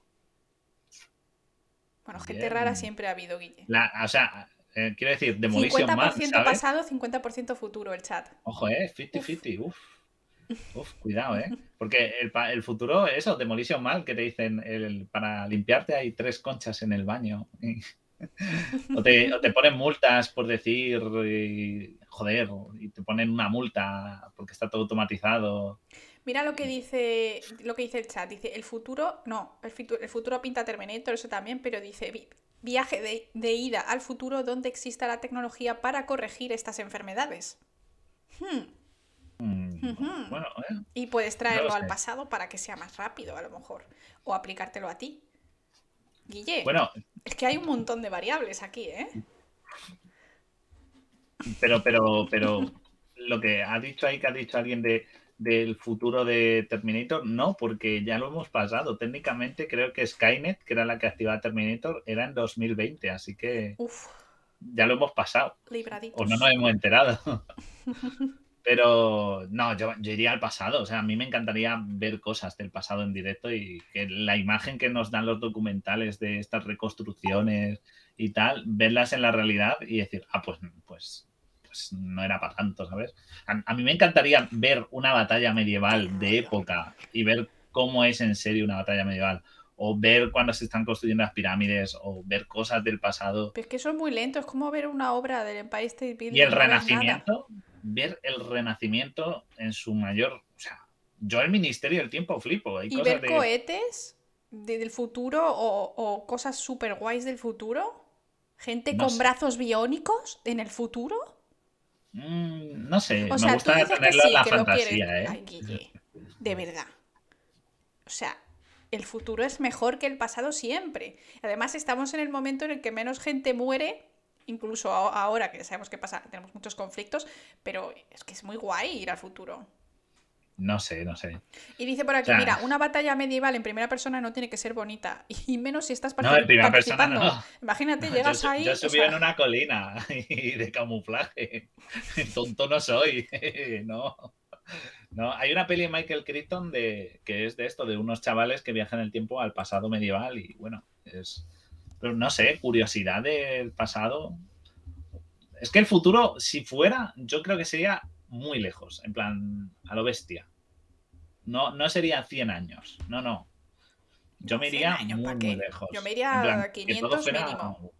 Bueno, gente Bien. rara siempre ha habido, Guille. La, o sea, eh, quiero decir, Demolition Man, 50% ¿sabes? pasado, 50% futuro el chat. Ojo, eh, 50-50, uf. Uf, cuidado, eh. Porque el, el futuro, eso, Demolition Man, que te dicen, el, para limpiarte hay tres conchas en el baño. o, te, o te ponen multas por decir, joder, y te ponen una multa porque está todo automatizado. Mira lo que dice lo que dice el chat. Dice, el futuro, no, el, fitu- el futuro pinta Terminator, eso también, pero dice, vi- viaje de, de ida al futuro donde exista la tecnología para corregir estas enfermedades. Hmm, Mm. Bueno, eh. Y puedes traerlo al pasado para que sea más rápido, a lo mejor. O aplicártelo a ti. Guille, Bueno, es que hay un montón de variables aquí, ¿eh? pero, pero, pero lo que ha dicho ahí, que ha dicho alguien de, del futuro de Terminator, no, porque ya lo hemos pasado. Técnicamente creo que Skynet, que era la que activaba Terminator, era en 2020, así que Uf, ya lo hemos pasado. libraditos. O no nos hemos enterado. Pero no, yo, yo iría al pasado. O sea, a mí me encantaría ver cosas del pasado en directo y que la imagen que nos dan los documentales de estas reconstrucciones y tal, verlas en la realidad y decir, ah, pues, pues, pues no era para tanto, ¿sabes? A, a mí me encantaría ver una batalla medieval de época y ver cómo es en serio una batalla medieval. O ver cuando se están construyendo las pirámides, o ver cosas del pasado. Pero es que eso es muy lento, es como ver una obra del Empire State Building. Y el no renacimiento, ver el renacimiento en su mayor. O sea, yo el Ministerio del Tiempo flipo. Hay Y cosas ver de. cohetes de- del futuro o, o cosas super guays del futuro. Gente No con sé. brazos biónicos en el futuro. Mm, no sé, O me sea, gusta que tenerla sí, en la fantasía. ¿eh? Ay, Guille, de verdad. O sea, el futuro es mejor que el pasado siempre. Además, estamos en el momento en el que menos gente muere, incluso ahora que sabemos que pasa, tenemos muchos conflictos, pero es que es muy guay ir al futuro. No sé, no sé. Y dice por aquí, O sea, mira, una batalla medieval en primera persona no tiene que ser bonita, y menos si estás No, en primera persona participando. no. Imagínate, llegas ahí. yo subí sea, en una colina y de camuflaje. Tonto no soy. No. No, hay una peli de Michael Crichton de, que es de esto, de unos chavales que viajan el tiempo al pasado medieval y bueno, es. Pero no sé, curiosidad del pasado. Es que el futuro, si fuera, yo creo que sería muy lejos, en plan, a lo bestia. No, no sería 100 años, no, no. Yo me 100 iría años, muy, ¿pa' muy lejos. Yo me iría plan, a que 500 todo fuera- mínimo.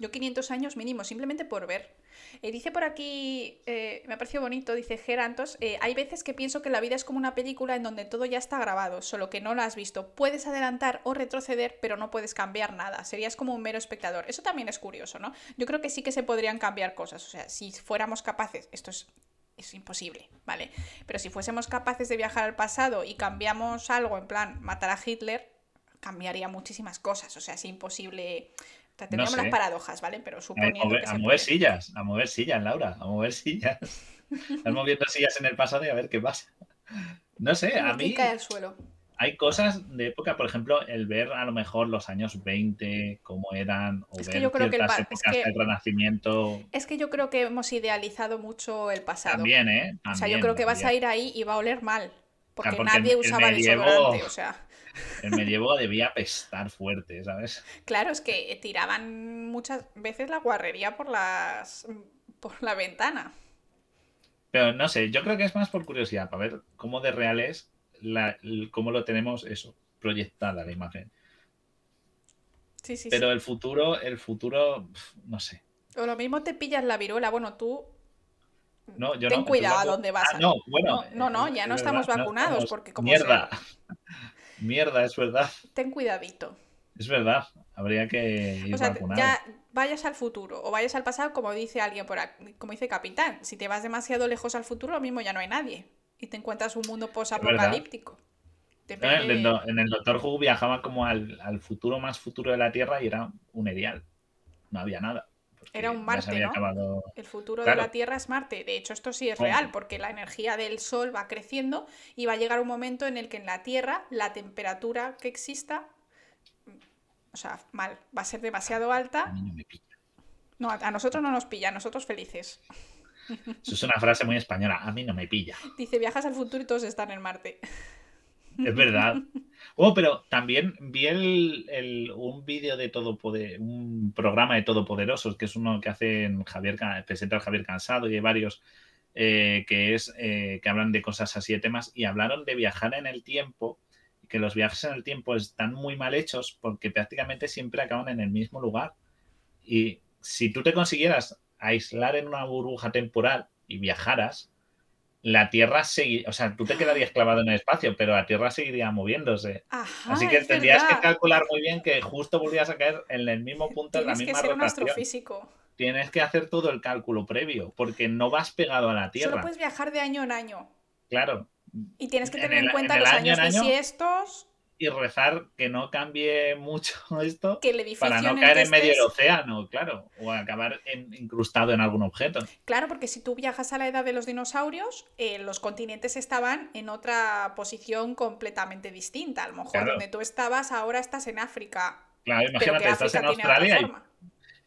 Yo 500 años mínimo, simplemente por ver. Dice por aquí, eh, me ha parecido bonito, dice Gerantos, eh, hay veces que pienso que la vida es como una película en donde todo ya está grabado, solo que no la has visto. Puedes adelantar o retroceder, pero no puedes cambiar nada. Serías como un mero espectador. Eso también es curioso, ¿no? Yo creo que sí que se podrían cambiar cosas. O sea, si fuéramos capaces, esto es, es imposible, ¿vale? Pero si fuésemos capaces de viajar al pasado y cambiamos algo, en plan, matar a Hitler, cambiaría muchísimas cosas. O sea, es imposible. Tendríamos sé. las paradojas, ¿vale? Pero A suponiendo mover, que a mover sillas, a mover sillas, Laura, a mover sillas. Estás moviendo sillas en el pasado y a ver qué pasa. No sé, a mí, cae al suelo. hay cosas de época, por ejemplo, el ver a lo mejor los años 20, cómo eran, o Es ver que yo creo que el es que- del Renacimiento. Es que yo creo que hemos idealizado mucho el pasado. También, ¿eh? o sea, yo creo que vas a ir ahí y va a oler mal. Porque, porque el- nadie el usaba medievo- desodorante, o sea. El medievo debía pestar fuerte, ¿sabes? Claro, es que tiraban muchas veces la guarrería por las por la ventana. Pero no sé, yo creo que es más por curiosidad, para ver cómo de real es, la, cómo lo tenemos eso, proyectada la imagen. Sí, sí, Pero el futuro, el futuro, no sé. sí. O lo mismo te pillas la viruela. Bueno, tú No, yo ten no, cuidado a dónde vas. Ah, no, bueno. No, no, no, ya no estamos verdad, vacunados, porque como Mierda. Mierda, es verdad. ten cuidadito. Es verdad. Habría que ir O sea, vacunado. ya vayas al futuro o vayas al pasado, como dice alguien por aquí, como dice Capitán. Si te vas demasiado lejos al futuro, lo mismo ya no hay nadie. Y te encuentras un mundo posapocalíptico. En, el, en el Doctor Who viajaban como al, al futuro más futuro de la Tierra y era un erial. No había nada. Era un Marte, ¿no? acabado- El futuro Claro. de la Tierra es Marte. De hecho, esto sí es real, porque la energía del Sol va creciendo y va a llegar un momento en el que en la Tierra la temperatura que exista, o sea, mal, va a ser demasiado A alta. mí no me pilla. No, a a nosotros no nos pilla, a nosotros felices. Eso es una frase muy española. A mí no me pilla. Dice, viajas al futuro y todos están en Marte. Es verdad. Oh, pero también vi el, un vídeo de Todopoder, un programa de Todopoderosos, que es uno que hacen Javier, presenta el Javier Cansado y varios eh, que es eh, que hablan de cosas así de temas y hablaron de viajar en el tiempo que los viajes en el tiempo están muy mal hechos porque prácticamente siempre acaban en el mismo lugar. Y si tú te consiguieras aislar en una burbuja temporal y viajaras, la Tierra seguiría, o sea, tú te quedarías clavado en el espacio, pero la Tierra seguiría moviéndose. Ajá, Así que tendrías que calcular muy bien que justo volvías a caer en el mismo punto, en la Tienes que misma ser un rotación. astrofísico. Tienes que hacer todo el cálculo previo, porque no vas pegado a la Solo Tierra. puedes viajar de año en año. Claro. Y tienes que En tener en, el- cuenta en los año años año, bisiestos, Y rezar que no cambie mucho esto que el para no caer en medio del océano, claro, o acabar en- incrustado en algún objeto. Claro, porque si tú viajas a la edad de los dinosaurios, eh, los continentes estaban en otra posición completamente distinta. A lo mejor Claro. donde tú estabas, ahora estás en África. Claro, imagínate, estás en Australia y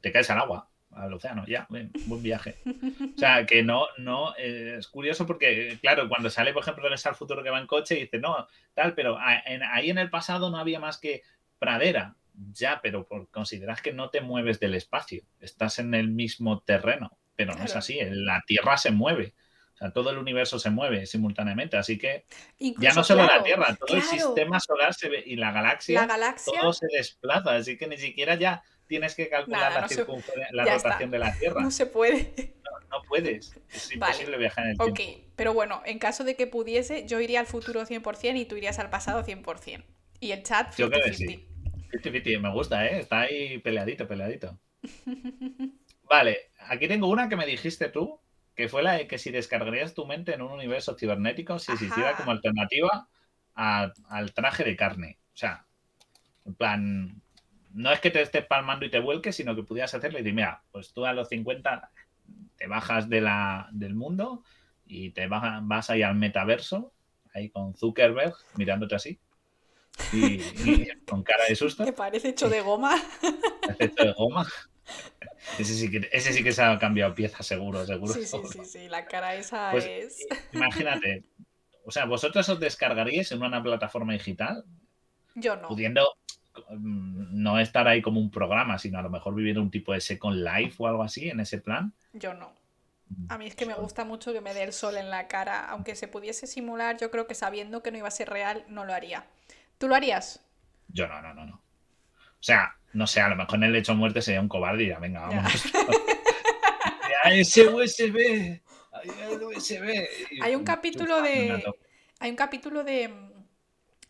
te caes al agua, al océano, ya, bien, buen viaje. O sea, que no, no, eh, es curioso porque, claro, cuando sale, por ejemplo, Regresar al futuro que va en coche, dice, no, tal, pero a- en- ahí en el pasado no había más que pradera. Ya, pero por, consideras que no te mueves del espacio, estás en el mismo terreno, pero no es así, la Tierra se mueve. O sea, todo el universo se mueve simultáneamente, así que ya no solo la Tierra, todo el sistema solar se ve y la galaxia La galaxia, todo se desplaza, así que ni siquiera ya tienes que calcular Nada, la, no se- circunfer- la ya está. rotación de la Tierra. no se puede. No puedes. Es Vale. imposible viajar en el Ok, tiempo. pero bueno, en caso de que pudiese, yo iría al futuro 100% y tú irías al pasado 100%. Y el chat Yo creo que 50-50. Fiti, fiti, me gusta, ¿eh? Está ahí peleadito, peleadito. Vale, aquí tengo una que me dijiste tú, que fue la de que si descargarías tu mente en un universo cibernético, si se hiciera como alternativa a- al traje de carne. O sea, en plan, no es que te estés palmando y te vuelques, sino que pudieras hacerlo y decir, mira, pues tú a los 50 te bajas de la, del mundo y te baja- vas ahí al metaverso, ahí con Zuckerberg mirándote así. Y, y con cara de susto, Que parece hecho de goma. efecto de goma. Ese sí, que, ese sí que se ha cambiado pieza, seguro, seguro. Sí, sí, sí, sí, la cara esa Pues, es... Imagínate, o sea, vosotros os descargaríais en una plataforma digital, Yo no. pudiendo no estar ahí como un programa, sino a lo mejor vivir un tipo de Second Life o algo así en ese plan. Yo no. A mí es que me gusta mucho que me dé el sol en la cara. Aunque se pudiese simular, yo creo que sabiendo que no iba a ser real, no lo haría. ¿Tú lo harías? Yo no, no, no, no. O sea, no sé, a lo mejor en el hecho de muerte sería un cobarde y ya, venga, vamos. Ya, ese USB. Ay, el USB. Hay un capítulo de-. Hay un capítulo de, mm,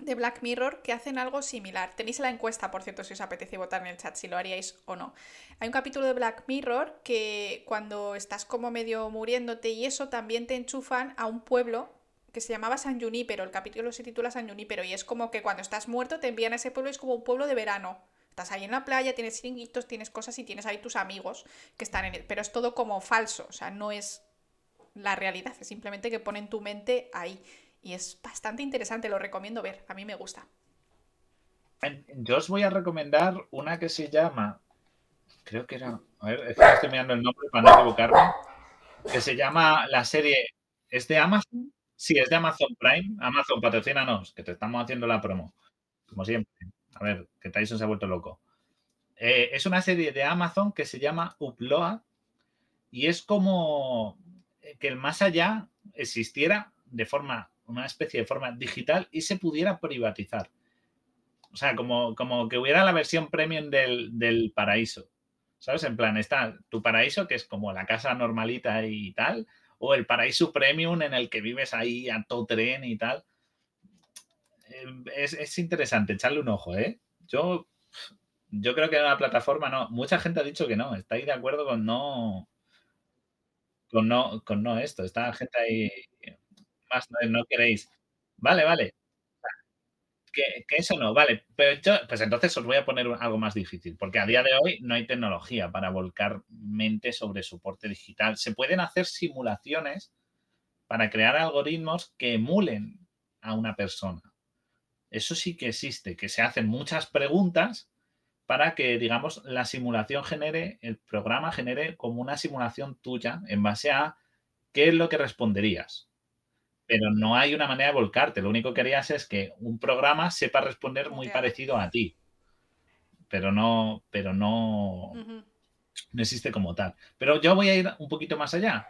de Black Mirror que hacen algo similar. Tenéis la encuesta, por cierto, si os apetece votar en el chat si lo haríais o no. Hay un capítulo de Black Mirror que cuando estás como medio muriéndote y eso también te enchufan a un pueblo que se llamaba San Junípero. El capítulo se titula San Junípero y es como que cuando estás muerto te envían a ese pueblo es como un pueblo de verano. Estás ahí en la playa, tienes chiringuitos, tienes cosas y tienes ahí tus amigos que están en él. Pero es todo como falso, o sea, no es la realidad, es simplemente que ponen tu mente ahí. Y es bastante interesante, lo recomiendo ver, a mí me gusta. Yo os voy a recomendar una que se llama, creo que era, a ver, estoy mirando el nombre para no equivocarme, que se llama la serie, ¿es de Amazon? Sí, es de Amazon Prime. Amazon, patrocínanos, que te estamos haciendo la promo, como siempre. A ver, que Tyson se ha vuelto loco. Eh, es una serie de Amazon que se llama Upload y es como que el más allá existiera de forma, una especie de forma digital y se pudiera privatizar. O sea, como, como que hubiera la versión premium del, paraíso. ¿Sabes? En plan, está tu paraíso, que es como la casa normalita y tal, o el paraíso premium en el que vives ahí a todo tren y tal. Eh, es, es interesante, echarle un ojo, ¿eh? Yo, yo creo que la plataforma no. Mucha gente ha dicho que no. ¿Estáis de acuerdo con no? Con no, con no esto. Está gente ahí. Más no, queréis. Vale, vale. Que, eso no, vale. Pero yo, pues entonces os voy a poner algo más difícil, porque a día de hoy no hay tecnología para volcar mente sobre soporte digital. Se pueden hacer simulaciones para crear algoritmos que emulen a una persona. Eso sí que existe, que se hacen muchas preguntas para que, digamos, la simulación genere, el programa genere como una simulación tuya en base a qué es lo que responderías. Pero no hay una manera de volcarte. Lo único que harías es que un programa sepa responder muy parecido a ti. Pero no, pero no, no existe como tal. Pero yo voy a ir un poquito más allá.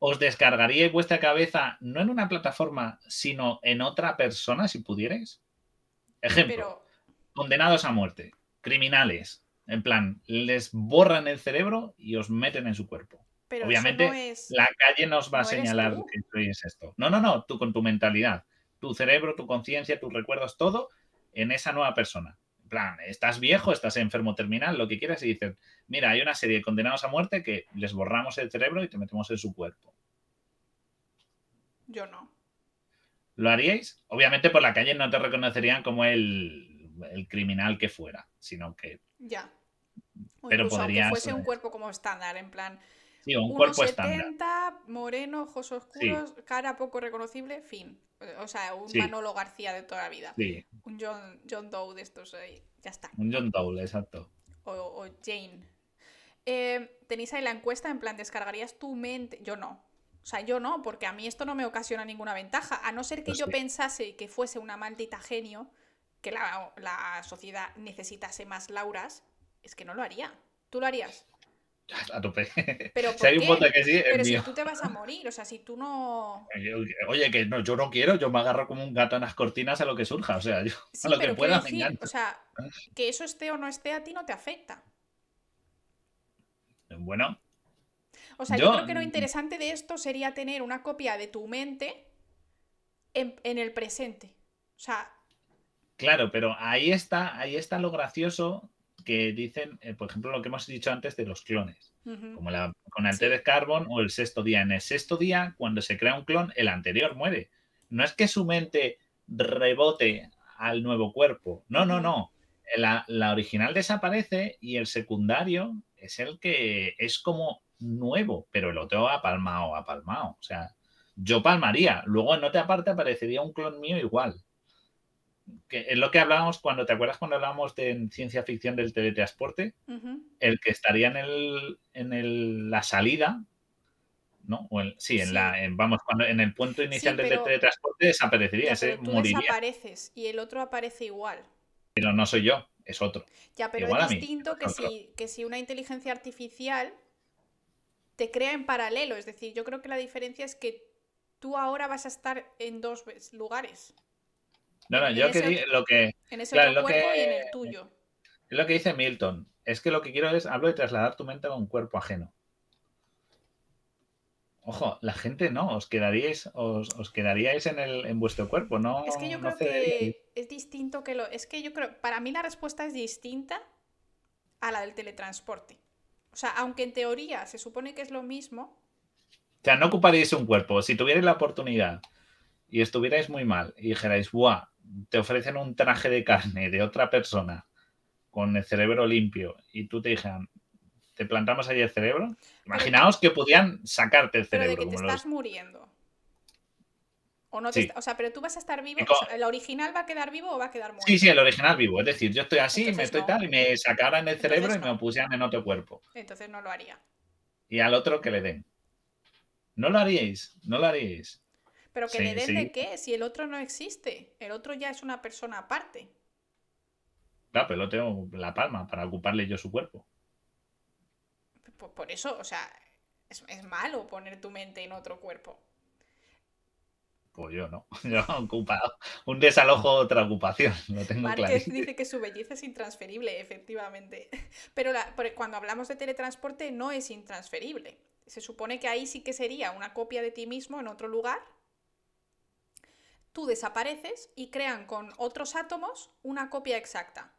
¿Os descargaríais vuestra cabeza no en una plataforma, sino en otra persona si pudierais? Ejemplo, condenados a muerte criminales. En plan, les borran el cerebro y os meten en su cuerpo. Obviamente, la calle nos va a señalar que sois esto. No, no, no, tú con tu mentalidad, tu cerebro, tu conciencia, tus recuerdos, todo en esa nueva persona. En plan, estás viejo, estás enfermo terminal, lo que quieras, y dicen, mira, hay una serie de condenados a muerte que les borramos el cerebro y te metemos en su cuerpo. Yo no. ¿Lo haríais? Obviamente por la calle no te reconocerían como el el criminal que fuera, sino que... Ya. pero podría... fuese un cuerpo como estándar, en plan... Sí, un cuerpo estándar. moreno, ojos oscuros, cara poco reconocible, fin. O sea, un Manolo García de toda la vida. Un John, John Doe de estos ahí. Ya está. Un John Doe, exacto. O, Jane. Eh, tenéis ahí la encuesta, en plan, ¿descargarías tu mente? Yo no. O sea, yo no, porque a mí esto no me ocasiona ninguna ventaja. A no ser que pues yo pensase que fuese una maldita genio, que la, sociedad necesitase más Lauras, es que no lo haría. ¿Tú lo harías? A tope. Pero, si hay un bote que sí, Pero si tú te vas a morir, o sea, si tú no. Oye, que no, yo no quiero, yo me agarro como un gato en las cortinas a lo que surja, o sea, yo a lo que pueda decir, O sea, que eso esté o no esté a ti no te afecta. Bueno. O sea, yo, creo que lo interesante de esto sería tener una copia de tu mente en, en el presente. O sea, Claro, pero ahí está, ahí está lo gracioso que dicen, eh, por ejemplo, lo que hemos dicho antes de los clones, como la, con el de Carbon o el sexto día. En el sexto día, cuando se crea un clon, el anterior muere. No es que su mente rebote al nuevo cuerpo. No, no, no. La, la, original desaparece y el secundario es el que es como nuevo, pero el otro ha palmado, ha palmado. O sea, yo palmaría. Luego en otra parte aparecería un clon mío igual que es lo que hablábamos cuando, ¿te acuerdas cuando hablábamos de ciencia ficción del teletransporte? El que estaría en, el, en el, la salida, ¿no? O sí, en la, vamos, cuando en el punto inicial del teletransporte desaparecería, ese tú moriría. desapareces y el otro aparece igual. Pero no soy yo, es otro. Ya, pero es distinto que, si, que si una inteligencia artificial te crea en paralelo. Es decir, yo creo que la diferencia es que tú ahora vas a estar en dos lugares. No, no, yo que lo que. En ese claro, cuerpo que, y en el tuyo. Es lo que dice Milton. Es que lo que quiero es, hablo de trasladar tu mente a un cuerpo ajeno. Ojo, la gente no, os quedaríais, os, os quedaríais en, el, en vuestro cuerpo, ¿no? Es que yo creo que es distinto que lo. Es que yo creo, para mí la respuesta es distinta a la del teletransporte. O sea, aunque en teoría se supone que es lo mismo. O sea, no ocuparíais un cuerpo. Si tuvierais la oportunidad y estuvierais muy mal y dijerais, ¡buah! Te ofrecen un traje de carne de otra persona con el cerebro limpio y tú te dijeran, ¿te plantamos ahí el cerebro? Imaginaos que podían sacarte el cerebro. Pero de que te estás muriendo. O, no Sí. o sea, pero tú vas a estar vivo. O sea, ¿El original va a quedar vivo o va a quedar muerto? Sí, sí, el original vivo. Es decir, yo estoy así, me estoy no. tal, y me sacaran el cerebro Entonces y me no. pusieran en otro cuerpo. Entonces no lo haría. Y al otro que le den. No lo haríais, no lo haríais. Pero que Sí, le den sí. de qué, si el otro no existe. El otro ya es una persona aparte. Claro, pero lo tengo la palma para ocuparle yo su cuerpo. Por, por eso, o sea, es, es malo poner tu mente en otro cuerpo. Pues yo no. Yo he ocupado un desalojo, otra ocupación. Lo tengo Márquez dice que su belleza es intransferible, efectivamente. Pero la- por- cuando hablamos de teletransporte no es intransferible. Se supone que ahí sí que sería una copia de ti mismo en otro lugar. Tú desapareces y crean con otros átomos una copia exacta.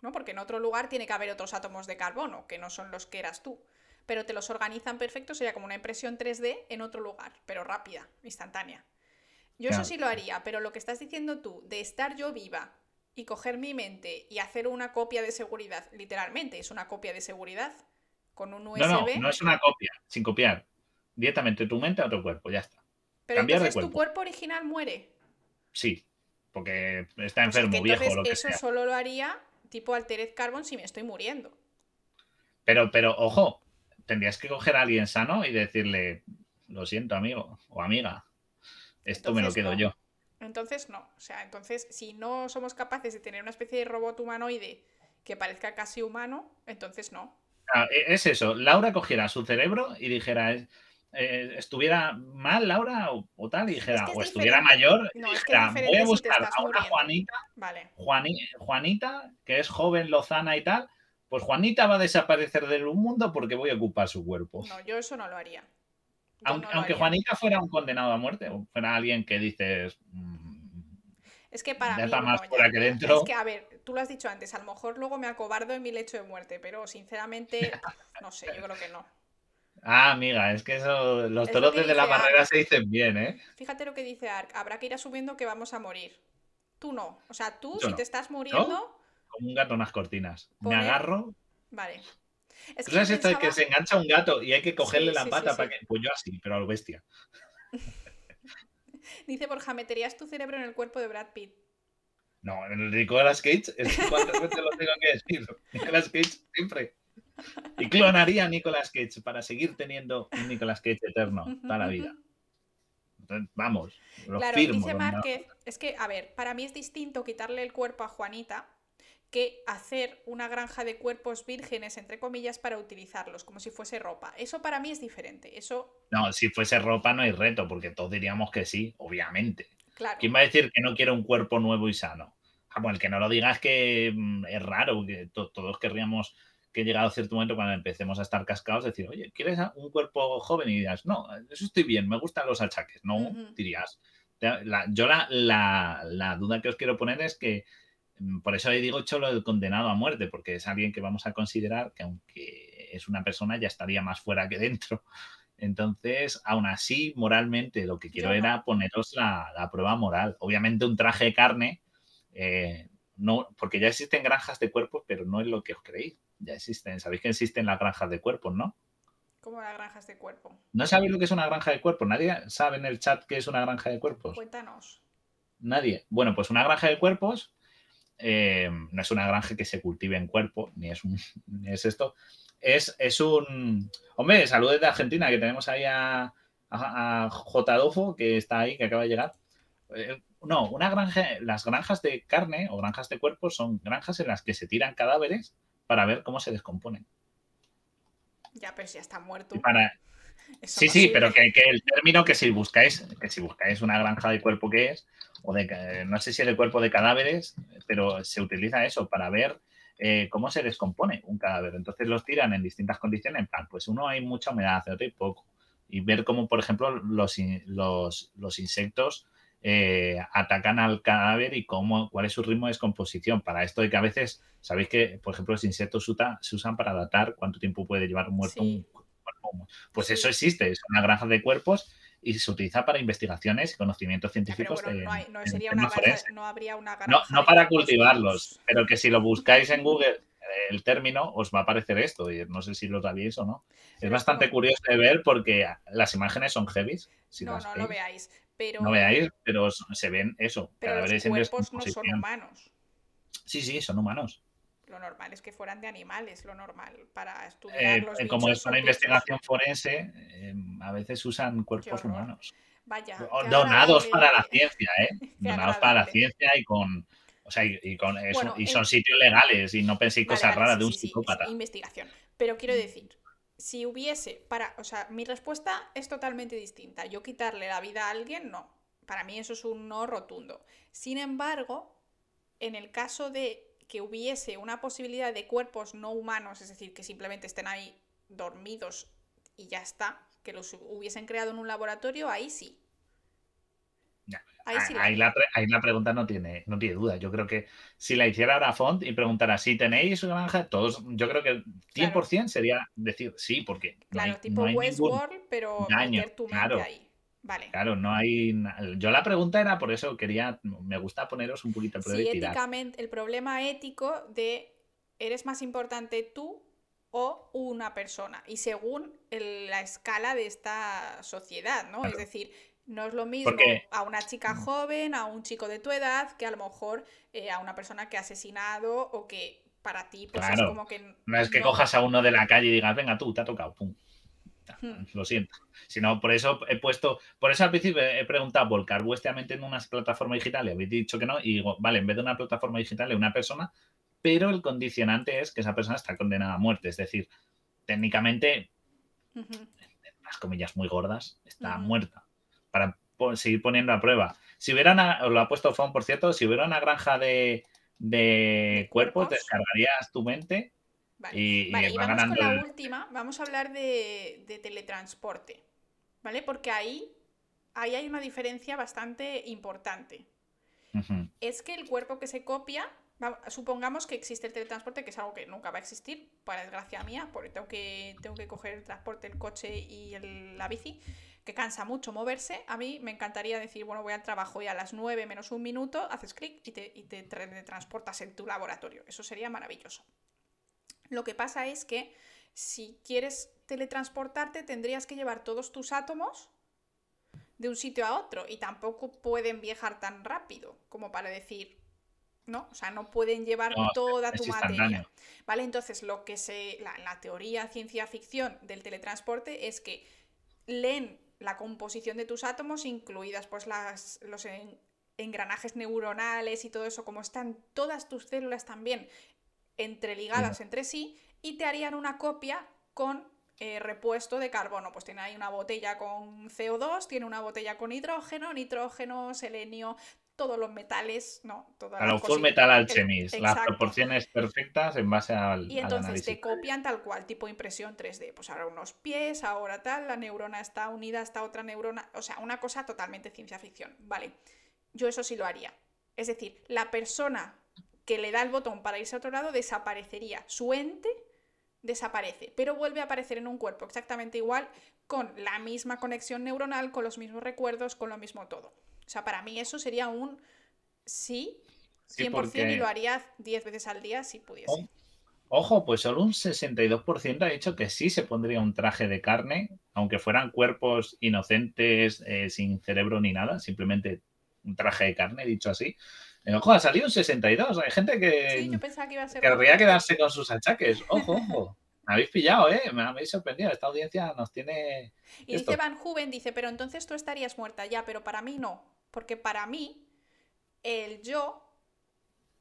¿No? Porque en otro lugar tiene que haber otros átomos de carbono, que no son los que eras tú. Pero te los organizan perfecto, sería como una impresión 3D en otro lugar, pero rápida, instantánea. Yo Claro. eso sí lo haría, pero lo que estás diciendo tú, de estar yo viva y coger mi mente y hacer una copia de seguridad, literalmente es una copia de seguridad, con un USB, No, no, no es una copia, sin copiar. Directamente tu mente a otro cuerpo, ya está. pero cambiar de entonces tu cuerpo. cuerpo original muere. Sí, porque está Pues es enfermo, viejo, lo que eso sea. solo lo haría tipo Altered Carbon si me estoy muriendo. Pero, pero, ojo, tendrías que coger a alguien sano y decirle, lo siento, amigo o amiga, esto me lo quedo no. yo. Entonces no. O sea, entonces si no somos capaces de tener una especie de robot humanoide que parezca casi humano, entonces no. Ah, e- es eso, Laura cogiera su cerebro y dijera, eh, estuviera mal Laura o, o tal, y dijera, que es o estuviera diferente. mayor, No, que dijera, voy a si buscar a una muriendo". Juanita, Vale. Juanita, que es joven, lozana y tal, pues Juanita va a desaparecer del mundo porque voy a ocupar su cuerpo. No, yo eso no lo haría. Yo aunque, no lo aunque haría. Juanita fuera un condenado a muerte, o fuera alguien que dices, mm, Es que para mí. está más que dentro. Es que, a ver, tú lo has dicho antes, a lo mejor luego me acobardo en mi lecho de muerte, pero sinceramente, no sé, yo creo que no. Ah, amiga, es que eso, los Es lo torotes que de la barrera se dicen bien, ¿eh? Fíjate lo que dice Ark, habrá que ir asumiendo que vamos a morir. Tú no. O sea, tú, Yo si no. te estás muriendo, Como un gato en las cortinas. Me agarro. vale. Es ¿Tú sabes esto que se engancha un gato y hay que cogerle Sí, la sí, pata sí, para que. Pues yo así, pero a lo bestia. Dice Borja, meterías tu cerebro en el cuerpo de Brad Pitt. No, en el Nicolas Cage, es cuántas veces lo tengo que decir. Nicolas Cage siempre. Y clonaría a Nicolas Cage para seguir teniendo un Nicolas Cage eterno toda la vida. Entonces, vamos, lo Claro, firmo. dice Márquez, es que, a ver, para mí es distinto quitarle el cuerpo a Juanita que hacer una granja de cuerpos vírgenes, entre comillas, para utilizarlos, como si fuese ropa. Eso para mí es diferente. Eso, No, si fuese ropa no hay reto, porque todos diríamos que sí, obviamente. claro. ¿Quién va a decir que no quiere un cuerpo nuevo y sano? Ah, bueno, el que no lo diga es que mm, es raro, que to- todos querríamos que llegado a cierto momento cuando empecemos a estar cascados, decir, oye, ¿quieres un cuerpo joven? Y dirás, no, eso estoy bien, me gustan los achaques. No, Ujú. dirías. La- yo la, la- la duda que os quiero poner es que, mm, por eso le digo cholo el condenado a muerte, porque es alguien que vamos a considerar que aunque es una persona ya estaría más fuera que dentro. Entonces, aún así, moralmente, lo que quiero no. era poneros la, la prueba moral. Obviamente, un traje de carne, eh, no, porque ya existen granjas de cuerpos, pero no es lo que os creéis. Ya existen. Sabéis que existen las granjas de cuerpos, ¿no? Como las granjas de cuerpo. ¿No sabéis lo que es una granja de cuerpos? ¿Nadie sabe en el chat qué es una granja de cuerpos? Cuéntanos. Nadie. Bueno, pues una granja de cuerpos eh, no es una granja que se cultive en cuerpo, ni es un ni es esto. Es, es un. Hombre, saludos de Argentina, que tenemos ahí a, a, a J. Adolfo, que está ahí, que acaba de llegar. Eh, no, una granja, las granjas de carne o granjas de cuerpos son granjas en las que se tiran cadáveres para ver cómo se descomponen. Ya, pero si ya está muerto. Para, Sí, sí, pero que, que el término que si buscáis, que si buscáis una granja de cuerpo que es, o de ca- no sé si es de cuerpo de cadáveres, pero se utiliza eso para ver eh, cómo se descompone un cadáver. Entonces los tiran en distintas condiciones, en plan, pues uno hay mucha humedad, otro hay poco. Y ver cómo, por ejemplo, los, los insectos eh, atacan al cadáver y cómo, cuál es su ritmo de descomposición. Para esto de que a veces, sabéis que, por ejemplo, los insectos se usan para datar cuánto tiempo puede llevar muerto Sí. un cuerpo. Pues Sí. eso existe, es una granja de cuerpos y se utiliza para investigaciones y conocimientos pero científicos. bueno, no, hay- no sería una granja, no habría una granja. No, para cultivarlos, pero que si lo buscáis en Google el término, os va a aparecer esto. Y no sé si lo sabéis o no. Es bastante curioso de ver porque las imágenes son heavy. Si no, no lo veáis. Pero... No veáis, pero se ven eso. Pero los cuerpos no son humanos. Sí, sí, son humanos. Lo normal es que fueran de animales, lo normal, para estudiar eh, los Como es una investigación forense, em, a veces usan cuerpos humanos. Vaya. Donados para la ciencia, ¿eh? Donados para la ciencia y con... O sea, y, con eso, y son sitios legales y no penséis cosas raras de un psicópata. investigación. Pero quiero decir, si hubiese para, o sea, mi respuesta es totalmente distinta. Yo quitarle la vida a alguien, no. Para mí eso es un no rotundo. Sin embargo, en el caso de que hubiese una posibilidad de cuerpos no humanos, es decir, que simplemente estén ahí dormidos y ya está, que los hubiesen creado en un laboratorio, ahí sí. Ahí, la, pregunta no tiene, no tiene duda. Yo creo que si la hiciera ahora Font y preguntara si tenéis granja, todos, yo creo que 100% sería decir sí, porque. Claro, tipo Westworld, pero daño, tu mente ahí. Vale. Claro, no hay. Yo la pregunta era por eso quería. Me gusta poneros un poquito a prueba éticamente, el problema ético de eres más importante tú o una persona. Y según la escala de esta sociedad, ¿no? Es decir, no es lo mismo a una chica joven, a un chico de tu edad, que a lo mejor eh, a una persona que ha asesinado o que para ti pues es como que... No es que cojas a uno de la calle y digas, venga tú, te ha tocado, pum. Hmm. Lo siento. Sino por eso he puesto, por eso al principio he preguntado, volcar vuestra mente en una plataforma digital y habéis dicho que no, y digo, vale, en vez de una plataforma digital, es una persona, pero el condicionante es que esa persona está condenada a muerte. Es decir, técnicamente, en las comillas muy gordas, está muerta para seguir poniendo a prueba. Si hubiera una, lo ha puesto Fon, por cierto, si hubiera una granja de, cuerpos, descargarías tu mente y, vamos con la última, vamos a hablar de, teletransporte, ¿vale? Porque ahí, ahí hay una diferencia bastante importante. Es que el cuerpo que se copia, supongamos que existe el teletransporte, que es algo que nunca va a existir, para desgracia mía, porque tengo que, tengo que coger el transporte, el coche y la bici que cansa mucho moverse, a mí me encantaría decir, bueno, voy al trabajo y a las 9 menos un minuto haces clic y te, y te transportas en tu laboratorio. Eso sería maravilloso. Lo que pasa es que si quieres teletransportarte tendrías que llevar todos tus átomos de un sitio a otro y tampoco pueden viajar tan rápido como para decir, ¿no? O sea, no pueden llevar toda tu materia. ¿Vale? Entonces, lo que se. La, la, teoría ciencia ficción del teletransporte es que leen la composición de tus átomos, incluidas pues las, los engranajes neuronales y todo eso, como están todas tus células también entreligadas entre sí, y te harían una copia con eh, repuesto de carbono. Pues tiene ahí una botella con CO2, tiene una botella con hidrógeno, nitrógeno, selenio, todos los metales, ¿no? a lo full metal alchemist, las proporciones perfectas en base al. Y entonces te copian tal cual, tipo impresión 3D. Pues ahora unos pies, ahora tal, la neurona está unida a esta otra neurona. O sea, una cosa totalmente ciencia ficción. Vale. Yo eso sí lo haría. Es decir, la persona que le da el botón para irse a otro lado desaparecería. Su ente desaparece, pero vuelve a aparecer en un cuerpo exactamente igual, con la misma conexión neuronal, con los mismos recuerdos, con lo mismo todo. O sea, para mí eso sería un sí, 100% y lo haría 10 veces al día si pudiese. Ojo, pues solo un 62% ha dicho que sí se pondría un traje de carne, aunque fueran cuerpos inocentes, eh, sin cerebro ni nada, simplemente un traje de carne, dicho así. Eh, ojo, ha salido un 62. Hay gente que, querría quedarse con sus achaques. Ojo, ojo. Me habéis pillado, ¿eh? Me habéis sorprendido. Esta audiencia nos tiene. Y dice Van Juven, dice, pero entonces tú estarías muerta ya, pero para mí no. Porque para mí, el yo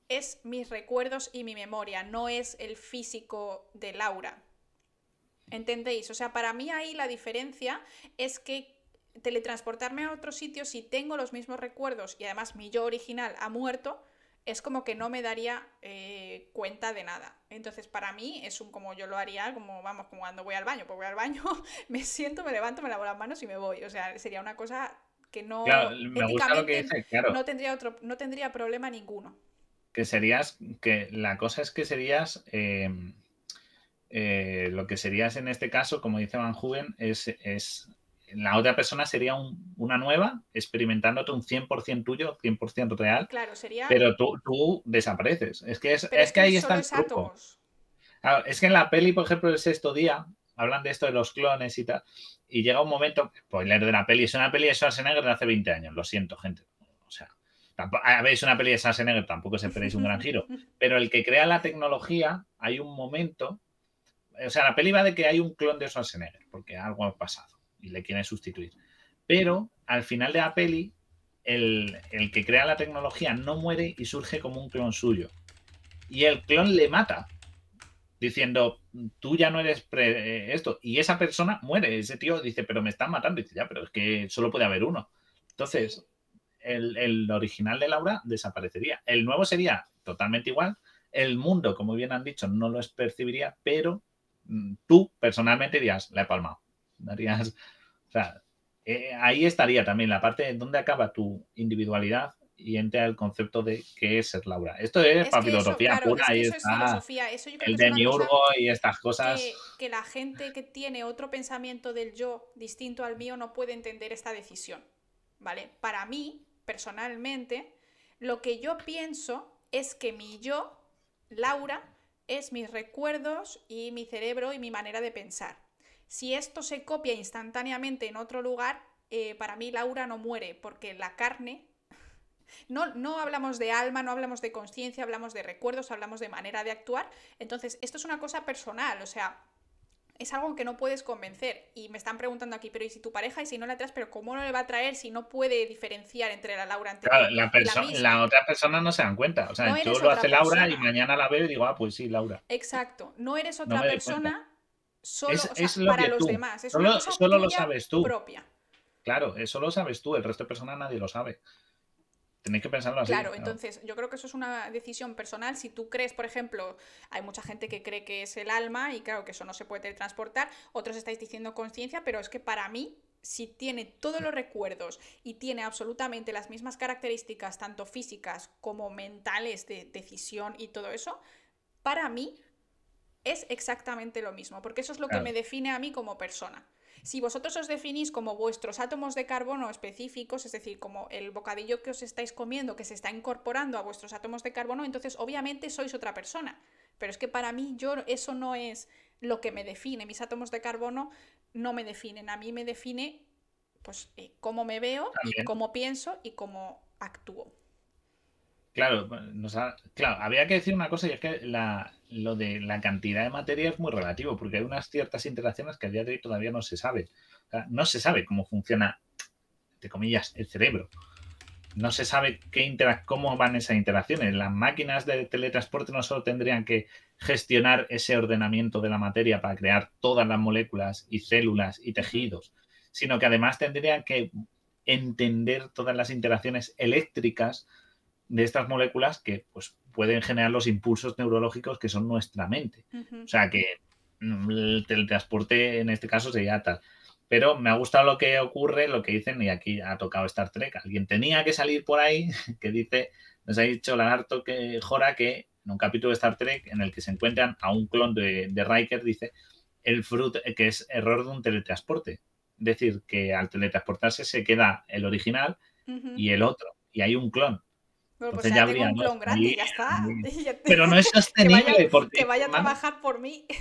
es mis recuerdos y mi memoria, no es el físico de Laura. ¿Entendéis? O sea, para mí ahí la diferencia es que teletransportarme a otro sitio si tengo los mismos recuerdos y además mi yo original ha muerto, es como que no me daría eh, cuenta de nada. Entonces, para mí es un como yo lo haría, como vamos, como cuando voy al baño, pues voy al baño, me siento, me levanto, me lavo las manos y me voy. O sea, sería una cosa que no no tendría otro, no tendría problema ninguno. Que serías, que la cosa es que serías em, eh, lo que serías en este caso, como dice Van Juven, es, es la otra persona sería una nueva, experimentándote un 100% tuyo, 100% real. Claro, sería. Pero tú, desapareces. Es que, es, que, ahí está el truco. es que en la peli, por ejemplo, el sexto día, hablan de esto de los clones y tal, y llega un momento, spoiler de la peli, es una peli de Schwarzenegger de hace 20 años, lo siento, gente. O sea, veis una peli de Schwarzenegger, tampoco se esperéis un gran giro, pero el que crea la tecnología, hay un momento, o sea, la peli va de que hay un clon de Schwarzenegger, porque algo ha pasado y le quieren sustituir. Pero al final de la peli, el, el que crea la tecnología no muere y surge como un clon suyo. Y el clon le mata diciendo, tú ya no eres eh, esto. Y esa persona muere. Ese tío dice, pero me están matando. Dice, ya, pero es que solo puede haber uno. Entonces, el, original de Laura desaparecería. El nuevo sería totalmente igual. El mundo, como bien han dicho, no lo percibiría, pero mm, tú personalmente dirías, la he palmado. O sea, eh, ahí estaría también la parte de dónde acaba tu individualidad y entra el concepto de qué es ser Laura. Esto es, para filosofía pura, ahí está el demiurgo y estas cosas. Que, la gente que tiene otro pensamiento del yo distinto al mío no puede entender esta decisión, ¿vale? Para mí, personalmente, lo que yo pienso es que mi yo, Laura, es mis recuerdos y mi cerebro y mi manera de pensar. Si esto se copia instantáneamente en otro lugar, eh, para mí Laura no muere, porque la carne no, hablamos de alma, no hablamos de conciencia, hablamos de recuerdos, hablamos de manera de actuar. Entonces, esto es una cosa personal, o sea, es algo que no puedes convencer. Y me están preguntando aquí, pero ¿y si tu pareja y si no la traes, pero cómo no le va a traer si no puede diferenciar entre la Laura anterior claro, la, la, otra persona no se dan cuenta. O sea, yo lo hace Laura y mañana la veo y digo, ah, pues sí, Laura. Exacto. No eres otra persona solo es, para los demás. Es solo, solo lo sabes tú. Propia. Claro, eso lo sabes tú, el resto de personas nadie lo sabe. Tenéis que pensarlo así. Claro, entonces yo creo que eso es una decisión personal. Si tú crees, por ejemplo, hay mucha gente que cree que es el alma y claro que eso no se puede teletransportar, otros estáis diciendo conciencia, pero es que para mí, si tiene todos los recuerdos y tiene absolutamente las mismas características, tanto físicas como mentales de decisión y todo eso, para mí es exactamente lo mismo, porque eso es lo que me define a mí como persona. Si vosotros os definís como vuestros átomos de carbono específicos, es decir, como el bocadillo que os estáis comiendo, que se está incorporando a vuestros átomos de carbono, entonces obviamente sois otra persona. Pero es que para mí yo eso no es lo que me define. Mis átomos de carbono no me definen. A mí me define pues eh, cómo me veo y cómo pienso y cómo actúo. Claro, claro, había que decir una cosa y es que la, lo de la cantidad de materia es muy relativo, porque hay unas ciertas interacciones que a día de hoy todavía no se sabe. no se sabe cómo funciona, entre comillas, el cerebro. No se sabe qué cómo van esas interacciones. Las máquinas de teletransporte no solo tendrían que gestionar ese ordenamiento de la materia para crear todas las moléculas y células y tejidos, sino que además tendrían que entender todas las interacciones eléctricas de estas moléculas que pues, pueden generar los impulsos neurológicos que son nuestra mente. O sea que mm, el teletransporte en este caso sería tal. Pero me ha gustado lo que ocurre, lo que dicen, y aquí ha tocado Star Trek. Alguien tenía que salir por ahí que dice, nos ha dicho Lagarto que Jora que en un capítulo de Star Trek en el que se encuentran a un clon de, de Riker, dice el fruto que es error de un teletransporte. Es decir, que al teletransportarse se queda el original y el otro, y hay un clon. Bueno, pues ya habría, un clon gratis, ya está. Pero no es sostenible que vaya, porque que vaya a trabajar por mí.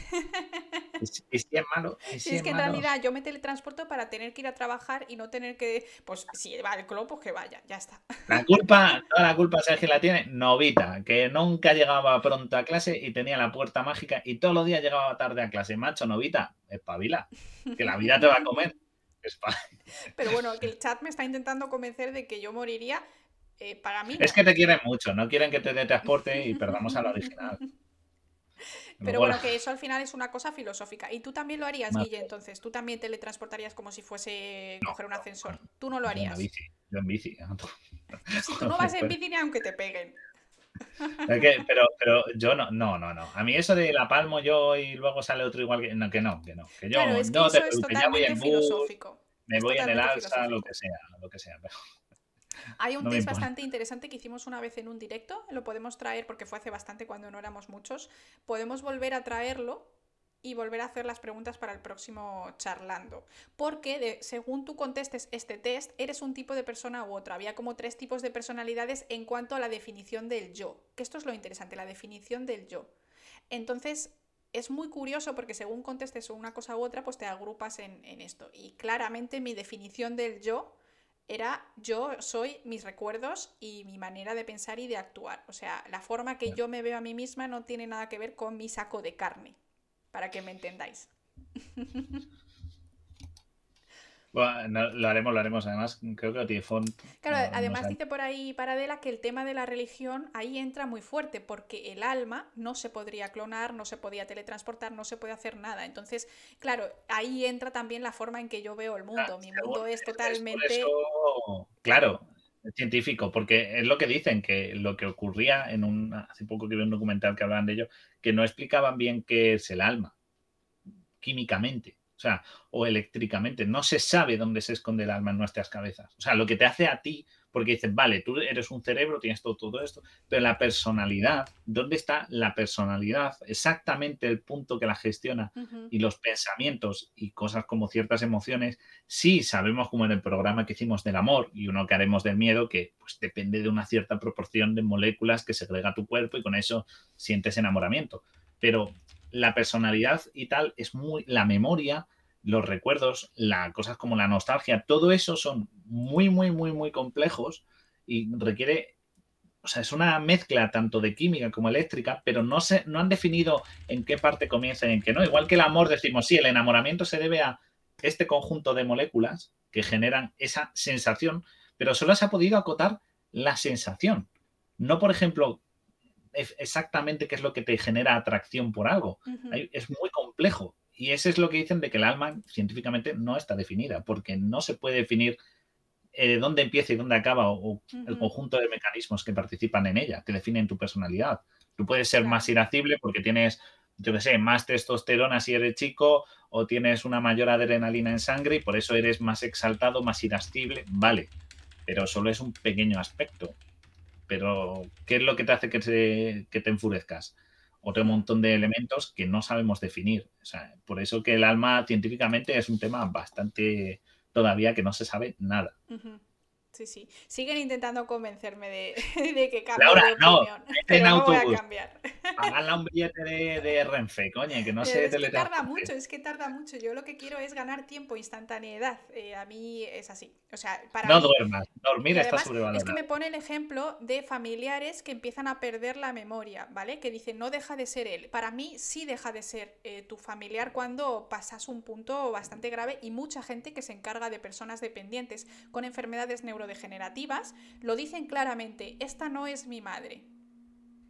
Es, es, es malo. Es, es que en realidad yo me teletransporto para tener que ir a trabajar y no tener que. Pues si va el clon, pues que vaya, ya está. La culpa, toda la culpa, ¿sabes que la tiene? Novita, que nunca llegaba pronto a clase y tenía la puerta mágica y todos los días llegaba tarde a clase. Macho, Novita, espabila, que la vida te va a comer. Pero bueno, el chat me está intentando convencer de que yo moriría eh, para mí. Es que te quieren mucho, no quieren que te transporte y perdamos a la original. Pero bueno, que eso al final es una cosa filosófica. Y tú también lo harías, Guille, entonces. Tú también teletransportarías como si fuese coger un ascensor. Tú no lo harías. Yo en bici. Yo en bici. Si tú no vas en bici ni aunque te peguen. pero, pero yo no, no, no, no. A mí eso de la palmo yo y luego sale otro igual que no, que no, que no. Que yo no es ya voy en filosófico. me voy en el alza, lo que sea, lo que sea. Pero... Hay un test bastante interesante que hicimos una vez en un directo, lo podemos traer porque fue hace bastante cuando no éramos muchos. Podemos volver a traerlo y volver a hacer las preguntas para el próximo charlando. Porque según tú contestes este test, eres un tipo de persona u otro. Había como tres tipos de personalidades en cuanto a la definición del yo. Que esto es lo interesante, la definición del yo. Entonces, es muy curioso porque según contestes una cosa u otra, pues te agrupas en, en esto. Y claramente mi definición del yo era yo soy mis recuerdos y mi manera de pensar y de actuar. O sea, la forma que yo me veo a mí misma no tiene nada que ver con mi saco de carne, para que me entendáis. Bueno, lo haremos, lo haremos. Además, creo que lo tiene font. Claro, además dice por ahí Paradela que el tema de la religión ahí entra muy fuerte, porque el alma no se podría clonar, no se podía teletransportar, no se puede hacer nada. Entonces, claro, ahí entra también la forma en que yo veo el mundo. Mi mundo es totalmente. claro, científico, porque es lo que dicen, que lo que ocurría en un. Hace poco que vi un documental que hablaban de ello, que no explicaban bien qué es el alma, químicamente o sea, o eléctricamente. No se sabe dónde se esconde el alma en nuestras cabezas. O sea, lo que te hace a ti, porque dices, vale, tú eres un cerebro, tienes todo, todo esto, pero la personalidad, ¿dónde está la personalidad? Exactamente el punto que la gestiona y los pensamientos y cosas como ciertas emociones, sí sabemos como en el programa que hicimos del amor y uno que haremos del miedo, que pues depende de una cierta proporción de moléculas que segrega tu cuerpo y con eso sientes enamoramiento. Pero la personalidad y tal es muy la memoria, los recuerdos, las cosas como la nostalgia, todo eso son muy, muy, muy, muy complejos y requiere, o sea, es una mezcla tanto de química como eléctrica, pero no, se, no han definido en qué parte comienza y en qué no. Igual que el amor, decimos, sí, el enamoramiento se debe a este conjunto de moléculas que generan esa sensación, pero solo se ha podido acotar la sensación. No, por ejemplo, exactamente qué es lo que te genera atracción por algo. Es muy complejo. Y eso es lo que dicen de que el alma científicamente no está definida, porque no se puede definir eh, dónde empieza y dónde acaba o, el conjunto de mecanismos que participan en ella, que definen tu personalidad. Tú puedes ser más irascible porque tienes, yo qué sé, más testosterona si eres chico o tienes una mayor adrenalina en sangre y por eso eres más exaltado, más irascible, vale, pero solo es un pequeño aspecto pero ¿qué es lo que te hace que te, enfurezcas? Otro montón de elementos que no sabemos definir. por eso que el alma científicamente es un tema bastante todavía que no se sabe nada. Sí, sí. Siguen intentando convencerme de, que cambie Laura, de opinión. No, pero no voy a cambiar. Háganla un billete de, Renfe, coño, que no se Es que tarda mucho, es que tarda mucho. Yo lo que quiero es ganar tiempo, instantaneidad. Eh, a mí es así. O sea, para no duermas, dormir está sobrevalorado. Es que me pone el ejemplo de familiares que empiezan a perder la memoria, ¿vale? Que dicen, no deja de ser él. Para mí sí deja de ser eh, tu familiar cuando pasas un punto bastante grave y mucha gente que se encarga de personas dependientes con enfermedades neurológicas degenerativas lo dicen claramente, esta no es mi madre.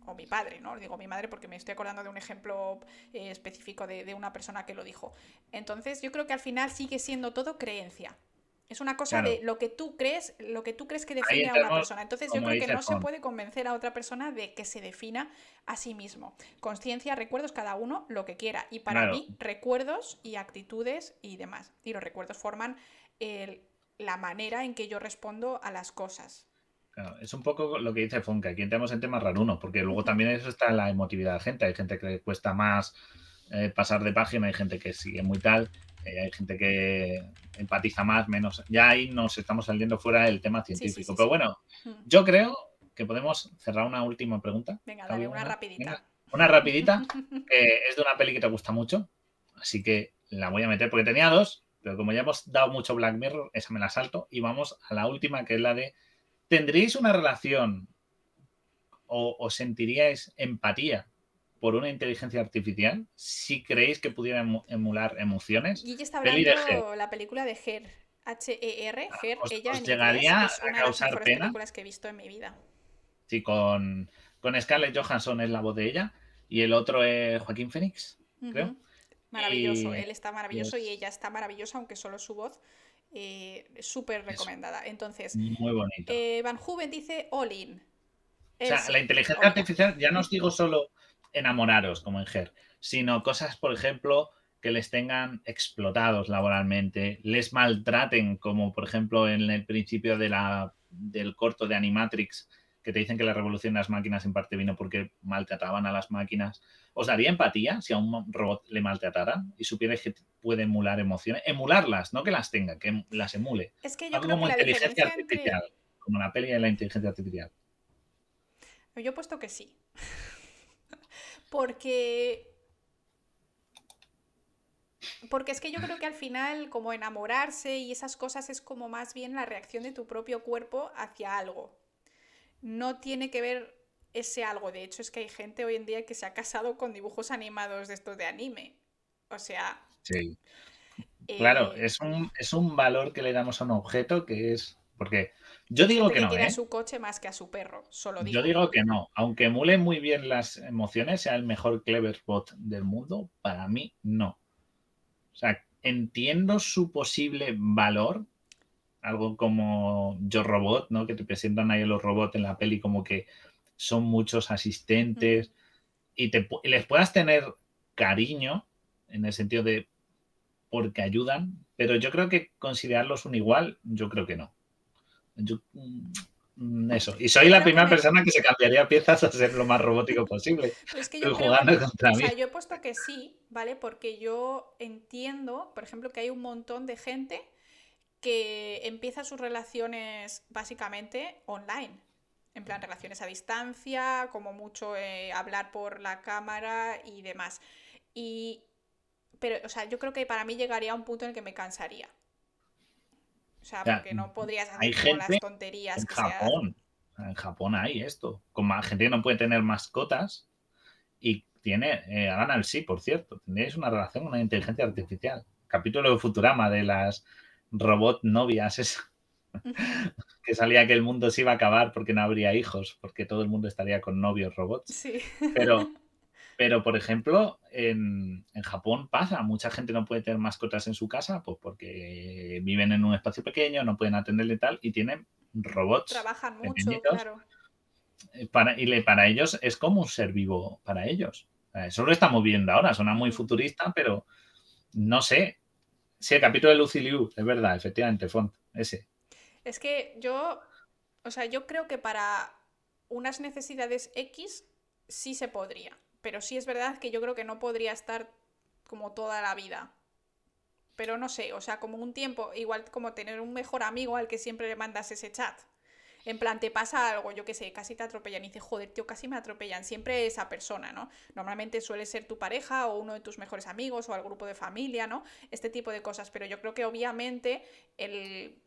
O mi padre, ¿no? Digo mi madre porque me estoy acordando de un ejemplo eh, específico de, una persona que lo dijo. Entonces, yo creo que al final sigue siendo todo creencia. Es una cosa de lo que tú crees, lo que tú crees que define a una persona. Entonces yo creo que no se puede convencer a otra persona de que se defina a sí mismo. Conciencia, recuerdos, cada uno lo que quiera. Y para mí, recuerdos y actitudes y demás. Y los recuerdos forman el, la manera en que yo respondo a las cosas. es un poco lo que dice Fonka, aquí entramos en temas rarunos, porque luego también eso está en la emotividad de la gente. Hay gente que le cuesta más eh, pasar de página, hay gente que sigue muy tal, eh, hay gente que empatiza más, menos. Ya ahí nos estamos saliendo fuera del tema científico. Pero bueno, yo creo que podemos cerrar una última pregunta. Venga, dale, una rapidita. una rapidita, que es de una peli que te gusta mucho, así que la voy a meter porque tenía dos, pero como ya hemos dado mucho Black Mirror, esa me la salto. Y vamos a la última, que es la de, ¿tendríais una relación o, sentiríais empatía por una inteligencia artificial si creéis que pudiera emular emociones? Y está hablando la película de Her, H-E-R, Her, ella en llegaría a causar de pena. películas que he visto en mi vida. Sí, con, con Scarlett Johansson es la voz de ella y el otro es Joaquín Phoenix, creo. Maravilloso, él está maravilloso y ella está maravillosa, aunque solo su voz. Eh, súper recomendada. Entonces, muy bonito. Eh, Van Huven dice all in. O sea, la inteligencia artificial, ya no os digo solo enamoraros como en GER, sino cosas, por ejemplo, que les tengan explotados laboralmente, les maltraten, como por ejemplo en el principio de la, del corto de Animatrix, que te dicen que la revolución de las máquinas en parte vino porque maltrataban a las máquinas. ¿Os daría empatía si a un robot le maltrataran y supierais que puede emular emociones? Emularlas, no que las tenga, que las emule. Es que yo creo como inteligencia artificial, como la peli de la inteligencia artificial. Yo he puesto que sí. porque Porque es que yo creo que al final, como enamorarse y esas cosas es como más bien la reacción de tu propio cuerpo hacia algo. No tiene que ver ese algo. De hecho, es que hay gente hoy en día que se ha casado con dibujos animados de estos de anime. O sea. Sí. Claro, eh, es un, es un valor que le damos a un objeto que es. Porque yo digo que, no. ¿eh? a su coche más que a su perro, solo Yo digo que no. Aunque emule muy bien las emociones, sea el mejor Cleverbot del mundo, para mí no. O sea, entiendo su posible valor. Algo como Yo Robot, ¿no? Que te presentan ahí los robots en la peli como que son muchos asistentes y, te, les puedas tener cariño en el sentido de porque ayudan, pero yo creo que considerarlos un igual, yo creo que no. Mm, eso. Y soy la primera persona que se cambiaría piezas a ser lo más robótico posible. es que yo jugando contra mí. O sea, yo he puesto que sí, ¿vale? Porque yo entiendo, por ejemplo, que hay un montón de gente que empieza sus relaciones básicamente online. En plan, relaciones a distancia, como mucho eh, hablar por la cámara y demás. Y pero, o sea, yo creo que para mí llegaría a un punto en el que me cansaría. O sea, porque no podrías hacer como las tonterías en Japón. En Japón hay esto. Como gente que no puede tener mascotas y tiene, eh, hagan al sí, por cierto, tendríais una relación con una inteligencia artificial. Capítulo de Futurama de las robot novias, que salía que el mundo se iba a acabar porque no habría hijos, porque todo el mundo estaría con novios robots. Sí. Pero Pero, por ejemplo, en, Japón pasa, mucha gente no puede tener mascotas en su casa, pues porque viven en un espacio pequeño, no pueden atenderle tal, y tienen robots. Trabajan mucho, claro. Eh, para, y para ellos es como un ser vivo para ellos. Eso lo estamos viendo ahora, suena muy futurista, pero no sé. Sí, el capítulo de Lucy Liu, es verdad, efectivamente, Font, ese. Es que yo, o sea, yo creo que para unas necesidades X sí se podría pero sí es verdad que yo creo que no podría estar como toda la vida. Pero no sé, o sea, como un tiempo, igual como tener un mejor amigo al que siempre le mandas ese chat. En plan, te pasa algo, yo qué sé, casi te atropellan y dices, joder, tío, casi me atropellan. Siempre esa persona, ¿no? Normalmente suele ser tu pareja o uno de tus mejores amigos o al grupo de familia, ¿no? Este tipo de cosas. Pero yo creo que obviamente el...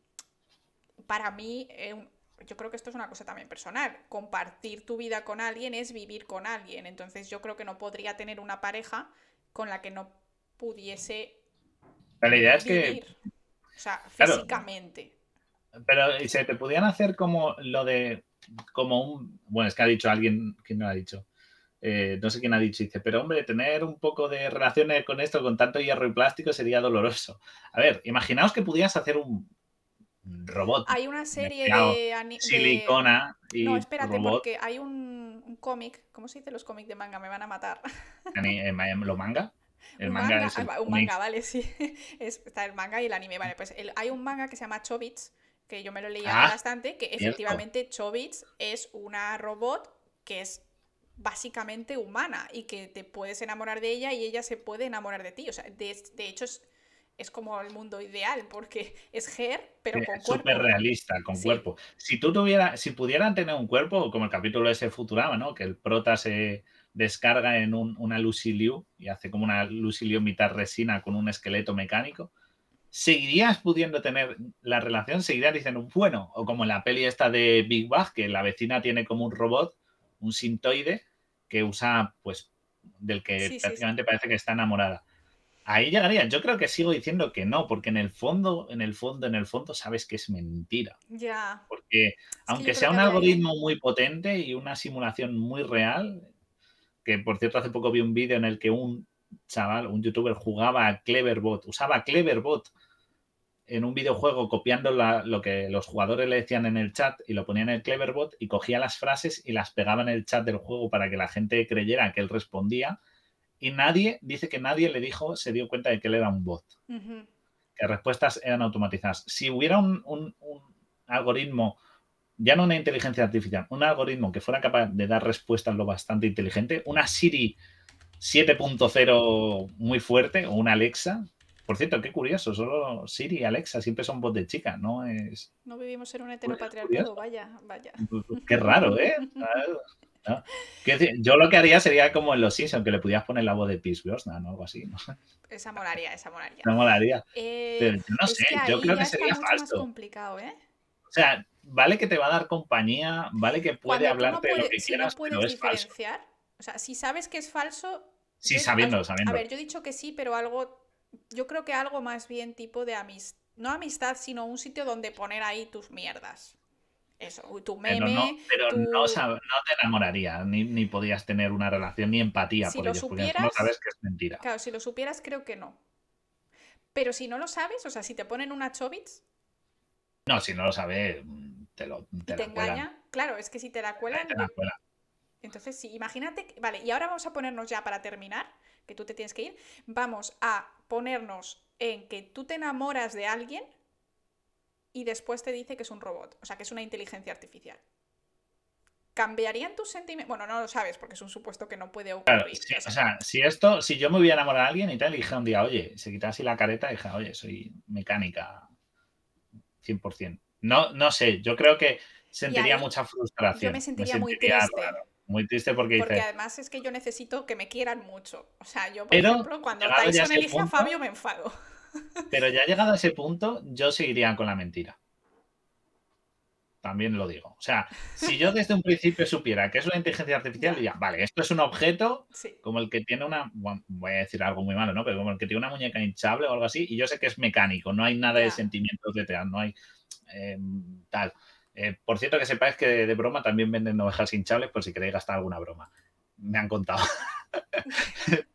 Para mí, eh, yo creo que esto es una cosa también personal. Compartir tu vida con alguien es vivir con alguien. Entonces yo creo que no podría tener una pareja con la que no pudiese. la idea es que. O sea, físicamente. Pero se te podían hacer como lo de. Como un. Bueno, es que ha dicho alguien. ¿Quién no lo ha dicho? Eh, no sé quién ha dicho, dice, pero hombre, tener un poco de relaciones con esto, con tanto hierro y plástico, sería doloroso. A ver, imaginaos que pudieras hacer un, robot. Hay una serie de, silicona y No, espérate, porque hay un, cómic. ¿Cómo se dice los cómics de manga? Me van a matar. Eh, ¿Lo manga? El un manga, ah, un manga, vale, sí. está el manga y el anime, vale. Pues hay un manga que se llama Chobits, que yo me lo leía ah, bastante, que efectivamente Chobits es una robot que es básicamente humana y que te puedes enamorar de ella y ella se puede enamorar de ti. O sea, de, de hecho es es como el mundo ideal, porque es Ger, pero con cuerpo. Súper realista, con cuerpo. Si tú tuvieras, si pudieran tener un cuerpo, como el capítulo ese Futurama, ¿no? Que el prota se descarga en una Luciliu y hace como una Luciliu mitad resina con un esqueleto mecánico. ¿Seguirías pudiendo tener la relación? ¿Seguirías diciendo, bueno, o como en la peli esta de Big Bang, que la vecina tiene como un robot, un sintoide, que usa, pues, del que prácticamente parece que está enamorada Ahí llegaría. Yo creo que sigo diciendo que no, porque en el fondo, en el fondo, en el fondo sabes que es mentira. Ya. Porque aunque sea un algoritmo muy potente y una simulación muy real, que por cierto hace poco vi un vídeo en el que un chaval, un youtuber jugaba a Cleverbot, usaba Cleverbot en un videojuego copiando lo que los jugadores le decían en el chat y lo ponía en el Cleverbot y cogía las frases y las pegaba en el chat del juego para que la gente creyera que él respondía y nadie, dice que nadie le dijo, se dio cuenta de que él era un bot. Que respuestas eran automatizadas. Si hubiera un, algoritmo, ya no una inteligencia artificial, un algoritmo que fuera capaz de dar respuestas lo bastante inteligente, una Siri 7.0 muy fuerte o una Alexa. Por cierto, qué curioso, solo Siri y Alexa siempre son bots de chica, ¿no? Es... No vivimos en un heteropatriarcado, vaya, vaya. Qué raro, ¿eh? Yo lo que haría sería como en Los Simpsons, que le pudieras poner la voz de Peace Brosnan o algo así. ¿no? Esa molaría, esa molaría. No molaría. Eh, no sé, yo creo que sería falso. Más complicado, ¿eh? O sea, vale que te va a dar compañía, vale que puede hablarte de lo que si quieras, no puedes diferenciar, o sea, si sabes que es falso. Sí, sabiendo, sabiendo. A ver, yo he dicho que sí, pero algo. Yo creo que algo más bien tipo de amistad. No amistad, sino un sitio donde poner ahí tus mierdas. Eso, tu meme. Pero no, no, te enamoraría, ni, ni, podías tener una relación ni empatía por ellos, porque no sabes que es mentira. Claro, si lo supieras, creo que no. Pero si no lo sabes, o sea, si te ponen una Chobits. No, si no lo sabes, te lo te, te engaña. Claro, es que si te la cuelan. Te la cuelan. Entonces, sí, imagínate. Vale, y ahora vamos a ponernos ya para terminar, que tú te tienes que ir. Vamos a ponernos en que tú te enamoras de alguien y después te dice que es un robot, o sea, que es una inteligencia artificial. ¿Cambiarían tus sentimientos? Bueno, no lo sabes porque es un supuesto que no puede ocurrir. o sea, si esto, si yo me voy a enamorar a alguien y tal, y dije un día, oye, se quita así la careta y dije, oye, soy mecánica 100%. No, no sé, yo creo que sentiría mucha frustración. Yo me sentiría, muy triste. Muy triste porque, porque además es que yo necesito que me quieran mucho. O sea, yo, por ejemplo, cuando Tyson elige a Fabio me enfado. Pero ya llegado a ese punto, yo seguiría con la mentira. También lo digo. O sea, si yo desde un principio supiera que es una inteligencia artificial, diría, vale, esto es un objeto como el que tiene una, voy a decir algo muy malo, ¿no? Pero como el que tiene una muñeca hinchable o algo así, y yo sé que es mecánico, no hay nada de sentimientos detrás, no hay eh, tal. Eh, por cierto, que sepáis que de, broma también venden ovejas hinchables por si queréis gastar alguna broma. Me han contado.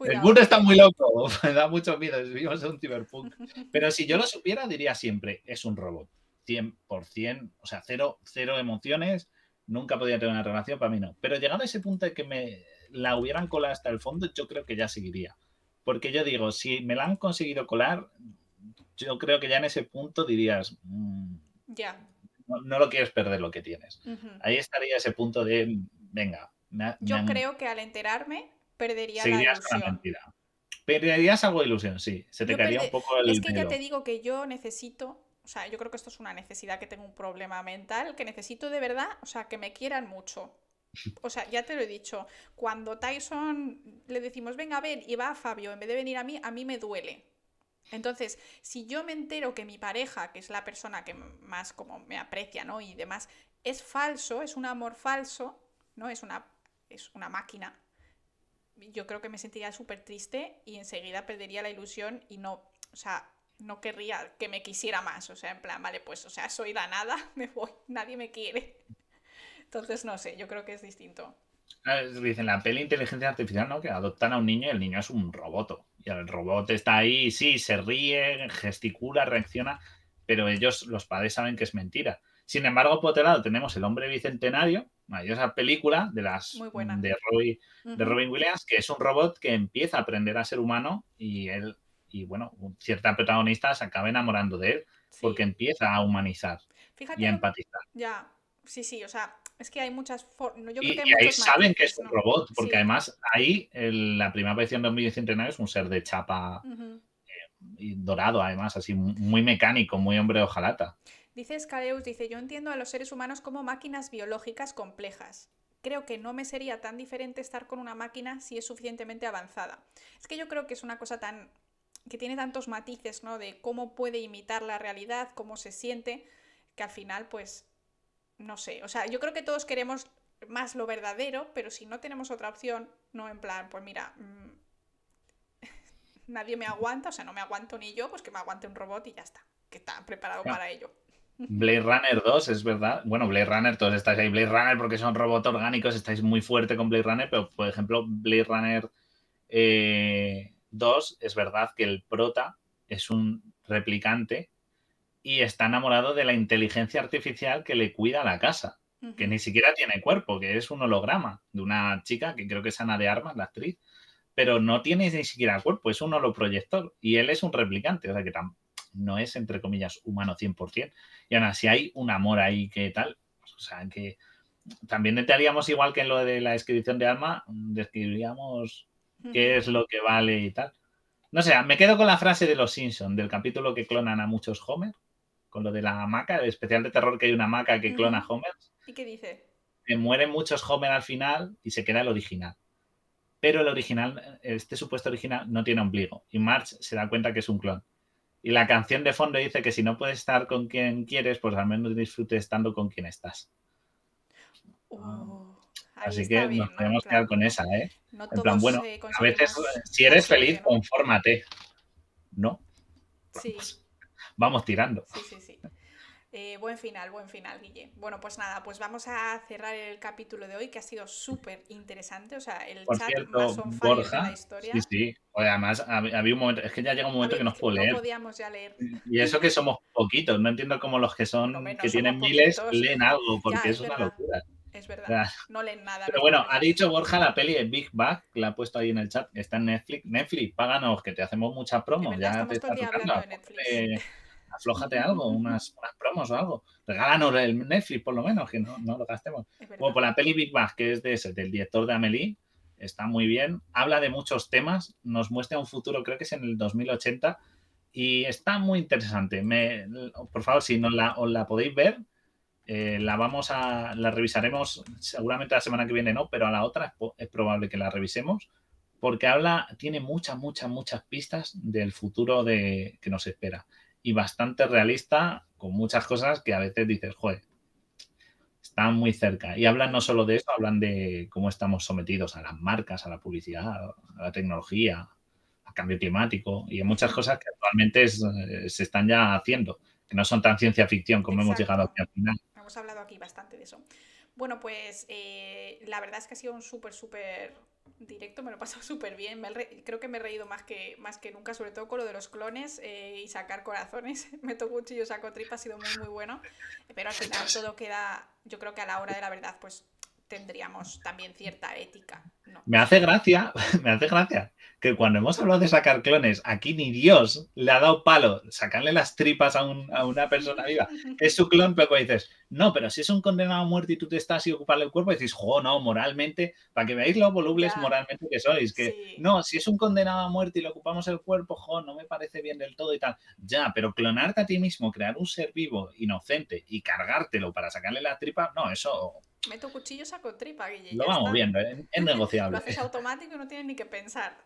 El mundo está muy loco, me da mucho miedo, vivimos en un cyberpunk. Pero si yo lo supiera, diría siempre, es un robot. 100%, o sea, cero, cero emociones, nunca podría tener una relación, para mí no. Pero llegado a ese punto de que me la hubieran colado hasta el fondo, yo creo que ya seguiría. Porque yo digo, si me la han conseguido colar, yo creo que ya en ese punto dirías, mm, ya. No, lo quieres perder lo que tienes. Ahí estaría ese punto de, venga. yo creo que al enterarme perdería la ilusión. Perderías algo de ilusión, sí. Se te caería un poco el. Es que ya te digo que yo necesito. O sea, yo creo que esto es una necesidad que tengo un problema mental, que necesito de verdad, o sea, que me quieran mucho. O sea, ya te lo he dicho, cuando Tyson le decimos, venga, ven, y va a Fabio, en vez de venir a mí, a mí me duele. Entonces, si yo me entero que mi pareja, que es la persona que más como me aprecia, ¿no? Y demás, es falso, es un amor falso, ¿no? Es una, es una máquina, yo creo que me sentiría súper triste y enseguida perdería la ilusión y no, o sea, no querría que me quisiera más. O sea, en plan, vale, pues, o sea, soy la nada, me voy, nadie me quiere. Entonces, no sé, yo creo que es distinto. Dicen la peli inteligencia artificial, ¿no? Que adoptan a un niño y el niño es un robot. Y el robot está ahí, sí, se ríe, gesticula, reacciona, pero ellos, los padres, saben que es mentira. Sin embargo, por otro lado, tenemos el hombre bicentenario, esa película de las de, de Robin Williams, que es un robot que empieza a aprender a ser humano y él, y bueno, cierta protagonista se acaba enamorando de él porque empieza a humanizar y a empatizar. Ya, sí, sí, o sea, es que hay muchas formas. Y, ahí saben que es un robot, porque además ahí la primera aparición de un bicentenario es un ser de chapa eh, dorado, además, así muy mecánico, muy hombre ojalata. Dice Scareus, dice, yo entiendo a los seres humanos como máquinas biológicas complejas. Creo que no me sería tan diferente estar con una máquina si es suficientemente avanzada. Es que yo creo que es una cosa tan que tiene tantos matices, ¿no? De cómo puede imitar la realidad, cómo se siente, que al final, pues, no sé. O sea, yo creo que todos queremos más lo verdadero, pero si no tenemos otra opción, no en plan, pues mira, mm, nadie me aguanta, o sea, no me aguanto ni yo, pues que me aguante un robot y ya está, que está preparado para ello. Blade Runner 2, es verdad. Bueno, Blade Runner, todos estáis ahí. Blade Runner porque son robots orgánicos, estáis muy fuerte con Blade Runner, pero por ejemplo, Blade Runner 2 eh, es verdad que el prota es un replicante y está enamorado de la inteligencia artificial que le cuida la casa, que ni siquiera tiene cuerpo, que es un holograma de una chica que creo que es Ana de Armas, la actriz, pero no tiene ni siquiera cuerpo, es un holoproyector y él es un replicante, o sea que tampoco no es, entre comillas, humano 100%. Y aún así hay un amor ahí que tal, o sea, que también te haríamos igual que en lo de la descripción de alma, describiríamos qué es lo que vale y tal. No sé, me quedo con la frase de los Simpsons, del capítulo que clonan a muchos Homer, con lo de la hamaca, el especial de terror que hay una hamaca que clona a Homer. ¿Y qué dice? eh, mueren muchos Homer al final y se queda el original. Pero el original, este supuesto original, no tiene ombligo. Y Marge se da cuenta que es un clon. Y la canción de fondo dice que si no puedes estar con quien quieres, pues al menos disfrutes estando con quien estás. Uh, Así que nos podemos quedar con esa, ¿eh? en plan, bueno, a veces si eres feliz, confórmate. ¿No? Sí. Vamos tirando. Sí, sí, sí. Eh, buen final, buen final, Guille. Bueno, pues nada, pues vamos a cerrar el capítulo de hoy que ha sido súper interesante. O sea, el chat más on fire de la historia. Sí, sí. además, había un momento, es que ya llega un momento que no puedo leer. No podíamos ya leer. Y eso que somos poquitos, no entiendo cómo los que son, que tienen miles, leen algo, porque es, una locura. Es verdad, no leen nada. Pero bueno, ha dicho Borja la peli de Big Bang, que la ha puesto ahí en el chat, está en Netflix. Netflix, páganos, que te hacemos muchas promos. Ya te está tocando. De Netflix aflójate algo, unas, unas, promos o algo. Regálanos el Netflix, por lo menos, que no, no lo gastemos. Como por la peli Big Bang, que es de ese, del director de Amelie, está muy bien. Habla de muchos temas, nos muestra un futuro, creo que es en el 2080, y está muy interesante. Me, por favor, si no la, os la podéis ver, eh, la vamos a, la revisaremos seguramente la semana que viene, no, pero a la otra es, es probable que la revisemos porque habla, tiene muchas, muchas, muchas pistas del futuro de, que nos espera y bastante realista, con muchas cosas que a veces dices, joder, están muy cerca. Y hablan no solo de eso, hablan de cómo estamos sometidos a las marcas, a la publicidad, a la tecnología, al cambio climático y a muchas cosas que actualmente eh, se están ya haciendo, que no son tan ciencia ficción como hemos llegado aquí al final. Hemos hablado aquí bastante de eso. Bueno, pues eh, la verdad es que ha sido un súper, súper directo, me lo he pasado súper bien. creo que me he reído más que, más que nunca, sobre todo con lo de los clones eh, y sacar corazones. me tocó cuchillo, saco tripa, ha sido muy, muy bueno. Pero al final todo queda, yo creo que a la hora de la verdad, pues tendríamos también cierta ética. Me hace gracia, me hace gracia que cuando hemos hablado de sacar clones, aquí ni Dios le ha dado palo sacarle las tripas a, una persona viva. Es su clon, pero dices, no, pero si es un condenado a muerte y tú te estás y ocuparle el cuerpo, dices, jo, no, moralmente, para que veáis lo volubles moralmente que sois, que no, si es un condenado a muerte y le ocupamos el cuerpo, jo, no me parece bien del todo y tal. Ya, pero clonarte a ti mismo, crear un ser vivo, inocente y cargártelo para sacarle la tripa, no, eso Meto cuchillo, saco tripa, Guille. Lo vamos viendo, ¿eh? es negociable. Lo haces automático y no tienes ni que pensar.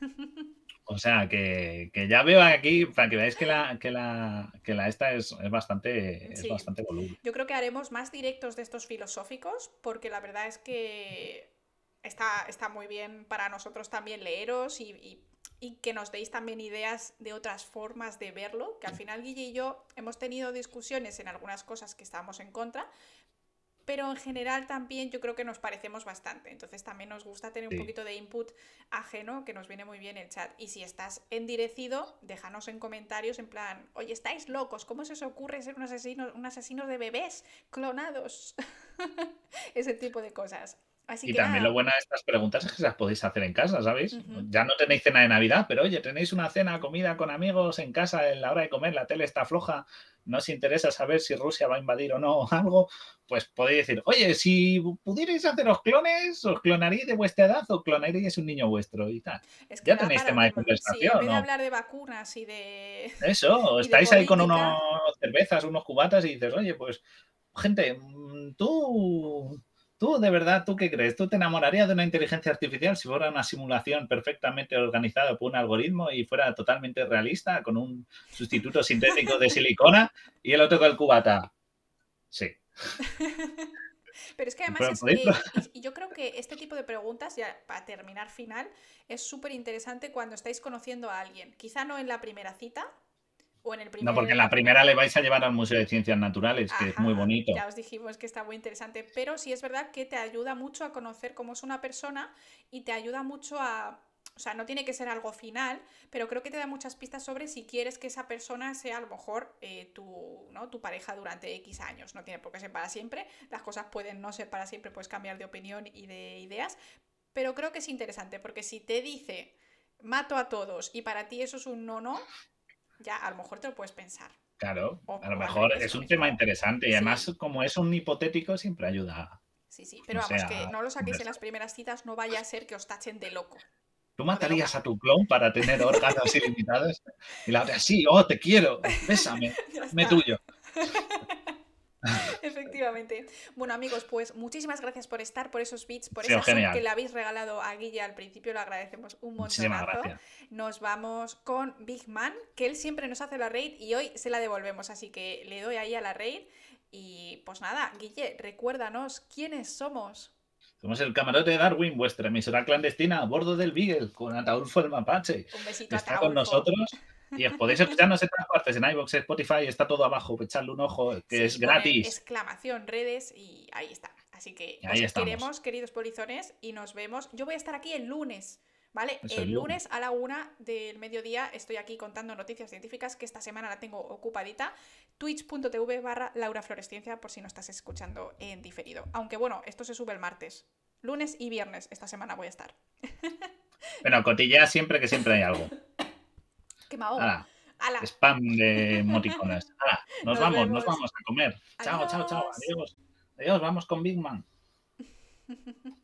O sea, que, ya veo aquí, para que veáis que la, que la, que la esta es, bastante, es bastante volumen. Yo creo que haremos más directos de estos filosóficos, porque la verdad es que está, está muy bien para nosotros también leeros y, y que nos deis también ideas de otras formas de verlo, que al final Guille y yo hemos tenido discusiones en algunas cosas que estábamos en contra, pero en general también yo creo que nos parecemos bastante. Entonces también nos gusta tener un poquito de input ajeno, que nos viene muy bien el chat. Y si estás endirecido, déjanos en comentarios en plan, oye, estáis locos, ¿cómo se os ocurre ser un asesino, un asesino de bebés clonados? Ese tipo de cosas y también lo bueno de estas preguntas es que las podéis hacer en casa, ¿sabéis? Ya no tenéis cena de Navidad, pero oye, tenéis una cena, comida con amigos en casa en la hora de comer, la tele está floja, no os interesa saber si Rusia va a invadir o no algo, pues podéis decir, oye, si pudierais haceros clones, os clonaríais de vuestra edad o clonaríais un niño vuestro y tal. ya tenéis tema de conversación. Sí, en hablar de vacunas y de... Eso, estáis ahí con unas cervezas, unos cubatas y dices, oye, pues, gente, mm, tú ¿Tú, de verdad, tú qué crees? ¿Tú te enamorarías de una inteligencia artificial si fuera una simulación perfectamente organizada por un algoritmo y fuera totalmente realista, con un sustituto sintético de silicona y el otro con el cubata? Sí. Pero es que además, es, y yo creo que este tipo de preguntas, ya para terminar final, es súper interesante cuando estáis conociendo a alguien. Quizá no en la primera cita, no, porque en la primera le vais a llevar al Museo de Ciencias Naturales, que es muy bonito. Ya os dijimos que está muy interesante, pero sí es verdad que te ayuda mucho a conocer cómo es una persona y te ayuda mucho a... O sea, no tiene que ser algo final, pero creo que te da muchas pistas sobre si quieres que esa persona sea a lo mejor eh, tu, ¿no? tu pareja durante X años. No tiene por qué ser para siempre, las cosas pueden no ser para siempre, puedes cambiar de opinión y de ideas, pero creo que es interesante porque si te dice mato a todos y para ti eso es un no-no, ya a lo mejor te lo puedes pensar. Claro, a lo mejor es un tema interesante y además como es un hipotético siempre ayuda. Sí, sí, pero vamos, que no lo saquéis en las primeras citas, no vaya a ser que os tachen de loco. ¿Tú matarías a tu clon para tener órganos ilimitados? Y la otra, sí, oh, te quiero, bésame, me tuyo. Efectivamente. Bueno, amigos, pues muchísimas gracias por estar, por esos bits, por Sí, esa genial. que le habéis regalado a Guille al principio, lo agradecemos un montonazo. Nos vamos con Big Man, que él siempre nos hace la raid y hoy se la devolvemos, así que le doy ahí a la raid. Y pues nada, Guille, recuérdanos quiénes somos. Somos el camarote de Darwin, vuestra emisora clandestina a bordo del Beagle, con Ataulfo el mapache. Un besito que está con nosotros. Y os podéis escucharnos en todas partes, en iVoox, Spotify, está todo abajo, echarle un ojo, que Sí, es gratis. exclamación, redes y ahí está. Así que ahí os estamos. queremos, queridos polizones, y nos vemos. Yo voy a estar aquí el lunes, ¿vale? Eso, el lunes a la una del mediodía estoy aquí contando noticias científicas que esta semana la tengo ocupadita. Twitch.tv barra Laura Floresciencia por si no estás escuchando en diferido. Aunque bueno, esto se sube el martes. Lunes y viernes esta semana voy a estar. Bueno, cotillea siempre que siempre hay algo. ¡Qué maho! Hala, ¡Hala! spam de emoticones. Hala, nos, Nos vamos, vemos. nos vamos a comer. Chao, chao, chao. Adiós. Adiós. Adiós, vamos con Big Man.